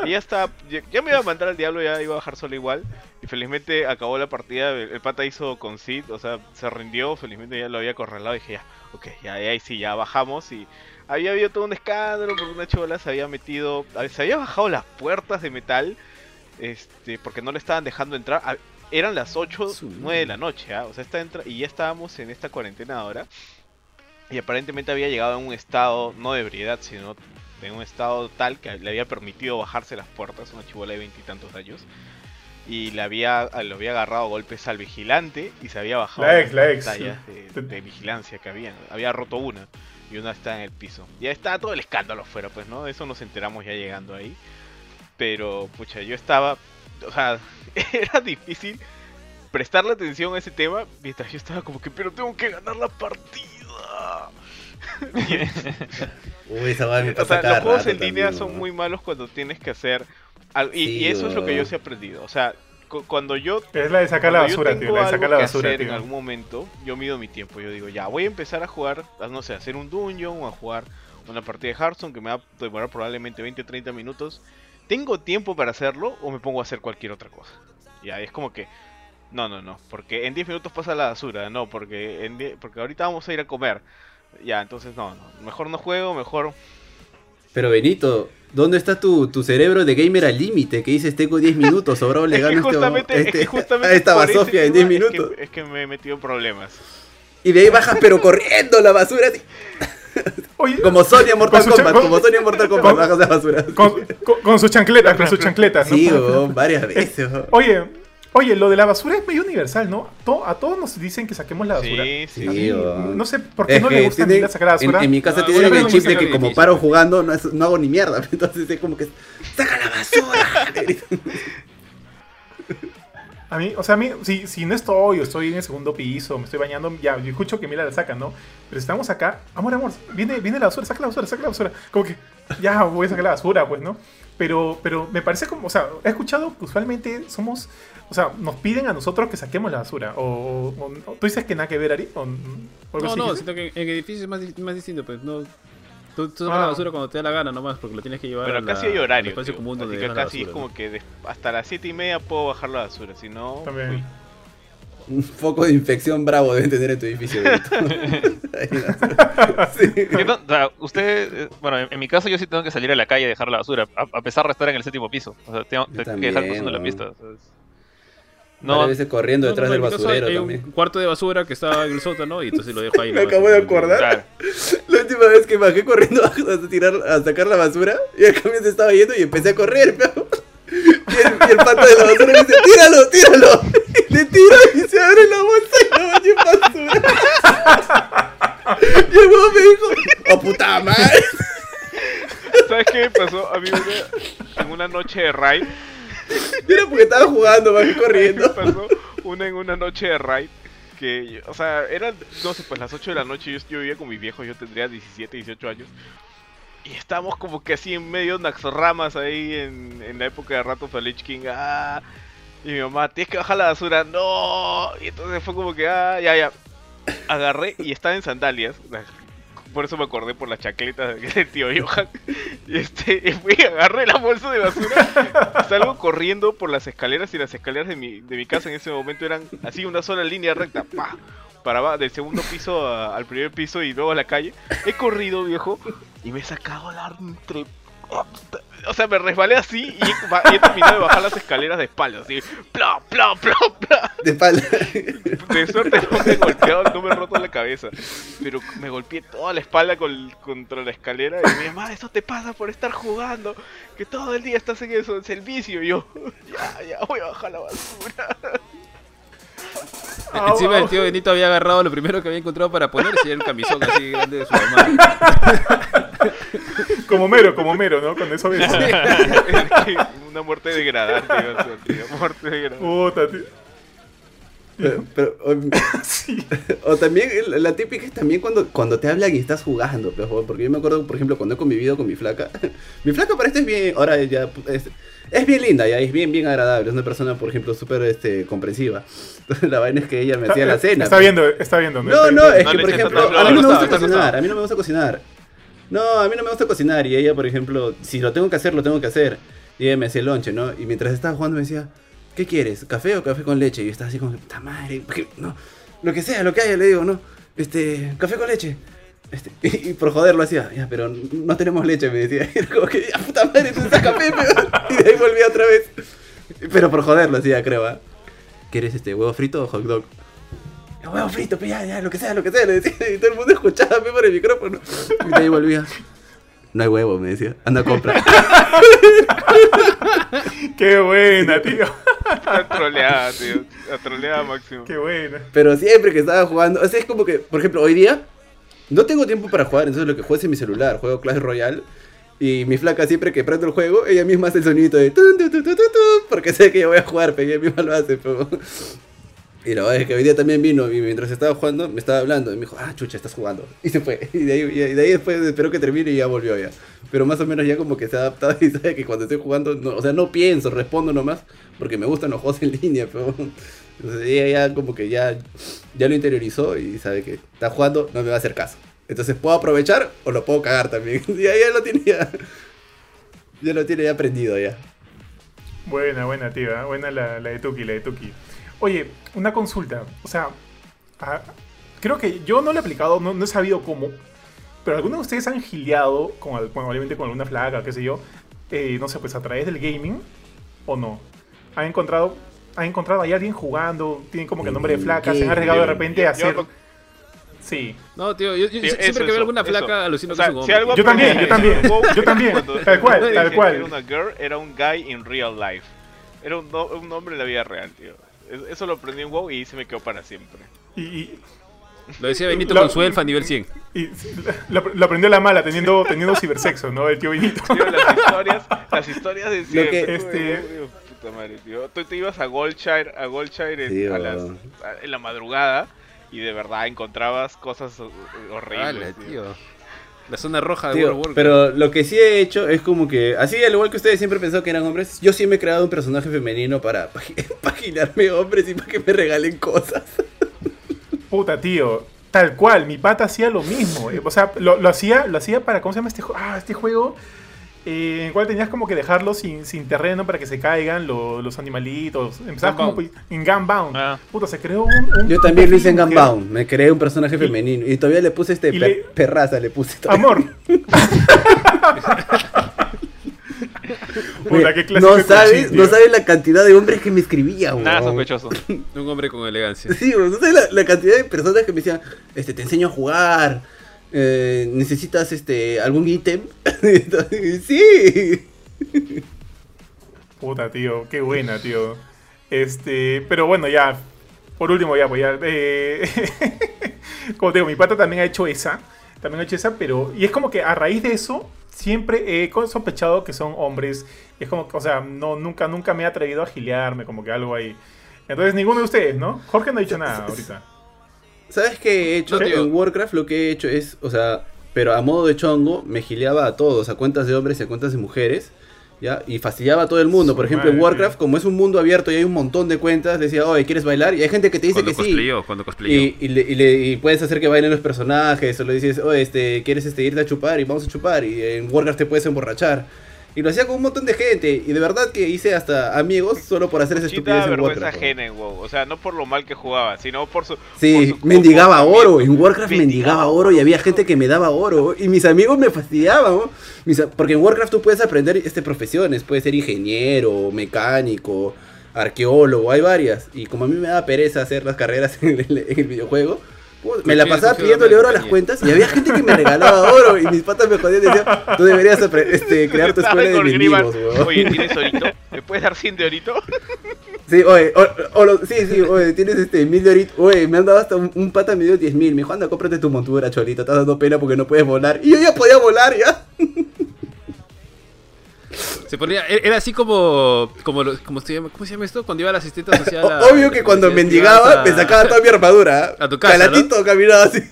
y ya está, ya, me iba a mandar al diablo, ya iba a bajar sola igual. Y felizmente acabó la partida, el, pata hizo con Sid, o sea, se rindió, felizmente ya lo había correlado. Y dije, ya, ok, ya, ahí sí, ya bajamos y había habido todo un escándalo porque una chola se había metido, se había bajado las puertas de metal, este, porque no le estaban dejando entrar. Eran las 8, 9 de la noche, ¿ah? o sea, está entra y ya estábamos en esta cuarentena ahora. Y aparentemente había llegado a un estado, no de ebriedad, sino en un estado tal que le había permitido bajarse las puertas, una chivola de veintitantos años. Y le había, le había agarrado golpes al vigilante y se había bajado las pantallas de, de, vigilancia que había. Había roto una y una está en el piso. Ya está todo el escándalo afuera, pues, ¿no? Eso nos enteramos ya llegando ahí. Pero, pucha, yo estaba. O sea, era difícil prestarle atención a ese tema mientras yo estaba como que, pero tengo que ganar la partida. Uy, esa va O sea, los juegos en línea son muy malos cuando tienes que hacer. y, eso es lo que yo sí he aprendido. O sea, cuando yo. Es la de sacar la basura, tío. La de sacar la basura, tío. En algún momento, yo mido mi tiempo. Yo digo, ya, voy a empezar a jugar, no sé, a hacer un dungeon o a jugar una partida de Hearthstone que me va a demorar probablemente 20 30 minutos. ¿Tengo tiempo para hacerlo o me pongo a hacer cualquier otra cosa? Ya, es como que. No, no, no. Porque en 10 minutos pasa la basura. No, porque, en porque ahorita vamos a ir a comer. Ya, entonces no, no. Mejor no juego, mejor. Pero Benito, ¿Dónde está tu, tu cerebro de gamer al límite? Que dices, tengo 10 minutos, sobrado le gano este, este a esta basofia en 10 minutos. Es que, me he metido en problemas. Y de ahí bajas, pero corriendo la basura. Así. Oye, como Sonia Mortal Kombat, como Sonia Mortal Kombat, bajas la basura. Con, con, sus chancletas, con sus chancletas. Sí, varias veces. Oye, Oye, lo de la basura es medio universal, ¿no? a todos nos dicen que saquemos la basura. Sí, sí. no sé por qué no le gusta tiene, sacar la basura. En, mi casa tiene tienen el chip de que como paro jugando no, no, hago ni mierda. Entonces es como que ¡saca la basura! a mí, o sea, a mí, si, si no estoy o estoy en el segundo piso, me estoy bañando, ya, yo escucho que Mila la saca, ¿no? Pero estamos acá, amor, amor, viene, viene la basura, saca la basura, saca la basura. Como que, ya, voy a sacar la basura, pues, ¿no? Pero, pero me parece como, o sea, he escuchado que usualmente somos, o sea, nos piden a nosotros que saquemos la basura. O, tú dices que nada que ver, Ari. O, no, no, siento que en edificios es más, más distinto, pues no. Tú, sacas la ah. basura cuando te da la gana nomás, porque lo tienes que llevar Pero a casi hay horario. Espacio común donde Así que casi es como que hasta las 7 y media puedo bajar la basura, si no. También un foco de infección bravo deben tener en tu edificio. usted, eh, bueno, en, mi caso yo sí tengo que salir a la calle a dejar la basura, a, pesar de estar en el séptimo piso. O sea, tengo, que dejar cruzando la pista. No. A veces corriendo no, detrás no, del basurero hay también. Un cuarto de basura que estaba en el sótano y entonces lo dejo ahí. Me acabo de acordar. La última vez que bajé corriendo a, tirar, a sacar la basura y el camión se estaba yendo y empecé a correr, pero... Y el, y el pato de la basura me dice, tíralo, tíralo. Y le tiro y se abre la bolsa y la baño en basura. Y el huevo me dijo, ¡oh puta madre! ¿Sabes qué me pasó? A mí una, en una noche de raid Mira porque estaba jugando, va corriendo. pasó una en una noche de raid que, o sea, eran, no sé, pues las 8 de la noche, yo, yo vivía con mis viejos, yo tendría 17, 18 años. Y estábamos como que así en medio de unas ramas ahí en, en la época de Rato Lich King. Ah, y mi mamá, tienes que bajar la basura. No. Y entonces fue como que, ah, ya, ya. Agarré y estaba en sandalias por eso me acordé por la chaqueta del tío Johan. Y este, fui, agarré la bolsa de basura, salgo corriendo por las escaleras y las escaleras de mi, de mi casa en ese momento eran así una sola línea recta, pa, para del segundo piso al primer piso y luego a la calle. He corrido, viejo, y me he sacado la entre o sea, me resbalé así y he, he, terminado de bajar las escaleras de espalda, así, pla, pla, pla, pla. De espalda. De suerte no me he golpeado, no me he roto la cabeza. Pero me golpeé toda la espalda contra la escalera y mi mamá, eso te pasa por estar jugando, que todo el día estás en eso, en servicio. Y yo, ya, ya, voy a bajar la basura. Encima el tío Benito había agarrado lo primero que había encontrado para ponerse era un camisón así grande de su mamá. como mero, como mero, ¿no? Con eso ves. Una muerte degradante, tío. Muerte degradante. Puta, tío. Pero, o, también la típica es también cuando, cuando te hablan y estás jugando, porque yo me acuerdo, por ejemplo, cuando he convivido con mi flaca, mi flaca para esto es bien, ahora ya es, bien linda, ya es bien bien agradable, es una persona, por ejemplo, súper este, comprensiva. Entonces la vaina es que ella me hacía la cena. Está viendo, está viendo. No, no, es que por ejemplo, a mí no me gusta cocinar, a mí no me gusta cocinar. No, a mí no me gusta cocinar y ella, por ejemplo, si lo tengo que hacer, lo tengo que hacer. Y ella me hacía el lonche, ¿no? Y mientras estaba jugando me decía, ¿qué quieres? ¿Café o café con leche? Y yo estaba así como, puta madre, no, lo que sea, lo que haya, le digo, no, este, café con leche. Este, y, por joder lo hacía, ya, pero no tenemos leche, me decía. Y como que, puta madre, tú estás café, Y de ahí volví otra vez. Pero por joder lo hacía, creo, ¿ah? ¿Quieres este huevo frito o hot dog? Huevo frito, pues ya, ya, lo que sea, lo que sea, le decía. Y todo el mundo escuchaba por el micrófono. Y de ahí volvía. No hay huevo, me decía. Anda a comprar. Qué buena, tío. Troleada, tío. Troleada máximo. Qué buena. Pero siempre que estaba jugando. O sea, es como que, por ejemplo, hoy día no tengo tiempo para jugar. Entonces lo que juego es en mi celular. Juego Clash Royale. Y mi flaca siempre que prendo el juego, ella misma hace el sonido de tun, tun, tun, porque sé que yo voy a jugar, pero ella misma lo hace. Pero... Y la verdad es que hoy día también vino y mientras estaba jugando me estaba hablando y me dijo, ah, chucha, estás jugando. Y se fue. Y de ahí, de ahí después espero que termine y ya volvió ya. Pero más o menos ya como que se ha adaptado y sabe que cuando estoy jugando, o sea, no pienso, respondo nomás, porque me gustan los juegos en línea, pero entonces ella ya como que ya, ya lo interiorizó y sabe que está jugando, no me va a hacer caso. Entonces puedo aprovechar o lo puedo cagar también. Y ya, ya lo tiene ya, lo tiene ya aprendido ya. Buena, buena, tía. Buena la, la de Tuki, la de Tuki. Oye, una consulta. O sea, ah, creo que yo no lo he aplicado, no, he sabido cómo. Pero algunos de ustedes han giliado, con, obviamente con alguna flaga, qué sé yo, eh, no sé, pues a través del gaming, o no. ¿Han encontrado, ¿han encontrado ahí alguien jugando? Tienen como que nombre de flaca, se han arriesgado de repente a hacer. Sí. No, tío, yo, siempre que veo alguna flaca alucino que es un hombre. yo también, yo también, yo también. Tal cual, tal cual. Era una girl, era un guy in real life. Era un, un hombre en la vida real, tío. Eso lo aprendí en WoW y se me quedó para siempre. Y, lo decía Benito con su elfa a nivel 100. Y lo, aprendió la mala, teniendo, teniendo cibersexo, ¿no? El tío Benito. las historias, las historias de siempre. este... puta madre, tío. Tú te ibas a Goldshire, a Goldshire en, en la madrugada y de verdad encontrabas cosas horribles. tío. La zona roja de World Pero lo que sí he hecho es como que, así al igual que ustedes siempre pensado que eran hombres, yo sí me he creado un personaje femenino para paginarme hombres y para que me regalen cosas. Puta, tío. Tal cual, mi pata hacía lo mismo. O sea, lo, lo hacía, lo hacía para, ¿cómo se llama este juego? Ah, este juego en el cual tenías como que dejarlos sin, sin terreno para que se caigan los animalitos. Empezabas como en Gunbound. Ah. Puta, se creó un, Yo también lo hice en Gunbound. Me creé un personaje femenino. Y todavía le puse este perraza, le puse. Amor. Puta, ¿qué no sabes, no sabes la cantidad de hombres que me escribían, Nada sospechoso. un hombre con elegancia. Sí, no sabes la, la, cantidad de personas que me decían, este, te enseño a jugar, eh, ¿necesitas este algún ítem? sí. Puta, tío, qué buena, tío. Este, pero bueno, ya, por último, ya, voy pues a... Eh, como te digo, mi pata también ha hecho esa, también ha hecho esa, pero... Y es como que a raíz de eso, siempre he sospechado que son hombres. es como, o sea, no, nunca, nunca me he atrevido a gilearme, como que algo ahí. Entonces, ninguno de ustedes, ¿no? Jorge no ha dicho nada ahorita. ¿Sabes qué he hecho? En Warcraft lo que he hecho es, o sea, pero a modo de chongo, me gileaba a todos, a cuentas de hombres y a cuentas de mujeres. ¿Ya? Y fastidiaba a todo el mundo. Por ejemplo, en Warcraft, como es un mundo abierto y hay un montón de cuentas, decía, oye, ¿quieres bailar? Y hay gente que te dice que sí. Cuando y, y, puedes hacer que bailen los personajes, o le dices, oye, este, ¿quieres este, irte a chupar? Y vamos a chupar. Y en Warcraft te puedes emborrachar. Y lo hacía con un montón de gente. Y de verdad que hice hasta amigos solo por hacer esa estupidez en Warcraft. ajena en WoW. O sea, no por lo mal que jugaba, sino por su. Sí, mendigaba oro. En Warcraft mendigaba oro y había gente que me daba oro. Y mis amigos me fastidiaban. porque en Warcraft tú puedes aprender este, profesiones. Puedes ser ingeniero, mecánico, arqueólogo. Hay varias. Y como a mí me da pereza hacer las carreras en el videojuego me la pasaba pidiéndole oro a las cuentas y había gente que me regalaba oro y mis patas me jodían y decían, tú deberías este, crear tu escuela de mendigos, Oye, ¿tienes orito? ¿Me puedes dar 100 de orito? Sí, oye, o, sí, sí, oye, tienes este mil de orito. Oye, me han dado hasta un, pata me dio 10 mil. Me dijo, anda, cómprate tu montura, cholito, estás dando pena porque no puedes volar. Y yo ya podía volar, ya. Se ponía, e-, era así como, como, como se llama, ¿cómo se llama esto? Cuando iba la asistente social Obvio que cuando mendigaba me sacaba toda mi armadura. A tu casa, Calatito caminaba así.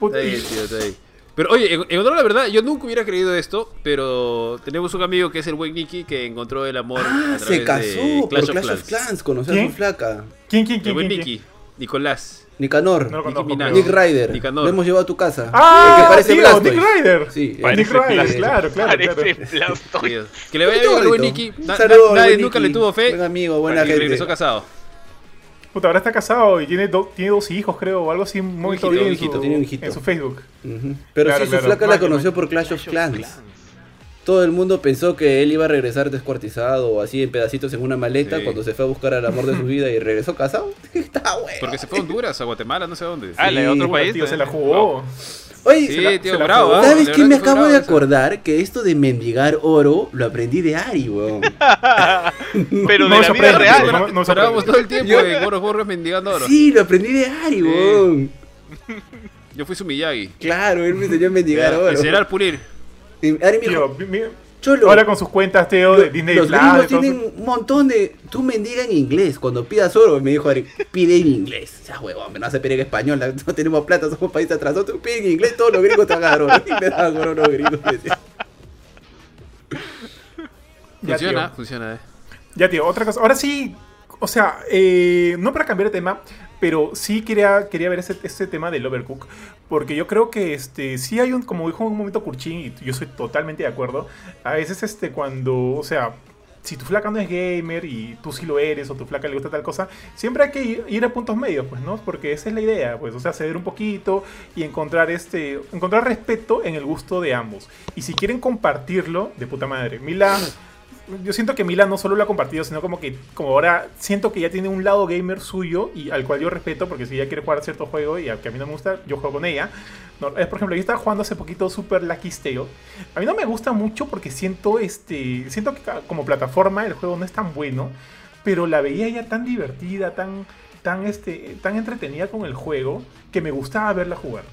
Está ahí, tío, está ahí. Pero oye, en, honor a la verdad, yo nunca hubiera creído esto, pero tenemos un amigo que es el buen Nicky que encontró el amor. Ah, se casó Clash, por Clash of Clans, conoció a su flaca. ¿Quién, quién, quién? El buen Nicky, Nicolás. Nicanor. Nick Ryder. Nicanor. Lo hemos llevado a tu casa. Ah, el que parece tío, Nick Ryder. Sí, Nick Ryder, claro, claro. claro. Que le vaya bien al buen Nicky. nadie nunca le tuvo fe. Buen amigo, buena gente. regresó casado. Puta, ahora está casado y tiene, tiene dos hijos, creo, o algo así muy hijito, bien hijito, tiene un hijito. en su Facebook. Pero sí, su flaca la conoció por Clash of Clans todo el mundo pensó que él iba a regresar descuartizado o así en pedacitos en una maleta cuando se fue a buscar al amor de su vida y regresó casado. Está bueno. Porque se fue a Honduras, a Guatemala, no sé dónde. Ah, sí, otro país. Tío, se la jugó. Oye, sí, tío, bravo, ¿sabes qué? Me acabo de acordar que esto de mendigar oro lo aprendí de Ari, weón. Pero de la vida real. No, nos parábamos todo el tiempo en Oro Borros mendigando oro. Sí, lo aprendí de Ari, weón. Yo fui su Miyagi. Claro, él me enseñó a mendigar oro. Enseñar pulir. Ahora con sus cuentas, Teo, de Disney Los gringos tienen un montón de. Tú mendiga en inglés. Cuando pidas oro, me dijo Ari, pide en inglés. O sea, huevón, no hace pedir en español. No tenemos plata, somos países atrasados. Pide en inglés, todos los gringos te van a dar oro. Y me daban oro los gringos. Funciona, funciona, eh. Ya, tío, otra cosa. Ahora sí, o sea, eh, no para cambiar de tema, pero sí quería, quería ver ese, tema del overcook. Porque yo creo que este, sí hay un, como dijo en un momento Kurchin, y yo soy totalmente de acuerdo. A veces este, cuando, o sea, si tu flaca no es gamer y tú sí lo eres, o tu flaca le gusta tal cosa, siempre hay que ir, a puntos medios, pues, ¿no? Porque esa es la idea, pues, o sea, ceder un poquito y encontrar este, encontrar respeto en el gusto de ambos. Y si quieren compartirlo, de puta madre. Mila yo siento que Mila no solo lo ha compartido, sino como que como ahora siento que ya tiene un lado gamer suyo y al cual yo respeto, porque si ella quiere jugar cierto juego y que a mí no me gusta, yo juego con ella. es, por ejemplo, yo estaba jugando hace poquito Super Lucky Tale. A mí no me gusta mucho porque siento este siento que como plataforma el juego no es tan bueno, pero la veía ya tan divertida, tan tan este tan entretenida con el juego que me gustaba verla jugar.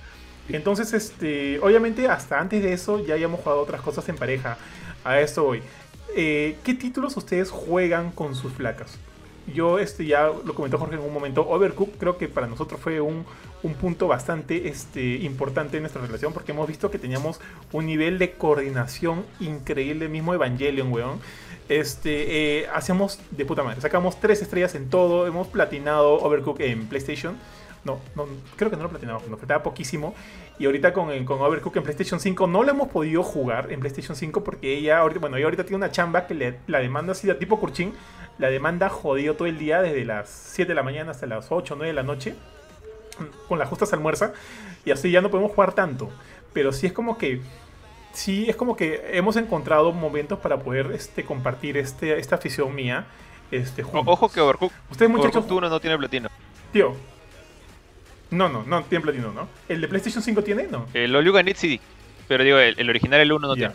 Entonces, este, obviamente hasta antes de eso ya habíamos jugado otras cosas en pareja. A eso voy. Eh, ¿qué títulos ustedes juegan con sus flacas? Yo este, ya lo comentó Jorge en un momento, Overcooked creo que para nosotros fue un, punto bastante este, importante en nuestra relación porque hemos visto que teníamos un nivel de coordinación increíble, mismo Evangelion, weón. Este, eh, hacíamos de puta madre, sacamos tres estrellas en todo, hemos platinado Overcooked en PlayStation. No, creo que no lo platinamos, nos faltaba poquísimo. Y ahorita con, con Overcooked en PlayStation 5 no lo hemos podido jugar en PlayStation 5 porque ella ahorita, bueno, ella ahorita tiene una chamba que le, la demanda así tipo Kurchin, la demanda jodido todo el día desde las 7 de la mañana hasta las 8 o 9 de la noche con las justas almuerza y así ya no podemos jugar tanto. Pero sí es como que sí es como que hemos encontrado momentos para poder este, compartir este, esta afición mía. Este, Ojo que Overcooked, Ustedes muchachos Overcooked no tiene platino. Tío, no, no, no tiene platino, ¿no? ¿El de PlayStation 5 tiene? No. El Oluga Need sí. Pero digo, el, original, el 1 no tiene.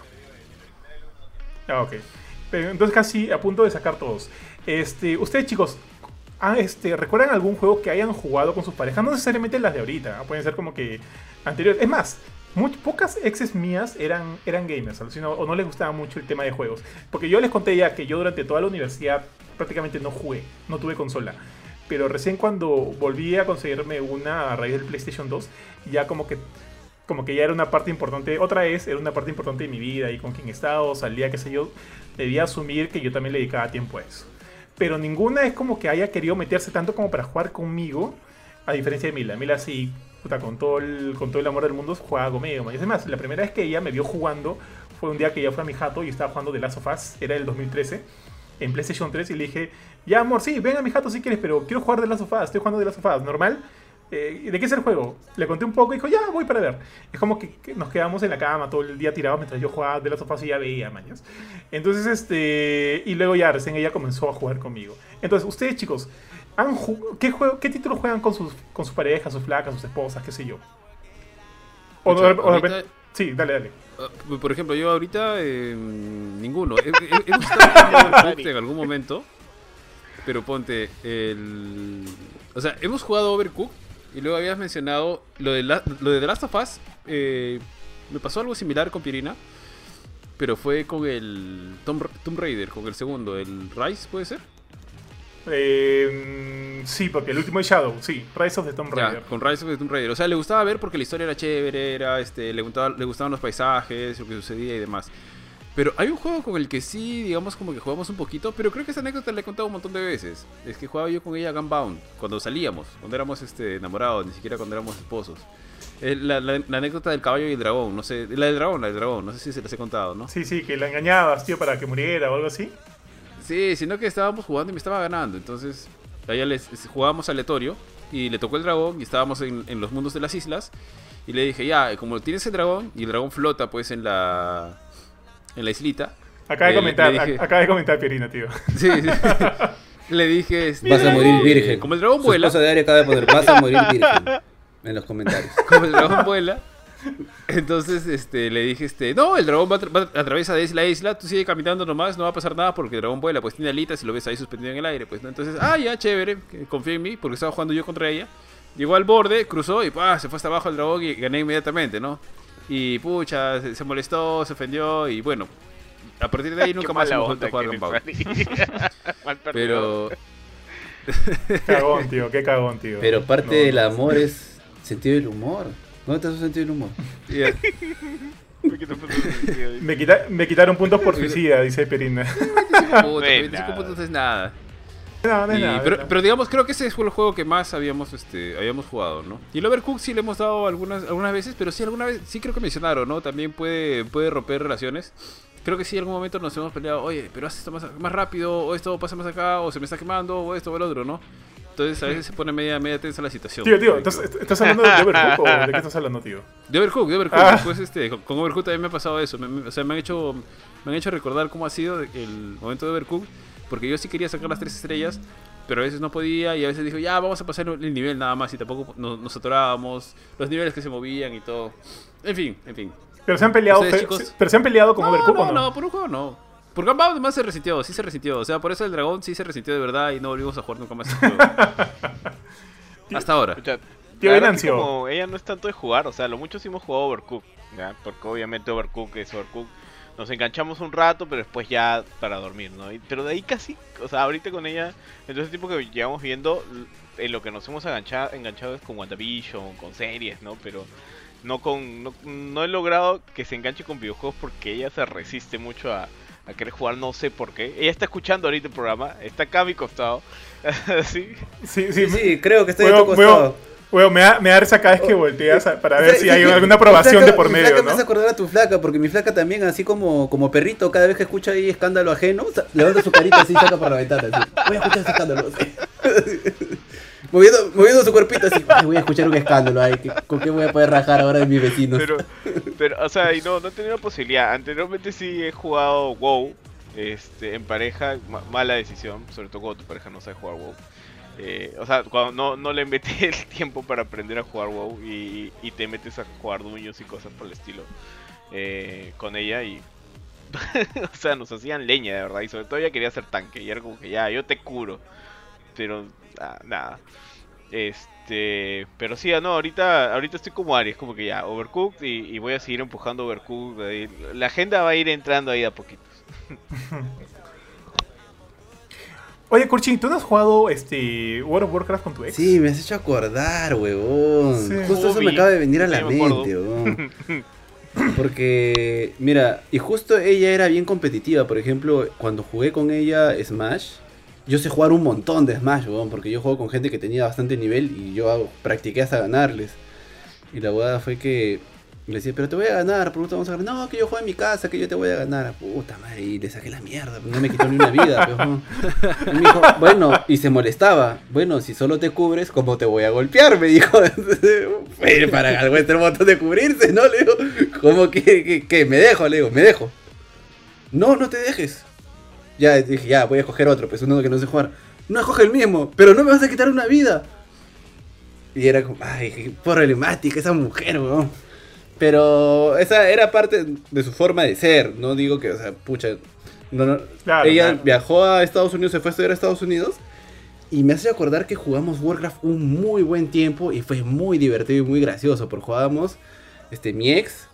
Ah, ok. Pero entonces casi a punto de sacar todos. Este, ustedes chicos, ah, este, ¿recuerdan algún juego que hayan jugado con sus parejas? No necesariamente las de ahorita, pueden ser como que anteriores. Es más, muy, pocas exes mías eran, eran gamers, o no les gustaba mucho el tema de juegos. Porque yo les conté ya que yo durante toda la universidad prácticamente no jugué, no tuve consola. Pero recién cuando volví a conseguirme una a raíz del PlayStation 2, ya como que como que ya era una parte importante, otra vez era una parte importante de mi vida y con quien estaba salía, qué sé yo, debía asumir que yo también le dedicaba tiempo a eso. Pero ninguna es como que haya querido meterse tanto como para jugar conmigo, a diferencia de Mila. Mila sí, puta, con todo el, con todo el amor del mundo jugaba conmigo. Y además, la primera vez que ella me vio jugando fue un día que ella fue a mi jato y estaba jugando The Last of era el 2013 en PlayStation 3 y le dije, ya amor, sí, ven a mi jato si quieres, pero quiero jugar de las sofás, estoy jugando de las sofás, normal. Eh, ¿De qué es el juego? Le conté un poco y dijo, ya, voy para ver. Es como que, nos quedamos en la cama todo el día tirados mientras yo jugaba de las sofás y ya veía, mañas. Entonces, este. Y luego ya recién ella comenzó a jugar conmigo. Entonces, ustedes, chicos, ¿han ¿qué, juego, ¿qué títulos juegan con sus, con sus parejas, sus flacas, sus esposas, qué sé yo? O, Sí, dale, dale. Ah, por ejemplo, yo ahorita eh, ninguno. He, en algún momento, pero ponte el... O sea, hemos jugado Overcooked y luego habías mencionado lo de, lo de The Last of Us. Eh, me pasó algo similar con Pirina, pero fue con el Tomb, Tomb Raider, con el segundo, el Rise, ¿puede ser? Eh, sí, porque el último es Shadow, sí, Rise of the Tomb Raider. con Rise of the Tomb Raider. O sea, le gustaba ver porque la historia era chévere, era, este, le, le gustaban los paisajes, lo que sucedía y demás. Pero hay un juego con el que sí, digamos, como que jugamos un poquito, pero creo que esa anécdota la he contado un montón de veces. Es que jugaba yo con ella Gunbound, cuando salíamos, cuando éramos este, enamorados, ni siquiera cuando éramos esposos. Eh, la, la, anécdota del caballo y el dragón, no sé, la del dragón, la del dragón, no sé si se las he contado, ¿no? Sí, sí, que la engañabas, tío, para que muriera o algo así. Sí, sino que estábamos jugando y me estaba ganando. Entonces, allá les, jugábamos aleatorio y le tocó el dragón y estábamos en, los mundos de las islas. Y le dije, ya, como tienes el dragón y el dragón flota pues en la, en la islita. Acaba de eh, comentar, acaba de comentar Pierina, tío. Sí, sí. le dije, este, vas a morir virgen. Como el dragón vuela. de acaba de poner, vas a morir virgen. En los comentarios. Como el dragón vuela. Entonces, este, le dije, este, no, el dragón va, a atravesar de la isla, tú sigue caminando nomás, no va a pasar nada porque el dragón vuela, pues tiene alitas y lo ves ahí suspendido en el aire, pues, Entonces, ah, ya, chévere, confía en mí, porque estaba jugando yo contra ella. Llegó al borde, cruzó y se fue hasta abajo el dragón y gané inmediatamente, ¿no? Y pucha, se, molestó, se ofendió y bueno, a partir de ahí nunca más hemos vuelto a jugar con Pau. Pero... cagón, tío, qué cagón, tío. Pero parte del amor es sentido del humor. ¿Dónde está su sentido del humor? me, me, quitaron puntos por suicida, dice Perina. 25 puntos es nada. No, no es nada, pero, pero, digamos, creo que ese fue el juego que más habíamos, este, habíamos jugado, ¿no? Y el Overcooked sí le hemos dado algunas, algunas veces, pero sí alguna vez, sí creo que mencionaron, ¿no? También puede, puede romper relaciones. Creo que sí, en algún momento nos hemos peleado, oye, pero haz esto más, más rápido, o esto pasa más acá, o se me está quemando, o esto o el otro, ¿no? Entonces a veces se pone media, media tensa la situación. Tío, tío, ¿estás, hablando de Overcook o de qué estás hablando, tío? De Overcook, de Overcook. Ah. este, con, Overcook también me ha pasado eso. o sea, me han, hecho, me han hecho recordar cómo ha sido el momento de Overcook. Porque yo sí quería sacar las tres estrellas, pero a veces no podía y a veces dijo, ya, vamos a pasar el nivel nada más y tampoco nos, nos atorábamos, los niveles que se movían y todo. En fin, en fin. Pero se han peleado, pero se han peleado con Overcook, no, no, no, por un juego no. Por Gunbound además se resintió, sí se resintió. O sea, por eso el dragón sí se resintió de verdad y no volvimos a jugar nunca más este Hasta ahora. Tío como ella no es tanto de jugar, o sea, lo mucho sí hemos jugado Overcook, ¿ya? Porque obviamente Overcook es Overcook. Nos enganchamos un rato, pero después ya para dormir, ¿no? pero de ahí casi, o sea, ahorita con ella, entonces tipo que llevamos viendo, en lo que nos hemos enganchado, enganchado es con WandaVision, con series, ¿no? Pero no con no, no he logrado que se enganche con videojuegos porque ella se resiste mucho a, a querer jugar, no sé por qué. Ella está escuchando ahorita el programa, está acá a mi costado. ¿Sí? Sí, sí, sí, creo que estoy a tu costado. Bueno, me da, me da risa cada vez que volteas para ver si hay alguna aprobación de por medio, flaca ¿no? me hace acordar a tu flaca, porque mi flaca también, así como, como perrito, cada vez que escucha ahí escándalo ajeno, levanta su carita así y saca por la ventana. Así. Voy a escuchar ese escándalo. moviendo, moviendo su cuerpito así, voy a escuchar un escándalo, ¿con qué voy a poder rajar ahora de mis vecinos? Pero, pero o sea, no, no he tenido posibilidad. Anteriormente sí he jugado WoW, este, en pareja, mala decisión, sobre todo cuando tu pareja no sabe jugar WoW. Eh, o sea, cuando no, no le metes el tiempo para aprender a jugar WoW y, y te metes a jugar duños y cosas por el estilo eh, con ella y... o sea, nos hacían leña de verdad y sobre todo ella quería ser tanque y era como que ya, yo te curo. Pero ah, nada. Este, pero sí, ah, no, ahorita, ahorita estoy como Aries, como que ya, Overcooked y, voy a seguir empujando Overcooked. La agenda va a ir entrando ahí a poquitos. Oye, Kurchin, ¿tú no has jugado este World of Warcraft con tu ex? Sí, me has hecho acordar, huevón. justo eso me acaba de venir a la mente, huevón. Porque, mira, y justo ella era bien competitiva. Por ejemplo, cuando jugué con ella Smash, yo sé jugar un montón de Smash, huevón, porque yo juego con gente que tenía bastante nivel y yo practiqué hasta ganarles. Y la huevada fue que le decía, pero te voy a ganar, por vamos a ganar. No, que yo juego en mi casa, que yo te voy a ganar. Puta madre, y le saqué la mierda, no me quitó ni una vida. Y me dijo, bueno, y se molestaba. Bueno, si solo te cubres, ¿cómo te voy a golpear? Me dijo. para algo este botón de cubrirse, ¿no? Le digo, ¿cómo que, que, me dejo? Le digo, me dejo. No, no te dejes. Ya dije, ya, voy a coger otro, pues uno que no sé jugar. No escoge el mismo, pero no me vas a quitar una vida. Y era como, ay, qué problemática esa mujer, weón. Pero esa era parte de su forma de ser. No digo que, o sea, pucha. ella viajó a Estados Unidos, se fue a estudiar a Estados Unidos. Y me hace acordar que jugamos Warcraft un muy buen tiempo y fue muy divertido y muy gracioso. Porque jugábamos este, mi ex,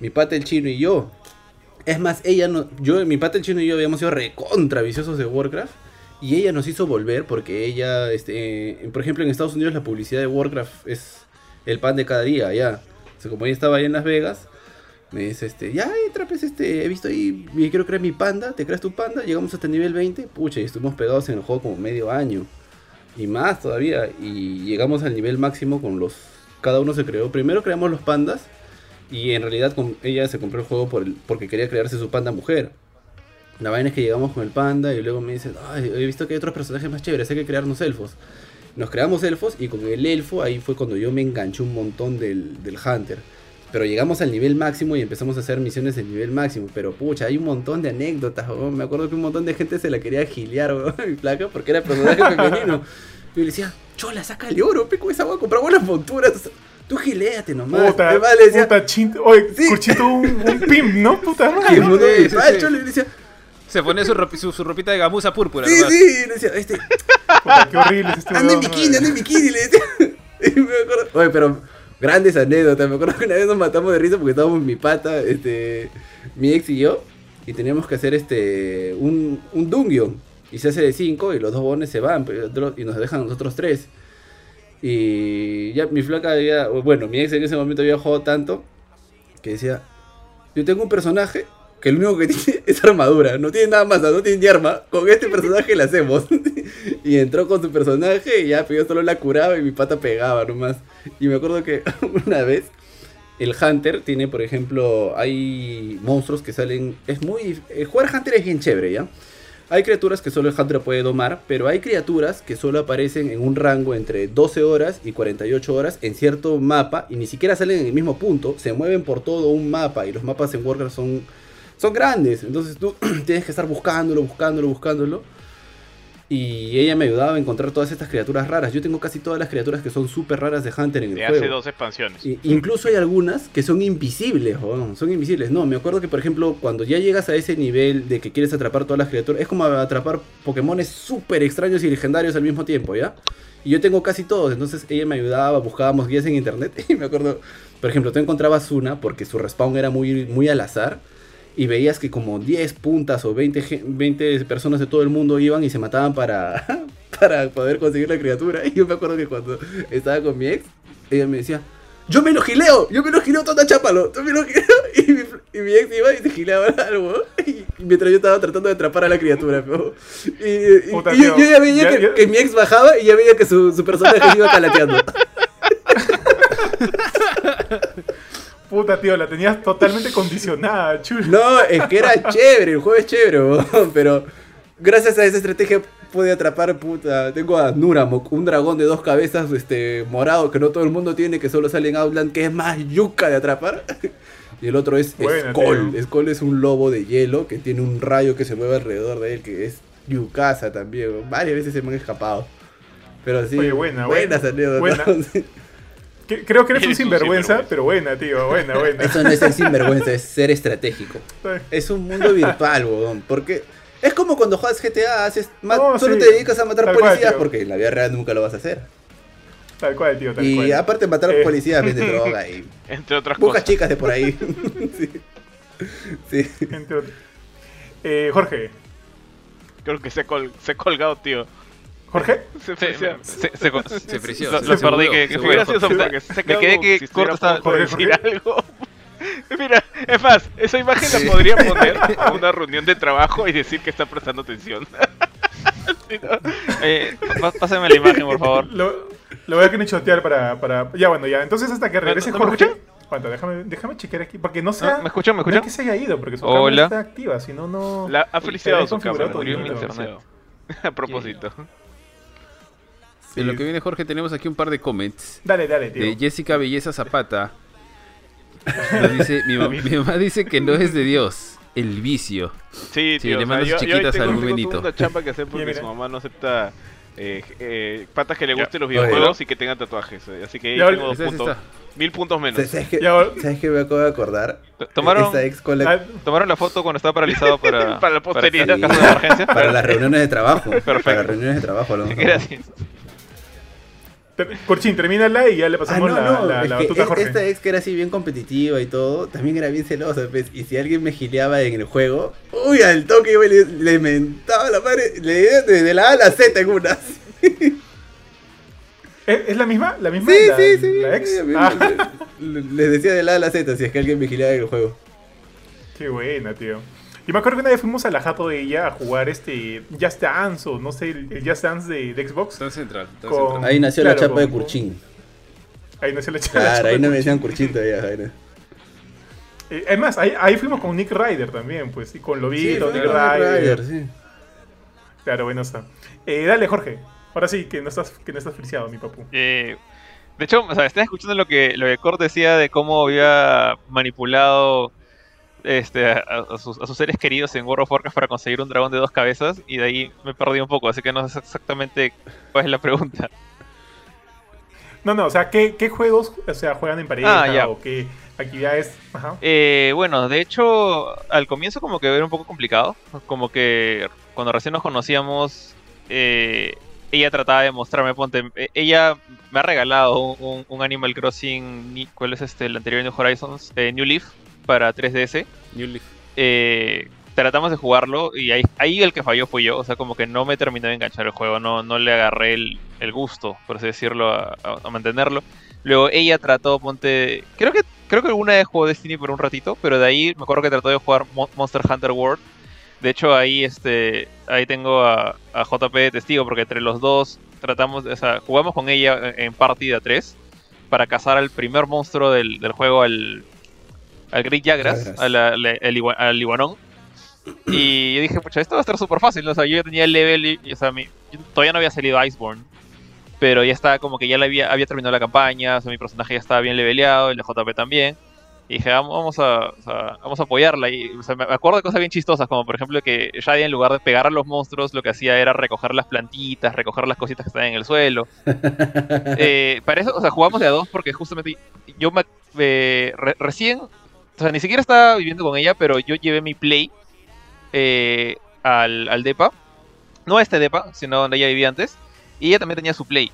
mi pata el chino y yo. Es más, ella no. Yo, mi pata el chino y yo habíamos sido recontra viciosos de Warcraft. Y ella nos hizo volver porque ella, este, por ejemplo, en Estados Unidos la publicidad de Warcraft es el pan de cada día, ya como ella estaba ahí en Las Vegas, me dice, este, ya, trapes, este, he visto ahí, quiero crear mi panda, te creas tu panda, llegamos hasta el nivel 20, pucha, y estuvimos pegados en el juego como medio año. Y más todavía, y llegamos al nivel máximo con los, cada uno se creó, primero creamos los pandas, y en realidad ella se compró el juego por porque quería crearse su panda mujer. La vaina es que llegamos con el panda y luego me dice, Ay, he visto que hay otros personajes más chéveres, hay que crearnos elfos. Nos creamos elfos y con el elfo ahí fue cuando yo me enganché un montón del, Hunter. Pero llegamos al nivel máximo y empezamos a hacer misiones del nivel máximo. Pero pucha, hay un montón de anécdotas, Me acuerdo que un montón de gente se la quería giliar, mi placa, porque era personaje femenino. Y le decía, chola, saca el oro, pico esa a comprar buenas monturas. Tú gileate nomás. Puta, vale, decía, puta, Oye, sí. un, un pim, ¿no? Puta madre. Sí, sí, sí, le decía, se pone su, ropita de gamuza púrpura. Sí, sí, le decía, este. qué horrible es este Anda en bikini, anda en bikini, le decía. Y me acuerdo. Oye, pero grandes anécdotas. Me acuerdo que una vez nos matamos de risa porque estábamos mi pata, este, mi ex y yo. Y teníamos que hacer este un, un dungeon. Y se hace de cinco y los dos bones se van y nos dejan nosotros tres. Y ya mi flaca había, bueno, mi ex en ese momento había jugado tanto que decía, yo tengo un personaje que el único que tiene es armadura, no tiene nada más, no tiene ni arma. Con este personaje le hacemos. y entró con su personaje y ya, pero yo solo la curaba y mi pata pegaba nomás. Y me acuerdo que una vez el Hunter tiene, por ejemplo, hay monstruos que salen. Es muy. Eh, jugar Hunter es bien chévere, ¿ya? Hay criaturas que solo el Hunter puede domar, pero hay criaturas que solo aparecen en un rango entre 12 horas y 48 horas en cierto mapa y ni siquiera salen en el mismo punto, se mueven por todo un mapa y los mapas en Warcraft son son grandes. Entonces tú tienes que estar buscándolo, buscándolo, buscándolo. Y ella me ayudaba a encontrar todas estas criaturas raras. Yo tengo casi todas las criaturas que son súper raras de Hunter en el de hace dos expansiones. incluso hay algunas que son invisibles, son invisibles. No, me acuerdo que por ejemplo cuando ya llegas a ese nivel de que quieres atrapar todas las criaturas, es como atrapar Pokémones súper extraños y legendarios al mismo tiempo, ¿ya? Y yo tengo casi todos, entonces ella me ayudaba, buscábamos guías en internet y me acuerdo, por ejemplo, tú encontrabas una porque su respawn era muy, muy al azar y veías que como 10 puntas o 20, 20 personas de todo el mundo iban y se mataban para, para poder conseguir la criatura. Y yo me acuerdo que cuando estaba con mi ex, ella me decía, yo me lo gileo, yo me lo gileo toda chápalo, yo me lo gileo. Y mi, y mi, ex iba y se gileaba algo, y mientras yo estaba tratando de atrapar a la criatura. Y, yo, ya veía que, mi ex bajaba y ya veía que su, su personaje iba calateando. Puta, tío, la tenías totalmente condicionada, chulo. No, es que era chévere, el juego es chévere, pero gracias a esa estrategia pude atrapar, puta, tengo a Nuramok, un dragón de dos cabezas, este, morado, que no todo el mundo tiene, que solo sale en Outland, que es más yuca de atrapar. Y el otro es Skull. Skull es un lobo de hielo que tiene un rayo que se mueve alrededor de él, que es yucasa también. Varias veces se me han escapado. Pero sí, buena, buenas buena. Creo que eres un sinvergüenza, pero buena, tío, buena, buena. Eso no es ser sinvergüenza, es ser estratégico. Es un mundo virtual, weón. Porque es como cuando juegas GTA, haces solo te dedicas a matar policías porque en la vida real nunca lo vas a hacer. Tal cual, tío, tal y cual. aparte matar Eh. policías, vende droga y Entre otras busca cosas. chicas de por ahí. sí. Sí. Entre otros. Eh, Jorge. Creo que se ha, col- se ha colgado, tío. ¿Jorge? Se Se, frició. se, se, se, Se frició, Lo, se- lo se perdí, que, se que fue gracioso porque se Me quedé que si corto estaba Jorge, decir algo. Mira, es más, esa imagen la podría poner a una reunión de trabajo y decir que está prestando atención. Sí, ¿no? Eh, pásame la imagen, por favor. Lo, lo voy a querer chotear para, para. Ya, bueno, ya. Entonces, hasta que regrese ¿No- no me Jorge. escuchan? Aguanta, déjame, déjame chequear aquí. Porque no sea. ¿No? ¿Me escuchan? ¿Me No escuchan? es que se haya ido, porque su Hola. cámara está activa, si no, no. La, ha felicitado Uy, su cámara. murió mi todo, internet. A propósito. Sí. En lo que viene Jorge tenemos aquí un par de comments. Dale, dale, tío. De Jessica Belleza Zapata. Nos dice, mi, ma- mi mamá dice que no es de Dios, el vicio. Sí, Sí, tío. le o sea, manda sus yo, chiquitas al Benito. una chamba que hacer porque su mamá no acepta eh, eh, patas que le gusten los videojuegos y que tengan tatuajes. eh, Así que ahí tengo dos puntos. Mil puntos menos. ¿Sabes qué? Ya, ¿Sabes qué me acabo de acordar? Tomaron, ex Ah, tomaron la foto cuando estaba paralizado para, Para la posteridad. para emergencia. Para las reuniones de trabajo. Perfecto. Para las reuniones de trabajo. Gracias. Corchín, termínala y ya le Ah, pasamos no, la, no. la, la batuta a Jorge. esta ex que era así bien competitiva y todo, también era bien celosa. pues, Y si alguien me gileaba en el juego, uy, al toque yo le, le mentaba la madre, le di desde la A a la Z en una. ¿Es, es la misma? ¿La misma? Sí, la, sí, sí. la ex? Ah, le- Les decía de la A a la Z si es que alguien me gileaba en el juego. qué buena, tío. Yo me acuerdo que una vez fuimos a la jato de ella a jugar este Just Dance o no sé, el, Just Dance de, de Xbox. Tan central. tan Con- central. Ahí nació Claro, la chapa de Curchín. Ahí no se le Claro, ahí no me decían Curchín todavía. Eh, Es más, ahí, ahí fuimos con Nick Ryder también, pues, y con Lobito, fue Nick Ryder. Ryder, sí. Claro, bueno está. Eh, dale, Jorge. Ahora sí, que no estás, que no estás friciado, mi papu. Eh, de hecho, o sea, estaba escuchando lo que, lo que Kurt decía de cómo había manipulado este, a, a sus, a sus seres queridos en World of Warcraft para conseguir un dragón de dos cabezas y de ahí me perdí un poco, así que no sé exactamente cuál es la pregunta. No, no, o sea, ¿qué, qué juegos o sea, juegan en pareja Ah, ya. o qué actividades? Ajá. Eh, bueno, de hecho, al comienzo como que era un poco complicado, como que cuando recién nos conocíamos, eh, ella trataba de mostrarme, ponte, eh, ella me ha regalado un, un Animal Crossing, ¿cuál es este? El anterior New Horizons, eh, New Leaf, para 3DS. New Leaf. Eh, tratamos de jugarlo y ahí, ahí el que falló fui yo, o sea, como que no me terminé de enganchar el juego, no, no le agarré el, el gusto, por así decirlo, a, a- a mantenerlo. Luego ella trató, ponte, creo que creo que alguna vez jugó Destiny por un ratito, pero de ahí me acuerdo que trató de jugar Mo- Monster Hunter World. De hecho, ahí este ahí tengo a, a JP de testigo porque entre los dos tratamos, o sea, jugamos con ella en partida 3 para cazar al primer monstruo del, del juego, al, al Great Jagras, Jagras. a la- la- el igua- al iguanón. Y yo dije, pucha, esto va a estar súper fácil. ¿no? O sea, yo ya tenía el level y, y, o sea, mi- yo todavía no había salido Iceborne. Pero ya estaba como que ya la había, había terminado la campaña, o sea, mi personaje ya estaba bien leveleado, el de JP también. Y dije, vamos, a, o sea, vamos a apoyarla. Y o sea, me acuerdo de cosas bien chistosas, como por ejemplo que Shadia en lugar de pegar a los monstruos, lo que hacía era recoger las plantitas, recoger las cositas que estaban en el suelo. Eh, para eso, o sea, jugamos de a dos porque justamente yo me, eh, re- recién, o sea, ni siquiera estaba viviendo con ella, pero yo llevé mi play eh, al, al DEPA. No a este DEPA, sino donde ella vivía antes. Y ella también tenía su play.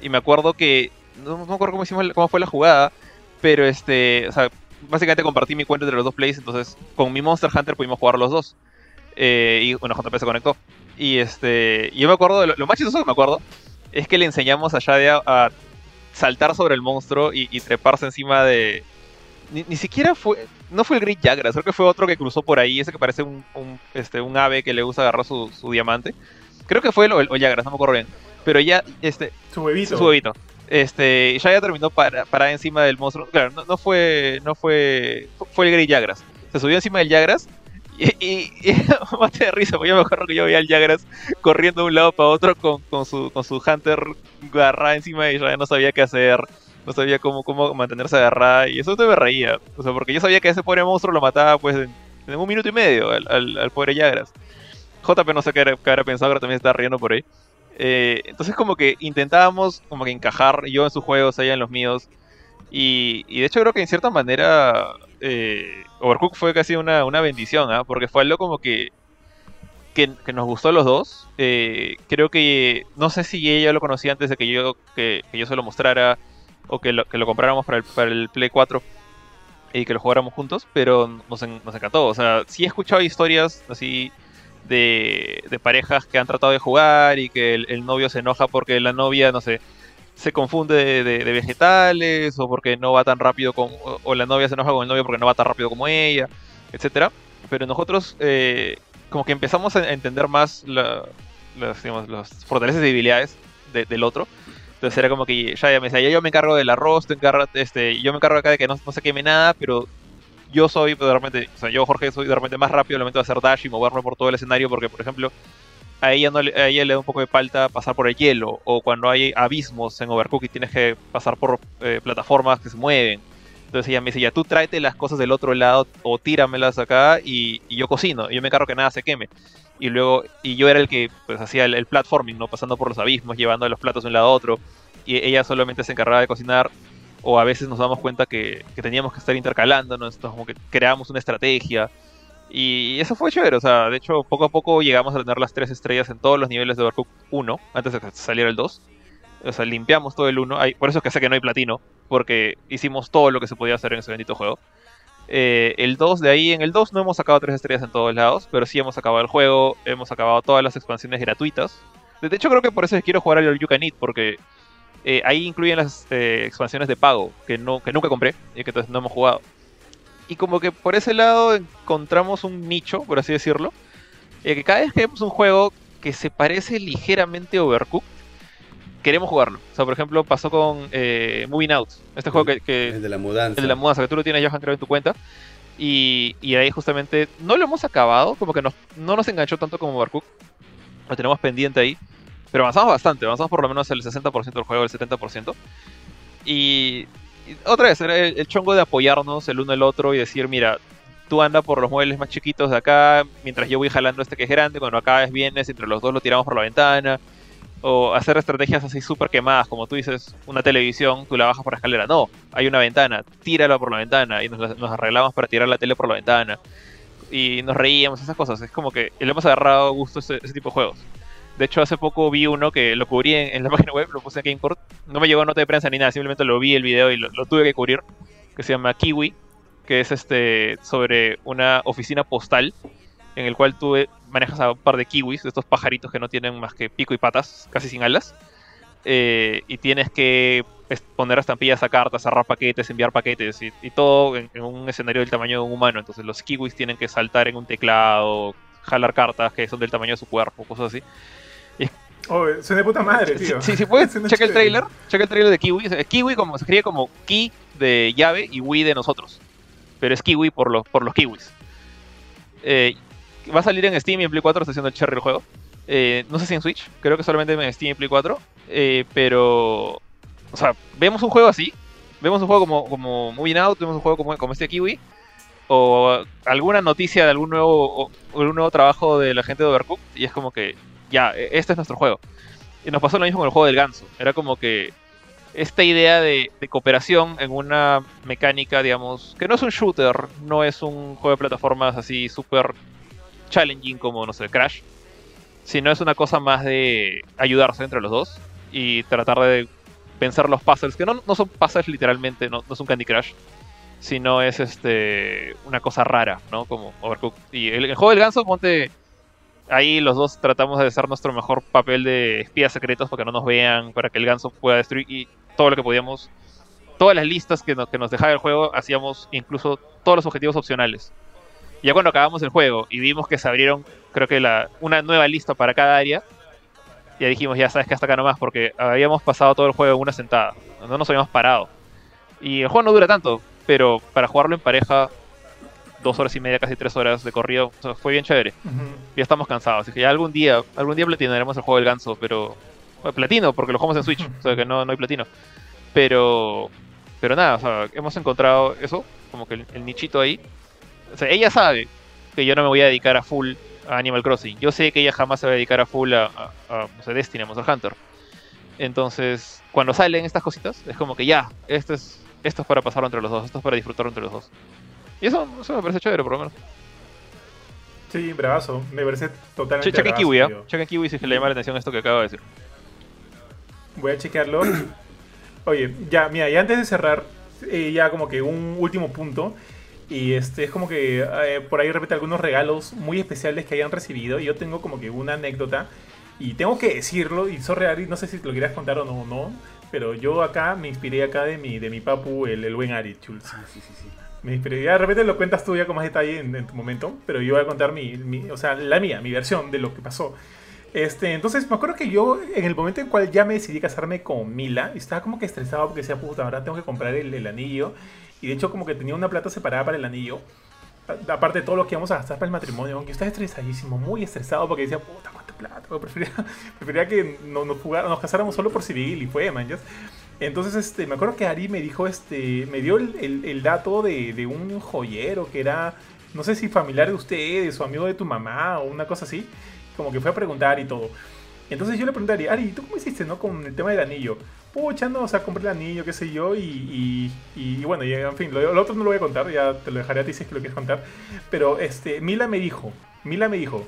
Y me acuerdo que, no, me acuerdo cómo, hicimos, cómo fue la jugada, pero este, o sea, básicamente compartí mi cuenta entre los dos plays, entonces con mi Monster Hunter pudimos jugar los dos. Eh, y bueno, JP se conectó. Y este, yo me acuerdo, de lo, lo más chistoso que me acuerdo es que le enseñamos a Shadia a saltar sobre el monstruo y treparse encima de. Ni, ni siquiera fue. No fue el Great Jagras, creo que fue otro que cruzó por ahí, ese que parece un, un, este, un ave que le gusta agarrar su, su diamante. Creo que fue el, o el o Jagras, no me acuerdo bien. Pero ya, este, Su huevito. su huevito. Este, ya ya terminó para, parada encima del monstruo. Claro, no, no fue, no fue, fue el Grey Jagras. Se subió encima del Jagras y, y, y mate de risa, porque yo me acuerdo que yo veía al Jagras corriendo de un lado para otro con, con su, con su Hunter agarrada encima y ya no sabía qué hacer. No sabía cómo, cómo mantenerse agarrada y eso te me reía. O sea, porque yo sabía que ese pobre monstruo lo mataba pues en, un minuto y medio al, al, pobre Jagras. JP no sé qué habrá, pensado, pero también está riendo por ahí. Eh, entonces como que intentábamos como que encajar yo en sus juegos, ella en los míos. Y, y de hecho creo que en cierta manera eh, Overcooked fue casi una, una bendición, ¿ah? porque fue algo como que que, nos gustó a los dos. Eh, creo que, no sé si ella lo conocía antes de que yo, que, yo se lo mostrara o que lo, que lo compráramos para el, para el Play 4 y que lo jugáramos juntos, pero nos, encantó. O sea, sí he escuchado historias así de, de parejas que han tratado de jugar y que el, novio se enoja porque la novia, no sé, se confunde de, vegetales o porque no va tan rápido con, o, la novia se enoja con el novio porque no va tan rápido como ella, etcétera. Pero nosotros eh, como que empezamos a entender más las, fortalezas y debilidades del otro. Entonces era como que ya, me decía, yo me encargo del arroz, tú este, yo me encargo acá de que no, no se queme nada, pero yo soy de repente, o sea, yo Jorge soy de repente más rápido al momento de hacer dash y moverme por todo el escenario porque, por ejemplo, a ella, no, a ella le da un poco de falta pasar por el hielo o cuando hay abismos en Overcooked tienes que pasar por eh, plataformas que se mueven. Entonces ella me dice, ya tú tráete las cosas del otro lado o tíramelas acá y, yo cocino. Y yo me encargo que nada se queme. Y luego, y yo era el que pues hacía el, platforming, ¿no? Pasando por los abismos, llevando los platos de un lado a otro. Y ella solamente se encargaba de cocinar. O a veces nos damos cuenta que, teníamos que estar intercalándonos, entonces como que creábamos una estrategia. Y eso fue chévere, o sea, de hecho poco a poco llegamos a tener las tres estrellas en todos los niveles de Overcooked 1, antes de que saliera el 2. O sea, limpiamos todo el 1. Por eso es que sé que no hay platino. Porque hicimos todo lo que se podía hacer en ese bendito juego. Eh, el 2 de ahí, en el 2 no hemos sacado tres estrellas en todos lados. Pero sí hemos acabado el juego. Hemos acabado todas las expansiones gratuitas. De hecho, creo que por eso quiero jugar al You Can Eat. Porque eh, ahí incluyen las eh, expansiones de pago. Que, no, que nunca compré. Y que entonces no hemos jugado. Y como que por ese lado encontramos un nicho, por así decirlo. que cada vez que vemos un juego que se parece ligeramente a Overcooked queremos jugarlo. O sea, por ejemplo, pasó con eh, Moving Out. Este juego que, El de la mudanza. El de la mudanza, que tú lo tienes, Johan, creo, en tu cuenta. Y, y ahí justamente no lo hemos acabado, como que no nos enganchó tanto como Barcook. Lo tenemos pendiente ahí. Pero avanzamos bastante, avanzamos por lo menos el 60% del juego, el 70%. Y, otra vez, era el, chongo de apoyarnos el uno el otro y decir, mira, tú anda por los muebles más chiquitos de acá, mientras yo voy jalando este que es grande, cuando acabes vienes, entre los dos lo tiramos por la ventana o hacer estrategias así súper quemadas, como tú dices, una televisión, tú la bajas por la escalera. No, hay una ventana, tírala por la ventana y nos, arreglamos para tirar la tele por la ventana. Y nos reíamos, esas cosas. Es como que le hemos agarrado gusto a ese, tipo de juegos. De hecho, hace poco vi uno que lo cubrí en, la página web, lo puse en GamePort. No me llegó nota de prensa ni nada, simplemente lo vi el video y lo, lo tuve que cubrir. Que se llama Kiwi, que es este sobre una oficina postal en el cual tú manejas a un par de kiwis, estos pajaritos que no tienen más que pico y patas, casi sin alas, eh, y tienes que poner estampillas a cartas, cerrar paquetes, enviar paquetes, y, todo en, un escenario del tamaño de un humano. Entonces los kiwis tienen que saltar en un teclado, jalar cartas que son del tamaño de su cuerpo, cosas así. Oh, son de puta madre, tío. Sí, sí, puedes, checa el trailer, checa el trailer de Kiwi. Kiwi como, se escribe como Ki de llave y Wii de nosotros. Pero es Kiwi por los, por los kiwis. Eh, va a salir en Steam y en Play 4, está haciendo el cherry el juego. Eh, no sé si en Switch, creo que solamente en Steam y Play 4. Eh, pero, o sea, vemos un juego así. Vemos un juego como, como Moving Out, vemos un juego como, como este Kiwi. O alguna noticia de algún nuevo, algún nuevo trabajo de la gente de Overcooked. Y es como que, ya, e, este es nuestro juego. Y nos pasó lo mismo con el juego del ganso. Era como que esta idea de, de, cooperación en una mecánica, digamos, que no es un shooter, no es un juego de plataformas así súper challenging como, no sé, Crash, sino es una cosa más de ayudarse entre los dos y tratar de pensar los puzzles, que no, son puzzles literalmente, no, es un Candy Crush, sino es este una cosa rara, ¿no? Como Overcooked. Y el, juego del ganso, ponte ahí los dos tratamos de hacer nuestro mejor papel de espías secretos para que no nos vean, para que el ganso pueda destruir y todo lo que podíamos. Todas las listas que nos dejaba el juego, hacíamos incluso todos los objetivos opcionales ya cuando acabamos el juego y vimos que se abrieron, creo que la, una nueva lista para cada área, ya dijimos, ya sabes que hasta acá nomás, porque habíamos pasado todo el juego en una sentada, no nos habíamos parado. Y el juego no dura tanto, pero para jugarlo en pareja, dos horas y media, casi tres horas de corrido, fue bien chévere. Ya estamos cansados, así que ya algún día, algún día platinaremos el juego del ganso, pero... platino, porque lo jugamos en Switch, o sea que no, no hay platino. Pero... Pero nada, o sea, hemos encontrado eso, como que el nichito ahí, o sea, ella sabe que yo no me voy a dedicar a full a Animal Crossing. Yo sé que ella jamás se va a dedicar a full a, a, Destiny, a Monster Hunter. Entonces, cuando salen estas cositas, es como que ya, esto es, esto es para pasarlo entre los dos, esto es para disfrutarlo entre los dos. Y eso, eso me parece chévere, por lo menos. Sí, bravazo. Me parece totalmente. Che, chequen Kiwi, ¿eh? Chequen Kiwi si le llama la atención esto que acabo de decir. Voy a chequearlo. Oye, ya, mira, y antes de cerrar, eh, ya como que un último punto. Y este es como que eh, por ahí repite algunos regalos muy especiales que hayan recibido. Y yo tengo como que una anécdota. Y tengo que decirlo, y Sorry no sé si te lo quieras contar o no, no. Pero yo acá me inspiré acá de mi, de mi papu, el, el buen Ari, Chuls. Ah, sí, sí, sí. Me inspiré. Ya de repente lo cuentas tú ya con más detalle en, tu momento. Pero yo voy a contar mi, mi, o sea, la mía, mi versión de lo que pasó. Este, entonces me acuerdo que yo, en el momento en cual ya me decidí casarme con Mila, estaba como que estresado porque decía, puta, ahora tengo que comprar el, el anillo. Y de hecho, como que tenía una plata separada para el anillo. Aparte de todo lo que íbamos a gastar para el matrimonio, aunque estaba estresadísimo, muy estresado porque decía, puta, cuánta plata. Prefería, prefería que no, nos, nos casáramos solo por civil y fue, man. Entonces, este, me acuerdo que Ari me dijo, este, me dio el, el, el dato de, de, un joyero que era, no sé si familiar de ustedes o amigo de tu mamá o una cosa así como que fue a preguntar y todo. Entonces yo le pregunté a Ari, ¿tú cómo hiciste, no? Con el tema del anillo. Pucha, no, o sea, compré el anillo, qué sé yo, y, y, bueno, y, en fin, lo, otro no lo voy a contar, ya te lo dejaré a ti si es que lo quieres contar. Pero, este, Mila me dijo, Mila me dijo,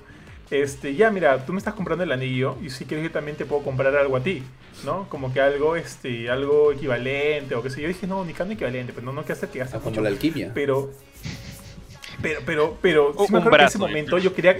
este, ya, mira, tú me estás comprando el anillo, y si quieres yo también te puedo comprar algo a ti, ¿no? Como que algo, este, algo equivalente, o qué sé yo. dije, no, ni cambio equivalente, pero no, no que hace que hace ah, Como la alquimia. Pero, pero, pero, pero, sí me acuerdo que en ese momento yo quería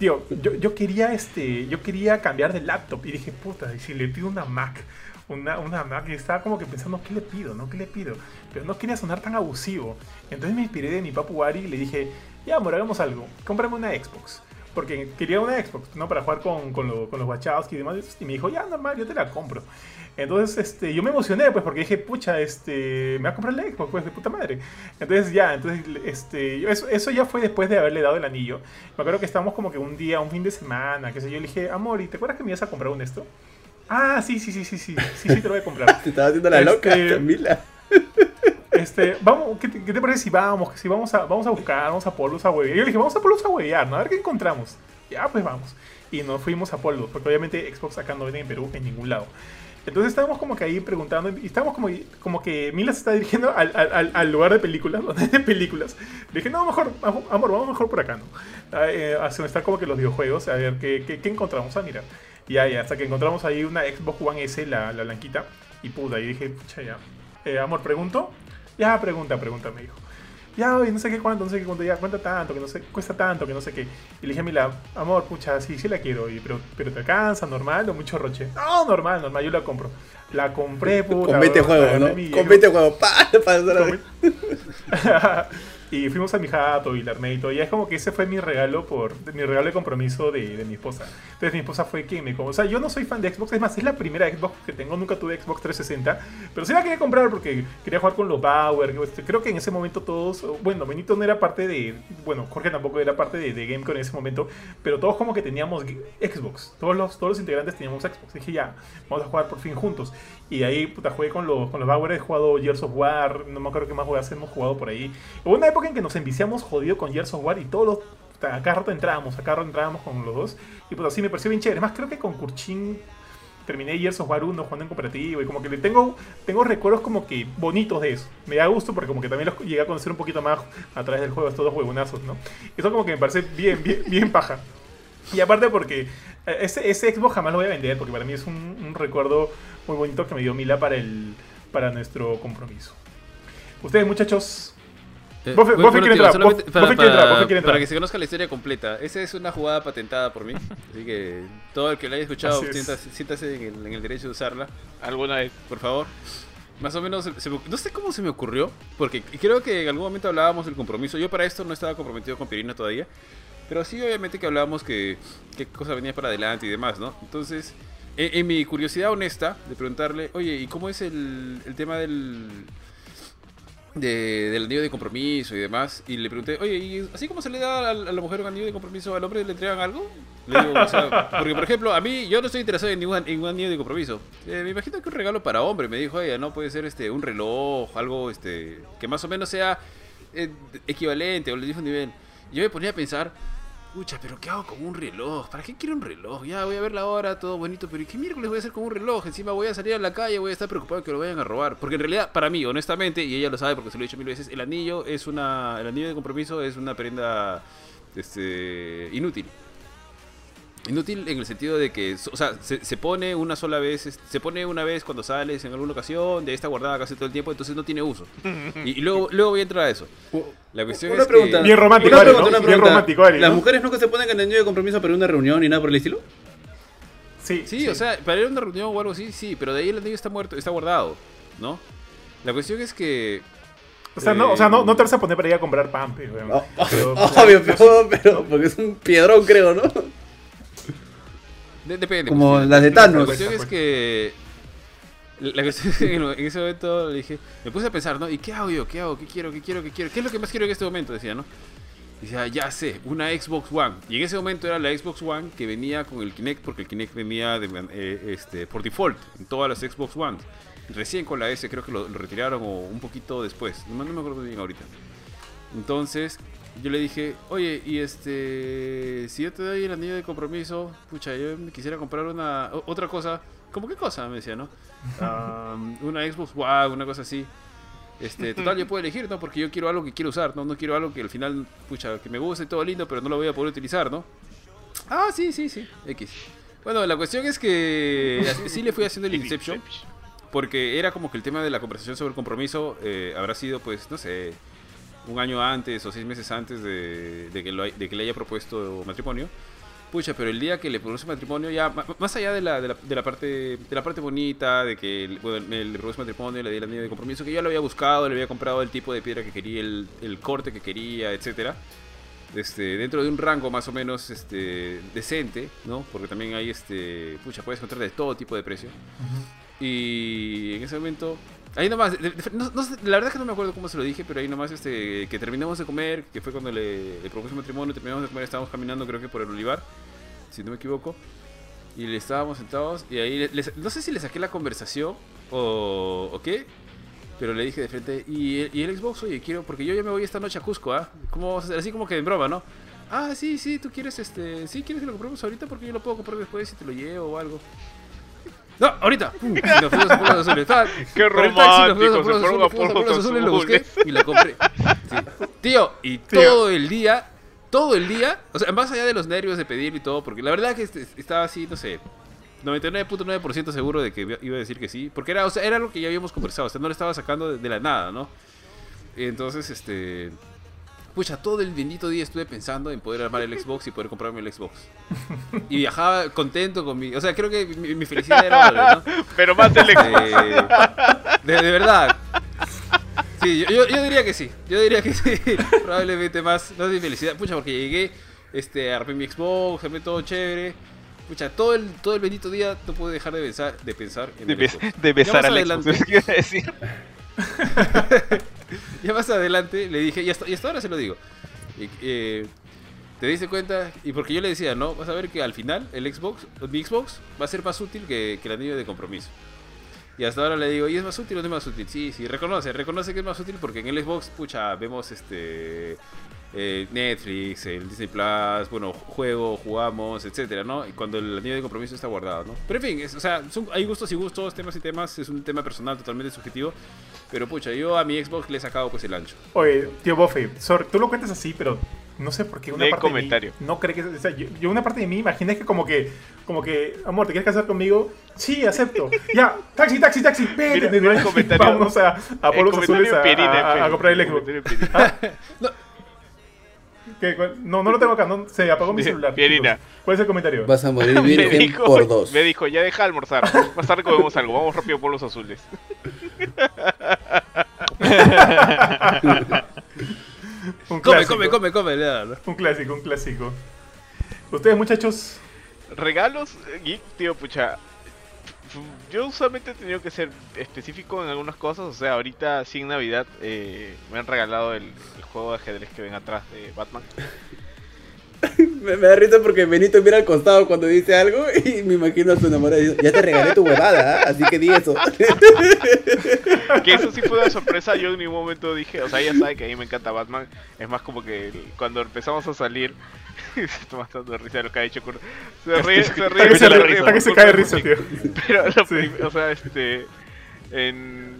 Tío, yo, yo, quería este, yo quería cambiar de laptop y dije, puta, y si le pido una Mac, una, una Mac, y estaba como que pensando, ¿qué le pido? ¿No? ¿Qué le pido? Pero no quería sonar tan abusivo. Entonces me inspiré de mi papu Ari y le dije, ya, amor, hagamos algo, cómprame una Xbox. Porque quería una Xbox, ¿no? Para jugar con, con, lo, con los Wachowski y demás. Y me dijo, ya, normal, yo te la compro. Entonces, este, yo me emocioné, pues, porque dije, pucha, este, me va a comprar la Xbox, pues, de puta madre. Entonces, ya, entonces, este, eso, eso ya fue después de haberle dado el anillo. Me acuerdo que estábamos como que un día, un fin de semana, qué sé yo, le dije, amor, ¿y te acuerdas que me ibas a comprar un esto? Ah, sí, sí, sí, sí, sí, sí, sí, te lo voy a comprar. te estaba haciendo la loca, este, Camila. Este, vamos, ¿qué te, ¿qué te, parece si vamos? Si vamos a, vamos a buscar, vamos a Polos a huevear. Yo le dije, vamos a Polos a huevear, ¿no? A ver qué encontramos. Ya, pues vamos. Y nos fuimos a Polos, porque obviamente Xbox acá no viene en Perú en ningún lado. Entonces estábamos como que ahí preguntando, y estábamos como, como que Mila se está dirigiendo al, lugar de películas, donde películas. Dije, no, mejor, amor, vamos mejor por acá, ¿no? Ah, eh, hacia donde están como que los videojuegos, a ver qué, qué, encontramos. Ah, mira. Y ahí, hasta que encontramos ahí una Xbox One S, la, la blanquita, y puta, y dije, pucha, ya. Eh, amor, ¿pregunto? Ya, pregunta, pregunta, me dijo ya, no sé qué cuánto, no sé qué cuánto, ya, cuenta tanto, que no sé, cuesta tanto, que no sé qué. Y le dije a Mila, amor, pucha, sí, sí la quiero, y, pero, pero te alcanza, normal o mucho roche. No, normal, normal, yo la compro. La compré, puta. Con 20 juegos, ¿no? Con 20 juegos, pa, para Y fuimos a mi jato y la y todo. Y es como que ese fue mi regalo por mi regalo de compromiso de, de mi esposa. Entonces mi esposa fue quien me O sea, yo no soy fan de Xbox. Es más, es la primera Xbox que tengo. Nunca tuve Xbox 360. Pero sí la quería comprar porque quería jugar con los Power. Este, creo que en ese momento todos. Bueno, Benito no era parte de. Bueno, Jorge tampoco era parte de, de GameCore en ese momento. Pero todos como que teníamos Xbox. Todos los, todos los integrantes teníamos Xbox. Dije, ya, vamos a jugar por fin juntos. Y ahí, puta, jugué con los, con los. He jugado Gears of War. No me acuerdo qué más juegos hemos jugado por ahí. Hubo una época en que nos enviciamos jodido con Gears of War y todos los. Acá rato entrábamos, acá rato entrábamos con los dos. Y pues así me pareció bien chévere. Más creo que con Kurchin terminé Gears of War 1 jugando en cooperativo. Y como que le tengo, tengo recuerdos como que bonitos de eso. Me da gusto porque como que también los llegué a conocer un poquito más a través del juego, estos dos huevonazos, ¿no? Eso como que me parece bien, bien, bien paja. Y aparte porque eh, ese, ese Xbox jamás lo voy a vender porque para mí es un recuerdo muy bonito que me dio Mila para, el, para nuestro compromiso. Ustedes muchachos, para, que se conozca la historia completa, esa es una jugada patentada por mí. Así que todo el que la haya escuchado, siéntase, en, el, derecho de usarla. Alguna vez, por favor. Más o menos, no sé cómo se me ocurrió, porque creo que en algún momento hablábamos del compromiso. Yo para esto no estaba comprometido con Pirina todavía, pero sí obviamente que hablábamos que qué cosa venía para adelante y demás, ¿no? Entonces, en, mi curiosidad honesta de preguntarle, oye, ¿y cómo es el tema del, de, del anillo de compromiso y demás. Y le pregunté, oye, ¿y así como se le da a la mujer un anillo de compromiso, al hombre le entregan algo? Le digo, o sea, porque por ejemplo, a mí yo no estoy interesado en ningún, anillo de compromiso. Eh, me imagino que un regalo para hombre, me dijo ella, ¿no? Puede ser este un reloj, algo este que más o menos sea eh, equivalente o le dijo un nivel. Yo me ponía a pensar, Pucha, pero ¿qué hago con un reloj? ¿Para qué quiero un reloj? Ya voy a ver la hora, todo bonito, pero ¿qué miércoles voy a hacer con un reloj? Encima voy a salir a la calle, voy a estar preocupado que lo vayan a robar. Porque en realidad, para mí, honestamente, y ella lo sabe porque se lo he dicho mil veces, el anillo es una. El anillo de compromiso es una prenda este, inútil. Inútil en el sentido de que, o sea, se, pone una sola vez, se pone una vez cuando sales en alguna ocasión, de ahí está guardada casi todo el tiempo, entonces no tiene uso. Y, luego, luego voy a entrar a eso. La cuestión una es pregunta. Que... Bien romántico, una pregunta, ¿no? Bien romántico, ¿Las mujeres nunca se ponen en el anillo de compromiso para una reunión y nada por el estilo? Sí, sí, o sea, para ir a una reunión o algo así, sí, pero de ahí el anillo está muerto, está guardado, ¿no? La cuestión es que o sea, no, o sea no, no, te vas a poner para ir a comprar pan, pero, oh, Obvio, pero, pero, porque es un piedrón, creo, ¿no? Depende. Como pues, las de Thanos. La cuestión es que. La cuestión es que en ese momento le dije, me puse a pensar, ¿no? ¿Y qué hago yo? ¿Qué hago? ¿Qué quiero? ¿Qué quiero? ¿Qué quiero? ¿Qué es lo que más quiero en este momento? Decía, ¿no? Decía, ya sé, una Xbox One. Y en ese momento era la Xbox One que venía con el Kinect, porque el Kinect venía de, eh, este, por default en todas las Xbox One. Recién con la S creo que lo, retiraron o un poquito después. No, no me acuerdo bien ahorita. Entonces, yo le dije, oye, y este, si yo te doy el anillo de compromiso, pucha, yo me quisiera comprar una, otra cosa, ¿cómo qué cosa? Me decía, ¿no? una Xbox One, una cosa así. Este, total, yo puedo elegir, ¿no? Porque yo quiero algo que quiero usar, ¿no? No quiero algo que al final, pucha, que me guste todo lindo, pero no lo voy a poder utilizar, ¿no? Ah, sí, sí, sí, X. Bueno, la cuestión es que sí le fui haciendo el Inception, porque era como que el tema de la conversación sobre el compromiso eh, habrá sido, pues, no sé, un año antes o seis meses antes de, que, de que le haya propuesto matrimonio. Pucha, pero el día que le propuso matrimonio, ya más allá de la, de la, de la parte de la parte bonita, de que bueno, le propuso matrimonio, le di el anillo de compromiso, que yo lo había buscado, le había comprado el tipo de piedra que quería, el, el corte que quería, etcétera. Este, dentro de un rango más o menos este, decente, ¿no? Porque también hay, este, pucha, puedes encontrar de todo tipo de precio. Y en ese momento Ahí nomás, la verdad es que no me acuerdo cómo se lo dije, pero ahí nomás este, que terminamos de comer, que fue cuando le, le propuse matrimonio, terminamos de comer, estábamos caminando creo que por el olivar, si no me equivoco, y le estábamos sentados y ahí, no sé si le saqué la conversación o, o qué, pero le dije de frente, ¿y y el Xbox? Oye, quiero, porque yo ya me voy esta noche a Cusco, ¿ah? Como, así como que en broma, ¿no? Ah, sí, sí, tú quieres, este, sí, quieres que lo compremos ahorita porque yo lo puedo comprar después si te lo llevo o algo. No, ahorita. Uh, y nos fuimos a Pueblos Azules. Estaba, Qué romántico. Se fueron a Pueblos Azules, lo busqué y la compré. Sí. Tío, y todo el día, todo el día, o sea, más allá de los nervios de pedir y todo, porque la verdad que estaba así, no sé, 99.9% seguro de que iba a decir que sí, porque era, o sea, era algo que ya habíamos conversado, o sea, no le estaba sacando de, de la nada, ¿no? Entonces, este pucha, todo el bendito día estuve pensando en poder armar el Xbox y poder comprarme el Xbox. Y viajaba contento con mi... O sea, creo que mi, felicidad era ¿no? Pero más del Xbox. Eh, de, verdad. Sí, yo, yo, diría que sí. Yo diría que sí. Probablemente más, no mi felicidad. Pucha, porque llegué, este, armé mi Xbox, armé todo chévere. Pucha, todo el, todo el bendito día no pude dejar de pensar, de pensar en de, de besar al Xbox. ¿Qué decir? ya más adelante le dije, y hasta, y hasta ahora se lo digo. Eh, ¿Te diste cuenta? Y porque yo le decía, no, vas a ver que al final el Xbox, mi Xbox va a ser más útil que, que el anillo de compromiso. Y hasta ahora le digo, ¿y es más útil o no es más útil? Sí, sí, reconoce, reconoce que es más útil porque en el Xbox, pucha, vemos este eh, Netflix, el Disney Plus, bueno, juego, jugamos, etcétera, ¿no? Y cuando el anillo de compromiso está guardado, ¿no? Pero en fin, o sea, hay gustos y gustos, temas y temas, es un tema personal totalmente subjetivo. Pero pucha, yo a mi Xbox le he sacado pues el ancho. Oye, tío Buffy, tú lo cuentas así, pero no sé por qué una parte comentario. de mí no cree que o sea, yo, una parte de mí imaginé que como que como que amor te quieres casar conmigo sí acepto ya taxi taxi taxi vete mira, mira, comentario, vamos a a Polos Azules a, a, a, comprar el Xbox ¿Ah? no, no, no lo tengo acá, no, se apagó mi celular. Pierina. ¿Cuál es el comentario? Vas a morir virgen por dos. Me dijo, ya deja de almorzar. Más tarde comemos algo, vamos rápido por los azules. un come, come, come, come, Un clásico, un clásico. ¿Ustedes, muchachos? Regalos, geek, tío, pucha yo usualmente he tenido que ser específico en algunas cosas. O sea, ahorita sin Navidad eh, me han regalado el, juego de ajedrez que ven atrás de Batman. me, da risa porque Benito mira al costado cuando dice algo y me imagino a su enamorada diciendo, ya te regalé tu huevada, ¿ah? así que di eso. que eso sí fue una sorpresa, yo en ningún momento dije, o sea, ella sabe que a mí me encanta Batman, es más como que cuando empezamos a salir se está matando de risa lo que ha dicho Se ríe, se ríe. Se ríe, que se cae de risa, tío. Pero, o sea, este. En,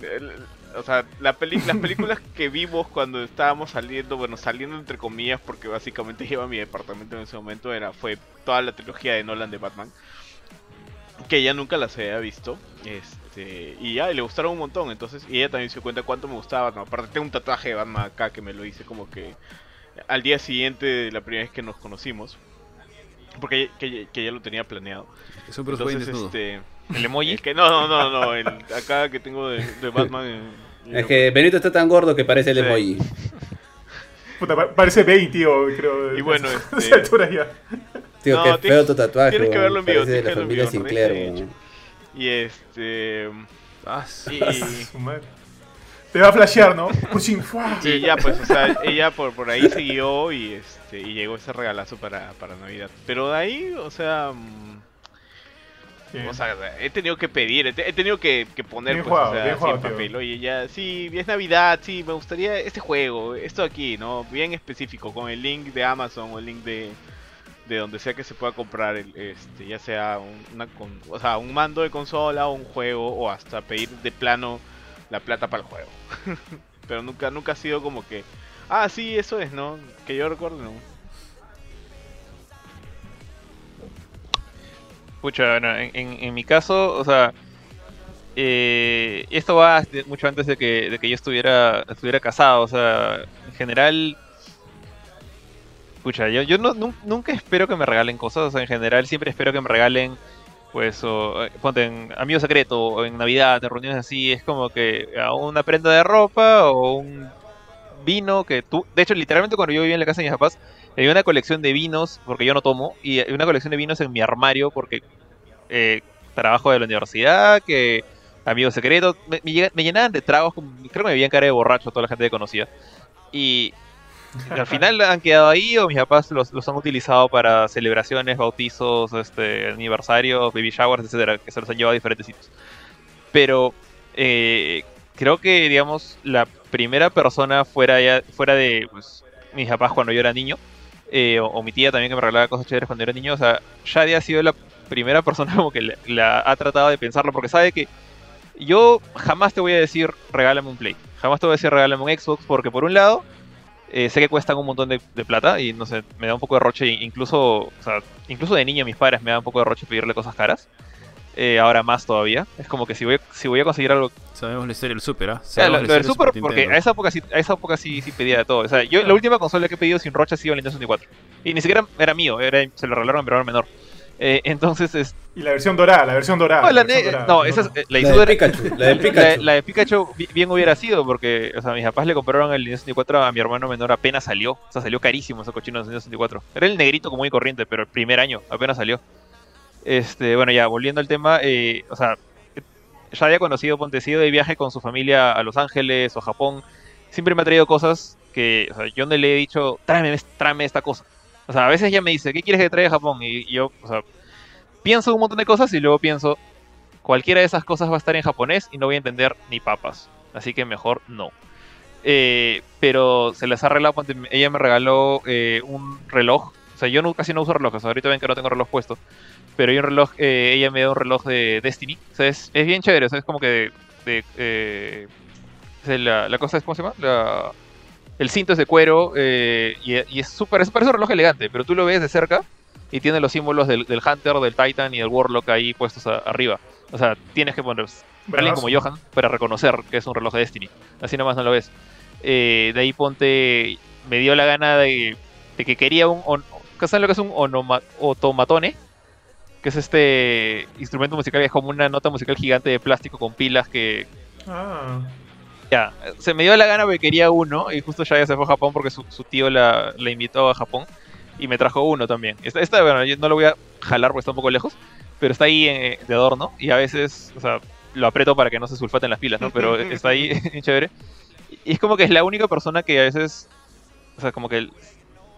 o sea, la peli las películas que vimos cuando estábamos saliendo, bueno, saliendo entre comillas, porque básicamente lleva mi departamento en ese momento, era fue toda la trilogía de Nolan de Batman, que ella nunca las había visto, este, y ya, le gustaron un montón, entonces, y ella también se dio cuenta cuánto me gustaba Batman, aparte tengo un tatuaje de Batman acá que me lo hice como que al día siguiente de la primera vez que nos conocimos, porque que, ya lo tenía planeado. Es un Entonces, este, ¿El emoji? que no, no, no, no, el, acá que tengo de, Batman. es que Benito está tan gordo que parece el emoji. Puta, parece 20, tío, creo. Y bueno, este... altura ya. Tío, no, qué feo tu tatuaje. Tienes que verlo en vivo. de la familia Sinclair, Y este... Ah, y... Te va a flashear, ¿no? sí, ya, pues, o sea, ella por, por ahí siguió y, este, y llegó ese regalazo para, para Navidad. Pero de ahí, o sea... O sea, he tenido que pedir, he, tenido que, poner bien pues, o sea, papel. Oye, ya, sí, es Navidad, sí, me gustaría este juego, esto aquí, ¿no? Bien específico, con el link de Amazon o el link de, de donde sea que se pueda comprar, el, este, ya sea, una, o sea, un mando de consola o un juego, o hasta pedir de plano la plata para el juego. Pero nunca, nunca ha sido como que, ah, sí, eso es, ¿no? Que yo recuerdo, ¿no? Pucha, en, en, mi caso, o sea, eh, esto va mucho antes de que, de que yo estuviera, estuviera casado, o sea, en general, pucha, yo, yo no, nunca espero que me regalen cosas, o sea, en general siempre espero que me regalen, pues, o, eh, ponte en Amigo Secreto, o en Navidad, en reuniones así, es como que una prenda de ropa o un vino que tú, de hecho, literalmente cuando yo vivía en la casa de mis papás, había una colección de vinos, porque yo no tomo, y una colección de vinos en mi armario, porque eh, trabajo de la universidad, que amigos secretos, me, llenaban de tragos, creo que me veían cara de borracho toda la gente que conocía. Y al final han quedado ahí o mis papás los, han utilizado para celebraciones, bautizos, este, aniversarios, baby showers, etcétera, que se los han llevado a diferentes sitios. Pero eh, creo que, digamos, la primera persona fuera, ya, fuera de pues, mis papás cuando yo era niño, eh, o, mi tía también que me regalaba cosas chéveres cuando era niño, o sea, Shadi ha sido la primera persona como que la, ha tratado de pensarlo, porque sabe que yo jamás te voy a decir regálame un Play, jamás te voy a decir regálame un Xbox, porque por un lado, eh, sé que cuestan un montón de, plata y no sé, me da un poco de roche, incluso, o sea, incluso de niño mis padres me dan un poco de roche pedirle cosas caras. Eh, ahora más todavía. Es como que si voy, si voy a conseguir algo. Sabemos la historia del Super, ¿ah? lo, del Super, porque a esa época sí, a esa época sí, sí pedía de todo. O sea, yo la última consola que he pedido sin rocha ha sido el Nintendo 64. Y ni siquiera era mío, era, se lo regalaron a mi hermano menor. Eh, entonces es... Y la versión dorada, la versión dorada. No, la, no, esa es, la, de Pikachu, la de Pikachu. La, de Pikachu bien hubiera sido, porque, o sea, mis papás le compraron el Nintendo 64 a mi hermano menor apenas salió. O sea, salió carísimo ese cochino del Nintendo 64. Era el negrito como muy corriente, pero el primer año apenas salió. Este, bueno, ya, volviendo al tema, eh, o sea, ya había conocido Pontecido de viaje con su familia a Los Ángeles o Japón. Siempre me ha traído cosas que, yo no le he dicho, tráeme, tráeme esta cosa. O sea, a veces ella me dice, ¿qué quieres que traiga a Japón? Y, yo, o sea, pienso un montón de cosas y luego pienso, cualquiera de esas cosas va a estar en japonés y no voy a entender ni papas. Así que mejor no. Eh, pero se les ha arreglado, ella me regaló eh, un reloj. O sea, yo casi no uso relojes, ahorita ven que no tengo reloj puesto pero hay un reloj, eh, ella me da un reloj de Destiny. O sea, es, es bien chévere, o sea, es como que de, eh, la, cosa es, ¿cómo se llama? el cinto es de cuero eh, y, es súper, parece un reloj elegante, pero tú lo ves de cerca y tiene los símbolos del, Hunter, del Titan y del Warlock ahí puestos arriba. O sea, tienes que poner alguien como Johan para reconocer que es un reloj de Destiny. Así nomás no lo ves. de ahí ponte, me dio la gana de, que quería un, ¿sabes lo que es un onoma, otomatone? Que es este instrumento musical que es como una nota musical gigante de plástico con pilas que... Ah. Ya, se me dio la gana porque quería uno y justo ya se fue a Japón porque su, tío la, invitó a Japón y me trajo uno también. Esta, bueno, yo no lo voy a jalar porque está un poco lejos, pero está ahí eh, de adorno y a veces, o sea, lo aprieto para que no se sulfaten las pilas, ¿no? Pero está ahí chévere. Y es como que es la única persona que a veces, o sea, como que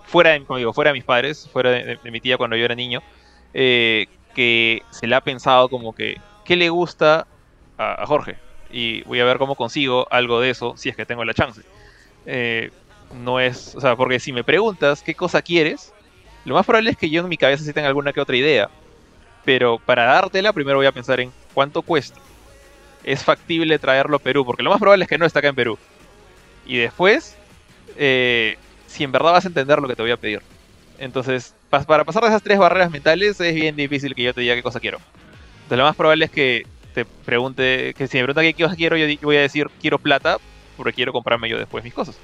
fuera de, como digo, fuera de mis padres, fuera de mi tía cuando yo era niño, eh, que se le ha pensado como que, ¿qué le gusta a, Jorge? Y voy a ver cómo consigo algo de eso si es que tengo la chance. Eh, no es, o sea, porque si me preguntas qué cosa quieres, lo más probable es que yo en mi cabeza sí tenga alguna que otra idea. Pero para dártela, primero voy a pensar en cuánto cuesta. es factible traerlo a Perú, porque lo más probable es que no esté acá en Perú. Y después, eh, si en verdad vas a entender lo que te voy a pedir. Entonces, para pasar de esas tres barreras mentales es bien difícil que yo te diga qué cosa quiero. Entonces, lo más probable es que te pregunte, que si me pregunta qué cosa quiero, yo voy a decir quiero plata, porque quiero comprarme yo después mis cosas.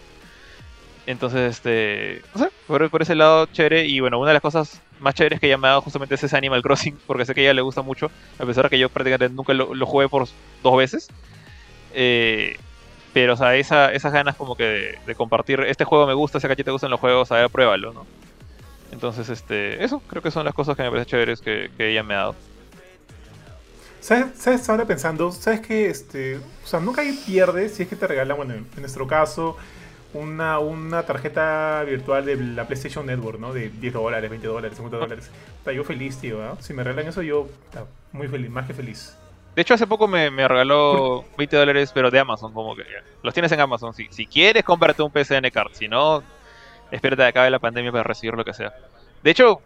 Entonces, este, no sé, por, ese lado chévere. Y bueno, una de las cosas más chéveres que ella me ha dado justamente es ese Animal Crossing, porque sé que a ella le gusta mucho, a pesar de que yo prácticamente nunca lo, jugué por dos veces. Eh, pero, o sea, esas ganas como que de, compartir, este juego me gusta, sé que a ti te gustan los juegos, a ver, pruébalo, ¿no? Entonces, este, eso creo que son las cosas que me parecen chéveres que, ella me ha dado. ¿Sabes? ¿Sabes? Ahora pensando, ¿sabes que Este, o sea, nunca hay pierde si es que te regalan, bueno, en nuestro caso, una, una tarjeta virtual de la PlayStation Network, ¿no? De 10 dólares, 20 dólares, 50 dólares. Está yo feliz, tío. ¿no? Si me regalan eso, yo está muy feliz, más que feliz. De hecho, hace poco me, me regaló 20 dólares, pero de Amazon, como que los tienes en Amazon. Si, si quieres, cómprate un PCN card. Si no, espérate a que acabe la pandemia para recibir lo que sea. De hecho,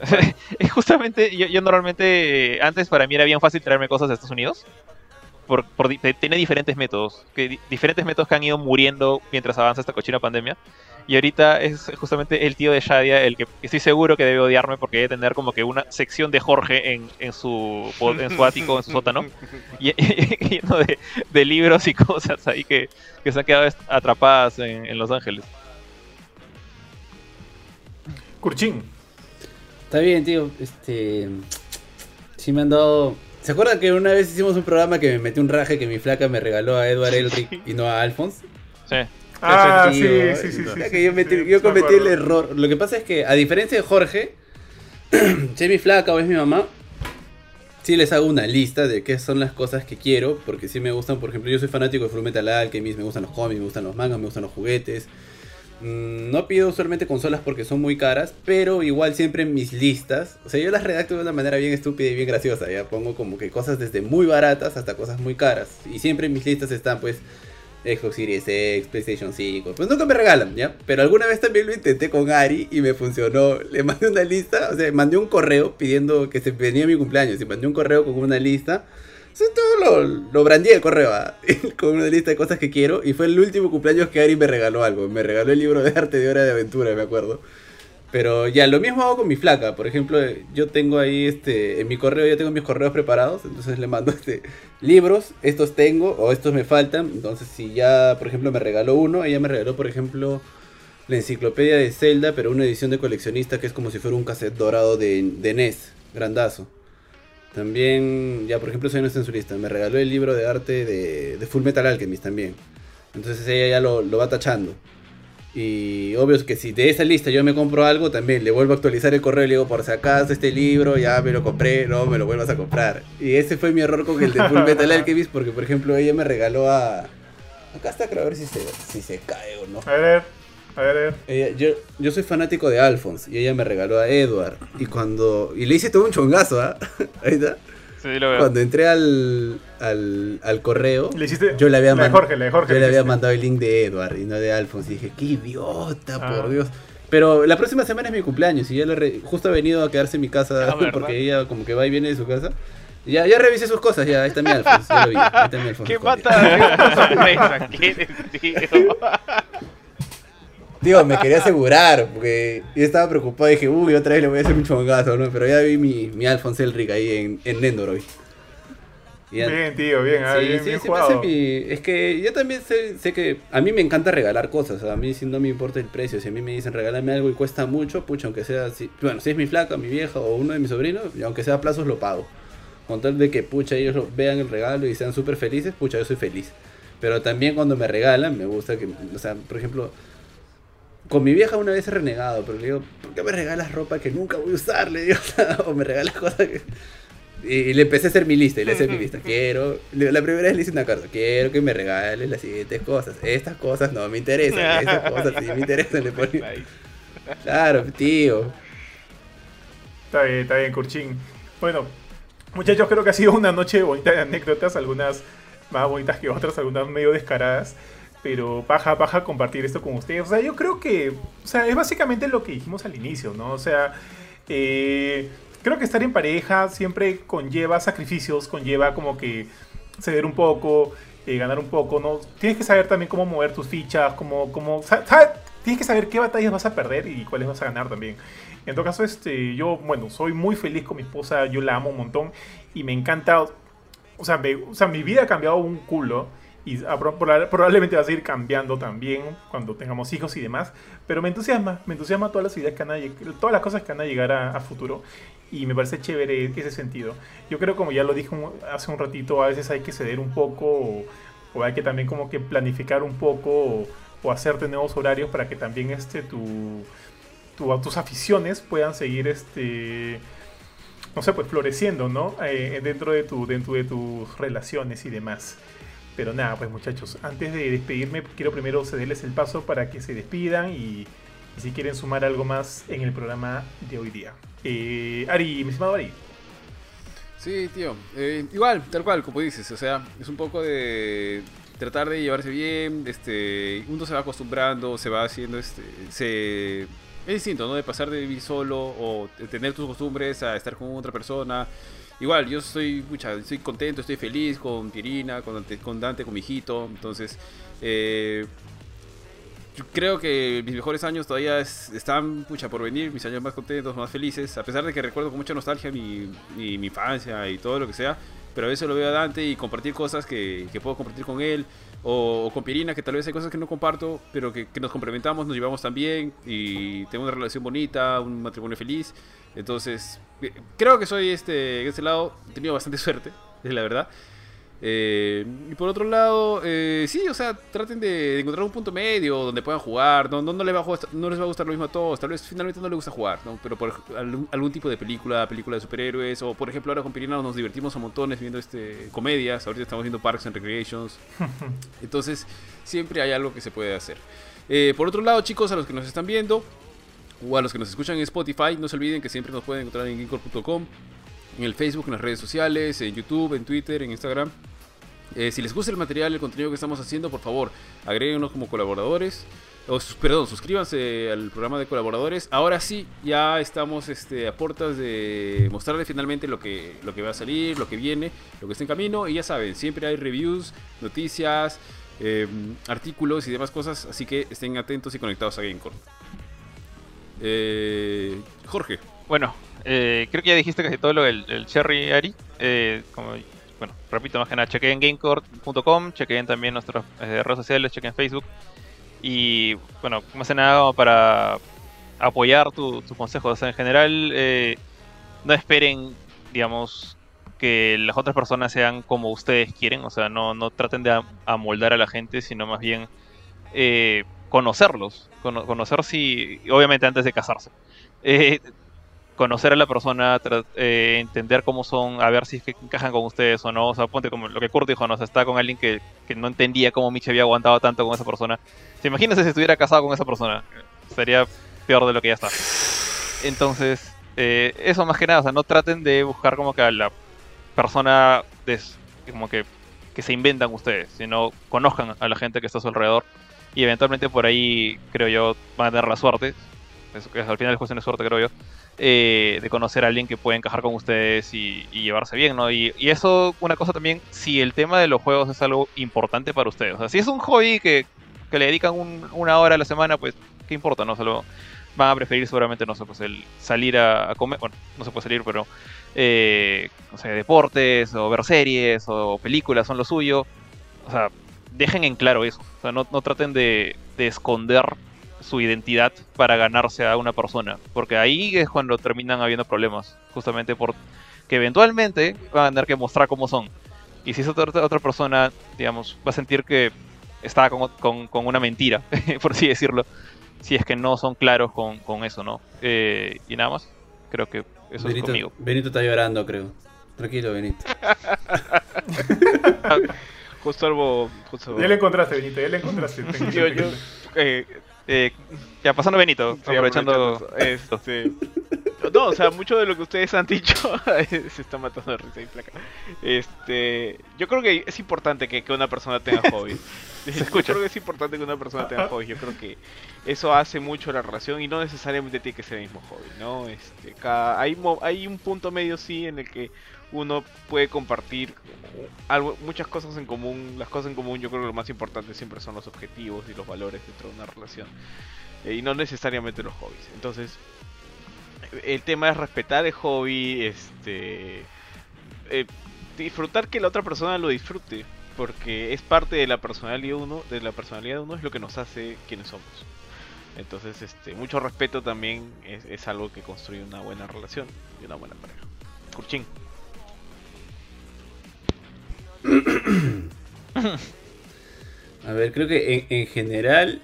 es justamente, yo, yo, normalmente, antes para mí era bien fácil traerme cosas de Estados Unidos por, tiene diferentes métodos, que, diferentes métodos que han ido muriendo mientras avanza esta cochina pandemia. Y ahorita es justamente el tío de Shadia el que estoy seguro que debe odiarme porque debe tener como que una sección de Jorge en, en, su, en su ático, en su sótano, lleno de, de, libros y cosas ahí que, que se han quedado atrapadas en, en Los Ángeles. Kurchin. Está bien, tío. Este. Sí me han dado ¿Se acuerdan que una vez hicimos un programa que me metí un raje que mi flaca me regaló a Edward Elric y no a Alphonse? Sí. Ah, sí, sí, sí, sí, yo, cometí el error. Lo que pasa es que, a diferencia de Jorge, si es mi flaca o es mi mamá, sí les hago una lista de qué son las cosas que quiero, porque sí me gustan, por ejemplo, yo soy fanático de Fullmetal Alchemist, me gustan los cómics, me gustan los mangas, me gustan los juguetes, no pido usualmente consolas porque son muy caras, pero igual siempre en mis listas, o sea, yo las redacto de una manera bien estúpida y bien graciosa, ya pongo como que cosas desde muy baratas hasta cosas muy caras. Y siempre en mis listas están pues Xbox Series X, PlayStation 5, pues nunca me regalan, ¿ya? Pero alguna vez también lo intenté con Ari y me funcionó. Le mandé una lista, o sea, mandé un correo pidiendo que se venía mi cumpleaños y mandé un correo con una lista todo lo, lo brandí el correo ¿ah? con una lista de cosas que quiero. Y fue el último cumpleaños que Ari me regaló algo. Me regaló el libro de arte de Hora de Aventura, me acuerdo. Pero ya, lo mismo hago con mi flaca. Por ejemplo, yo tengo ahí este. En mi correo ya tengo mis correos preparados. Entonces le mando este libros. Estos tengo o estos me faltan. Entonces, si ya, por ejemplo, me regaló uno, ella me regaló, por ejemplo, la enciclopedia de Zelda, pero una edición de coleccionista que es como si fuera un cassette dorado de, de NES. Grandazo. También, ya por ejemplo, soy una censurista. Me regaló el libro de arte de, Full Metal Alchemist también. Entonces ella ya lo, va tachando. Y obvio es que si de esa lista yo me compro algo, también le vuelvo a actualizar el correo y le digo, por si acaso este libro, ya me lo compré, no, me lo vuelvas a comprar. Y ese fue mi error con el de Full Metal Alchemist, porque por ejemplo ella me regaló a... Acá está, creo, a ver si se, si se cae o no. A ver. A ver, yo, yo soy fanático de Alphonse y ella me regaló a Edward. Y cuando. Y le hice todo un chongazo, ¿ah? Ahí está. Sí, lo veo. Cuando entré al, al, al correo, ¿Le hiciste yo le había, Jorge, Jorge, yo le había mandado el link de Edward y no de Alphonse. Y dije, qué idiota, por ah. Dios. Pero la próxima semana es mi cumpleaños y ya le justo ha venido a quedarse en mi casa ah, porque ella como que va y viene de su casa. Ya, ya revisé sus cosas, ya, ahí está mi Alphonse, ya lo vi, ahí está mi Alphonse. ¿Qué mata? ¿Qué tío? Tío, me quería asegurar, porque yo estaba preocupado. Dije, uy, otra vez le voy a hacer un chongazo, ¿no? Pero ya vi mi, mi Alphonse Elric ahí en, en Nendoroid. Bien, tío, bien, ah, bien, bien jugado. Es que yo también sé, sé, que a mí me encanta regalar cosas. A mí si no me importa el precio. Si a mí me dicen regálame algo y cuesta mucho, pucha, aunque sea. Si, bueno, si es mi flaca, mi vieja o uno de mis sobrinos, y aunque sea a plazos, lo pago. Con tal de que, pucha, ellos lo, vean el regalo y sean súper felices, pucha, yo soy feliz. Pero también cuando me regalan, me gusta que, o sea, por ejemplo, con mi vieja una vez he renegado, pero le digo, ¿por qué me regalas ropa que nunca voy a usar? Le digo, o me regalas cosas que... Y, le empecé a hacer mi lista, y le hice mi lista. Quiero, la primera vez le hice una carta, quiero que me regales las siguientes cosas. Estas cosas no me interesan, estas cosas sí me interesan. Le ponía. Claro, tío. Está bien, está bien, Kurchin. Bueno, muchachos, creo que ha sido una noche bonita de anécdotas, algunas más bonitas que otras, algunas medio descaradas pero paja, paja compartir esto con ustedes. O sea, yo creo que, o sea, es básicamente lo que dijimos al inicio, ¿no? O sea, eh, creo que estar en pareja siempre conlleva sacrificios, conlleva como que ceder un poco, eh, ganar un poco, ¿no? Tienes que saber también cómo mover tus fichas, cómo, cómo, tienes que saber qué batallas vas a perder y cuáles vas a ganar también. En todo caso, este, yo, bueno, soy muy feliz con mi esposa, yo la amo un montón y me encanta, o sea, o sea mi vida ha cambiado un culo y probablemente va a seguir cambiando también cuando tengamos hijos y demás, pero me entusiasma, me entusiasma todas las ideas que van a, todas las cosas que van a llegar a, futuro y me parece chévere ese sentido. Yo creo, como ya lo dije hace un ratito, a veces hay que ceder un poco o, hay que también como que planificar un poco o, hacerte nuevos horarios para que también este, tu, tus aficiones puedan seguir este no sé, pues floreciendo, ¿no? Eh, dentro, de tu, dentro de tus relaciones y demás. Pero nada, pues muchachos, antes de despedirme, quiero primero cederles el paso para que se despidan y, si quieren sumar algo más en el programa de hoy día. Eh, Ari, mi estimado Ari. Sí, tío. Eh, igual, tal cual, como dices. O sea, es un poco de tratar de llevarse bien. Este, uno se va acostumbrando, se va haciendo, este, se es distinto, ¿no? De pasar de vivir solo o de tener tus costumbres a estar con otra persona igual, yo estoy, mucha, estoy contento, estoy feliz con Pirina, con Dante, con, Dante, con mi hijito. Entonces, eh, creo que mis mejores años todavía están pucha, por venir, mis años más contentos, más felices, a pesar de que recuerdo con mucha nostalgia mi, mi, infancia y todo lo que sea, pero a veces lo veo a Dante y compartir cosas que, que puedo compartir con él, o, con Pirina, que tal vez hay cosas que no comparto, pero que, nos complementamos, nos llevamos tan bien y tengo una relación bonita, un matrimonio feliz. Entonces, eh, creo que soy este, en este lado, he tenido bastante suerte, es la verdad. Eh, y por otro lado, eh, sí, o sea, traten de, encontrar un punto medio donde puedan jugar. No, no, les va a no les va a gustar lo mismo a todos. Tal vez finalmente no les gusta jugar, ¿no? Pero por algún, tipo de película, película de superhéroes. O por ejemplo, ahora con Pirina nos divertimos a montones viendo este comedias. Ahorita estamos viendo Parks and Recreations. Entonces, siempre hay algo que se puede hacer. por otro lado, chicos, a los que nos están viendo, o a los que nos escuchan en Spotify, no se olviden que siempre nos pueden encontrar en gamecore.com, en el Facebook, en las redes sociales, en YouTube, en Twitter, en Instagram. Eh, si les gusta el material, el contenido que estamos haciendo, por favor, agréguenos como colaboradores. O, perdón, suscríbanse al programa de colaboradores. Ahora sí, ya estamos este, a puertas de mostrarles finalmente lo que, lo que va a salir, lo que viene, lo que está en camino. Y ya saben, siempre hay reviews, noticias, em, artículos y demás cosas. Así que estén atentos y conectados a Gamecore. Eh, Jorge. Bueno, eh, creo que ya dijiste casi todo lo del, Cherry Ari. Eh, como, bueno, repito más que nada, chequen gamecore.com, chequen también nuestras eh, redes sociales, chequen Facebook. Y bueno, más que nada para apoyar tus consejos. en general, no esperen, digamos, que las otras personas sean como ustedes quieren. O sea, no, no traten de amoldar a la gente, sino más bien conocerlos, conocer si, obviamente antes de casarse, eh, conocer a la persona, eh, entender cómo son, a ver si encajan con ustedes o no, o sea, ponte como lo que Kurt dijo, ¿no? O está con alguien que, no entendía cómo Mitch había aguantado tanto con esa persona. ¿Se imagina si estuviera casado con esa persona? Sería peor de lo que ya está. Entonces, eh, eso más que nada, o sea, no traten de buscar como que a la persona como que, que se inventan ustedes, sino conozcan a la gente que está a su alrededor y eventualmente por ahí, creo yo, van a tener la suerte, eso que al final es cuestión de suerte, creo yo, eh, de conocer a alguien que puede encajar con ustedes y, llevarse bien, ¿no? Y, eso, una cosa también, si el tema de los juegos es algo importante para ustedes, o sea, si es un hobby que, le dedican una hora a la semana, pues, ¿qué importa, no? Solo van a preferir seguramente, no sé, pues el salir a, comer, bueno, no se puede salir, pero, eh, no sé, deportes o ver series o películas son lo suyo, o sea, dejen en claro eso. O sea, no, traten de, esconder su identidad para ganarse a una persona. Porque ahí es cuando terminan habiendo problemas. Justamente porque eventualmente van a tener que mostrar cómo son. Y si esa otra, otra persona, digamos, va a sentir que está con, una mentira, por así decirlo. Si es que no son claros con, eso, ¿no? Eh, y nada más. Creo que eso es conmigo. Benito está llorando, creo. Tranquilo, Benito. Justo algo. Ya le encontraste, Benito, ya le encontraste. yo, yo, eh, eh, ya pasando Benito, aprovechando, esto. Sí. No, o sea, mucho de lo que ustedes han dicho se está matando de risa y placa. Este, yo creo que es importante que, que una persona tenga hobbies. Yo creo que es importante que una persona tenga hobbies. Yo creo que eso hace mucho la relación y no necesariamente tiene que ser el mismo hobby, ¿no? Este, cada, hay, hay un punto medio sí en el que uno puede compartir muchas cosas en común. Las cosas en común yo creo que lo más importante siempre son los objetivos y los valores dentro de una relación. Eh, y no necesariamente los hobbies. Entonces, el tema es respetar el hobby, este... Eh, disfrutar que la otra persona lo disfrute porque es parte de la personalidad de uno, de la personalidad de uno es lo que nos hace quienes somos. Entonces, este, mucho respeto también es, algo que construye una buena relación y una buena pareja. Curchín. A ver, creo que en, general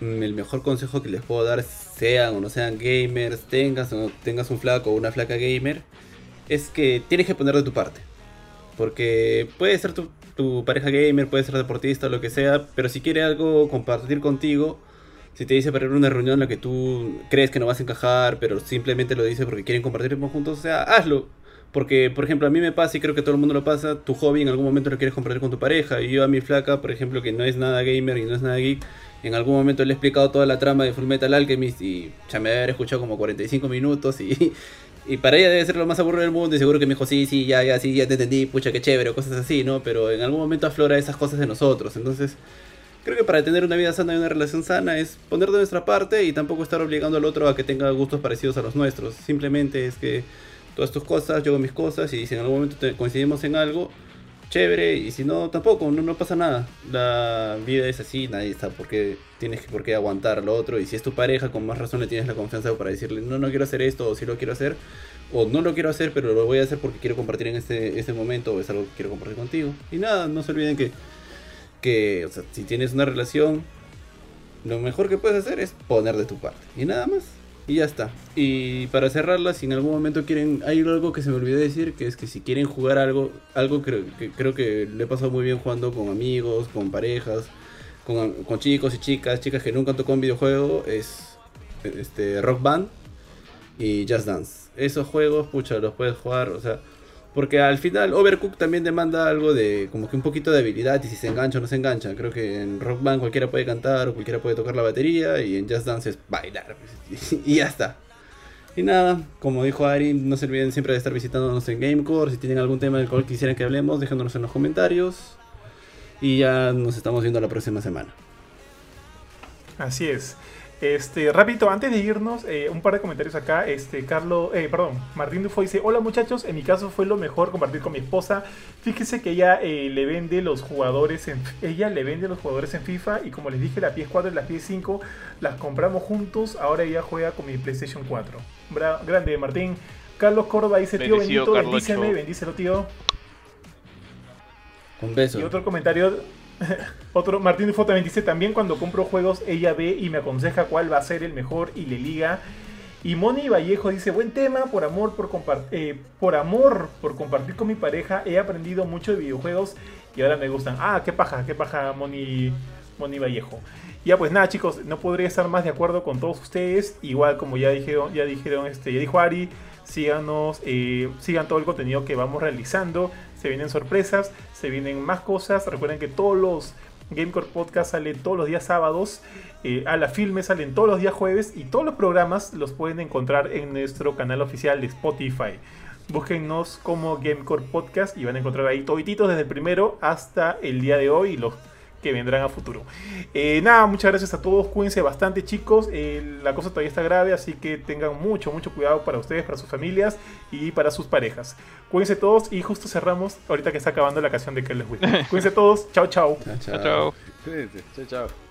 mm, el mejor consejo que les puedo dar, sean o no sean gamers, tengas o no tengas un flaco o una flaca gamer, es que tienes que poner de tu parte. Porque puede ser tu, pareja gamer, puede ser deportista o lo que sea, pero si quiere algo compartir contigo, si te dice para ir a una reunión en la que tú crees que no vas a encajar, pero simplemente lo dice porque quieren compartir juntos, o sea, hazlo. Porque, por ejemplo, a mí me pasa y creo que todo el mundo lo pasa, tu hobby en algún momento lo quieres compartir con tu pareja. Y yo a mi flaca, por ejemplo, que no es nada gamer y no es nada geek, en algún momento le he explicado toda la trama de Full Metal Alchemist y ya me haber escuchado como 45 minutos y, y para ella debe ser lo más aburrido del mundo y seguro que me dijo, sí, sí, ya, ya, sí, ya te entendí, pucha, qué chévere, o cosas así, ¿no? Pero en algún momento aflora esas cosas de nosotros. Entonces, creo que para tener una vida sana y una relación sana es poner de nuestra parte y tampoco estar obligando al otro a que tenga gustos parecidos a los nuestros. Simplemente es que todas tus cosas, yo hago mis cosas y si en algún momento coincidimos en algo, chévere, y si no, tampoco, no, no pasa nada. La vida es así, nadie está porque tienes que por qué aguantar lo otro, y si es tu pareja, con más razón le tienes la confianza para decirle, no, no quiero hacer esto, o si lo quiero hacer, o no lo quiero hacer, pero lo voy a hacer porque quiero compartir en este, este momento, o es algo que quiero compartir contigo. Y nada, no se olviden que, que o sea, si tienes una relación, lo mejor que puedes hacer es poner de tu parte, y nada más. Y ya está. Y para cerrarla, si en algún momento quieren, hay algo que se me olvidó decir, que es que si quieren jugar algo, algo que, creo que le he pasado muy bien jugando con amigos, con parejas, con, con chicos y chicas, chicas que nunca tocó un videojuego, es este Rock Band y Just Dance. Esos juegos, pucha, los puedes jugar, o sea, porque al final Overcook también demanda algo de como que un poquito de habilidad y si se engancha o no se engancha. Creo que en Rock Band cualquiera puede cantar o cualquiera puede tocar la batería y en Just Dance es bailar. Pues, y ya está. Y nada, como dijo Ari, no se olviden siempre de estar visitándonos en Gamecore. Si tienen algún tema del cual quisieran que hablemos, déjanos en los comentarios. Y ya nos estamos viendo la próxima semana. Así es. Este, rápido, antes de irnos, eh, un par de comentarios acá. Este, Carlos, eh, perdón, Martín Dufo dice: Hola muchachos, en mi caso fue lo mejor compartir con mi esposa. Fíjese que ella eh, le vende los jugadores en ella le vende los jugadores en FIFA y como les dije, la PS4 y la PS5 las compramos juntos. Ahora ella juega con mi PlayStation 4. grande, Martín. Carlos Córdoba dice: Tío bendito, bendíceme, bendícelo, tío. Un beso. Y otro comentario Otro, Martín también dice, también cuando compro juegos, ella ve y me aconseja cuál va a ser el mejor y le liga. Y Moni Vallejo dice, buen tema, por amor por, eh, por amor por compartir con mi pareja, he aprendido mucho de videojuegos y ahora me gustan. Ah, qué paja, qué paja Moni, Moni Vallejo. Ya pues nada chicos, no podría estar más de acuerdo con todos ustedes. Igual como ya dijeron, ya dijeron, este, ya dijo Ari, síganos, eh, sigan todo el contenido que vamos realizando se vienen sorpresas, se vienen más cosas. Recuerden que todos los Gamecore Podcast salen todos los días sábados. Eh, a la filme salen todos los días jueves. Y todos los programas los pueden encontrar en nuestro canal oficial de Spotify. Búsquennos como Gamecore Podcast y van a encontrar ahí todititos desde el primero hasta el día de hoy. los que vendrán a futuro. Eh, nada, muchas gracias a todos. Cuídense bastante, chicos. Eh, la cosa todavía está grave, así que tengan mucho, mucho cuidado para ustedes, para sus familias y para sus parejas. Cuídense todos y justo cerramos ahorita que está acabando la canción de que les Cuídense todos. Chao, chao. Chao, chao. Cuídense. Chao, chao.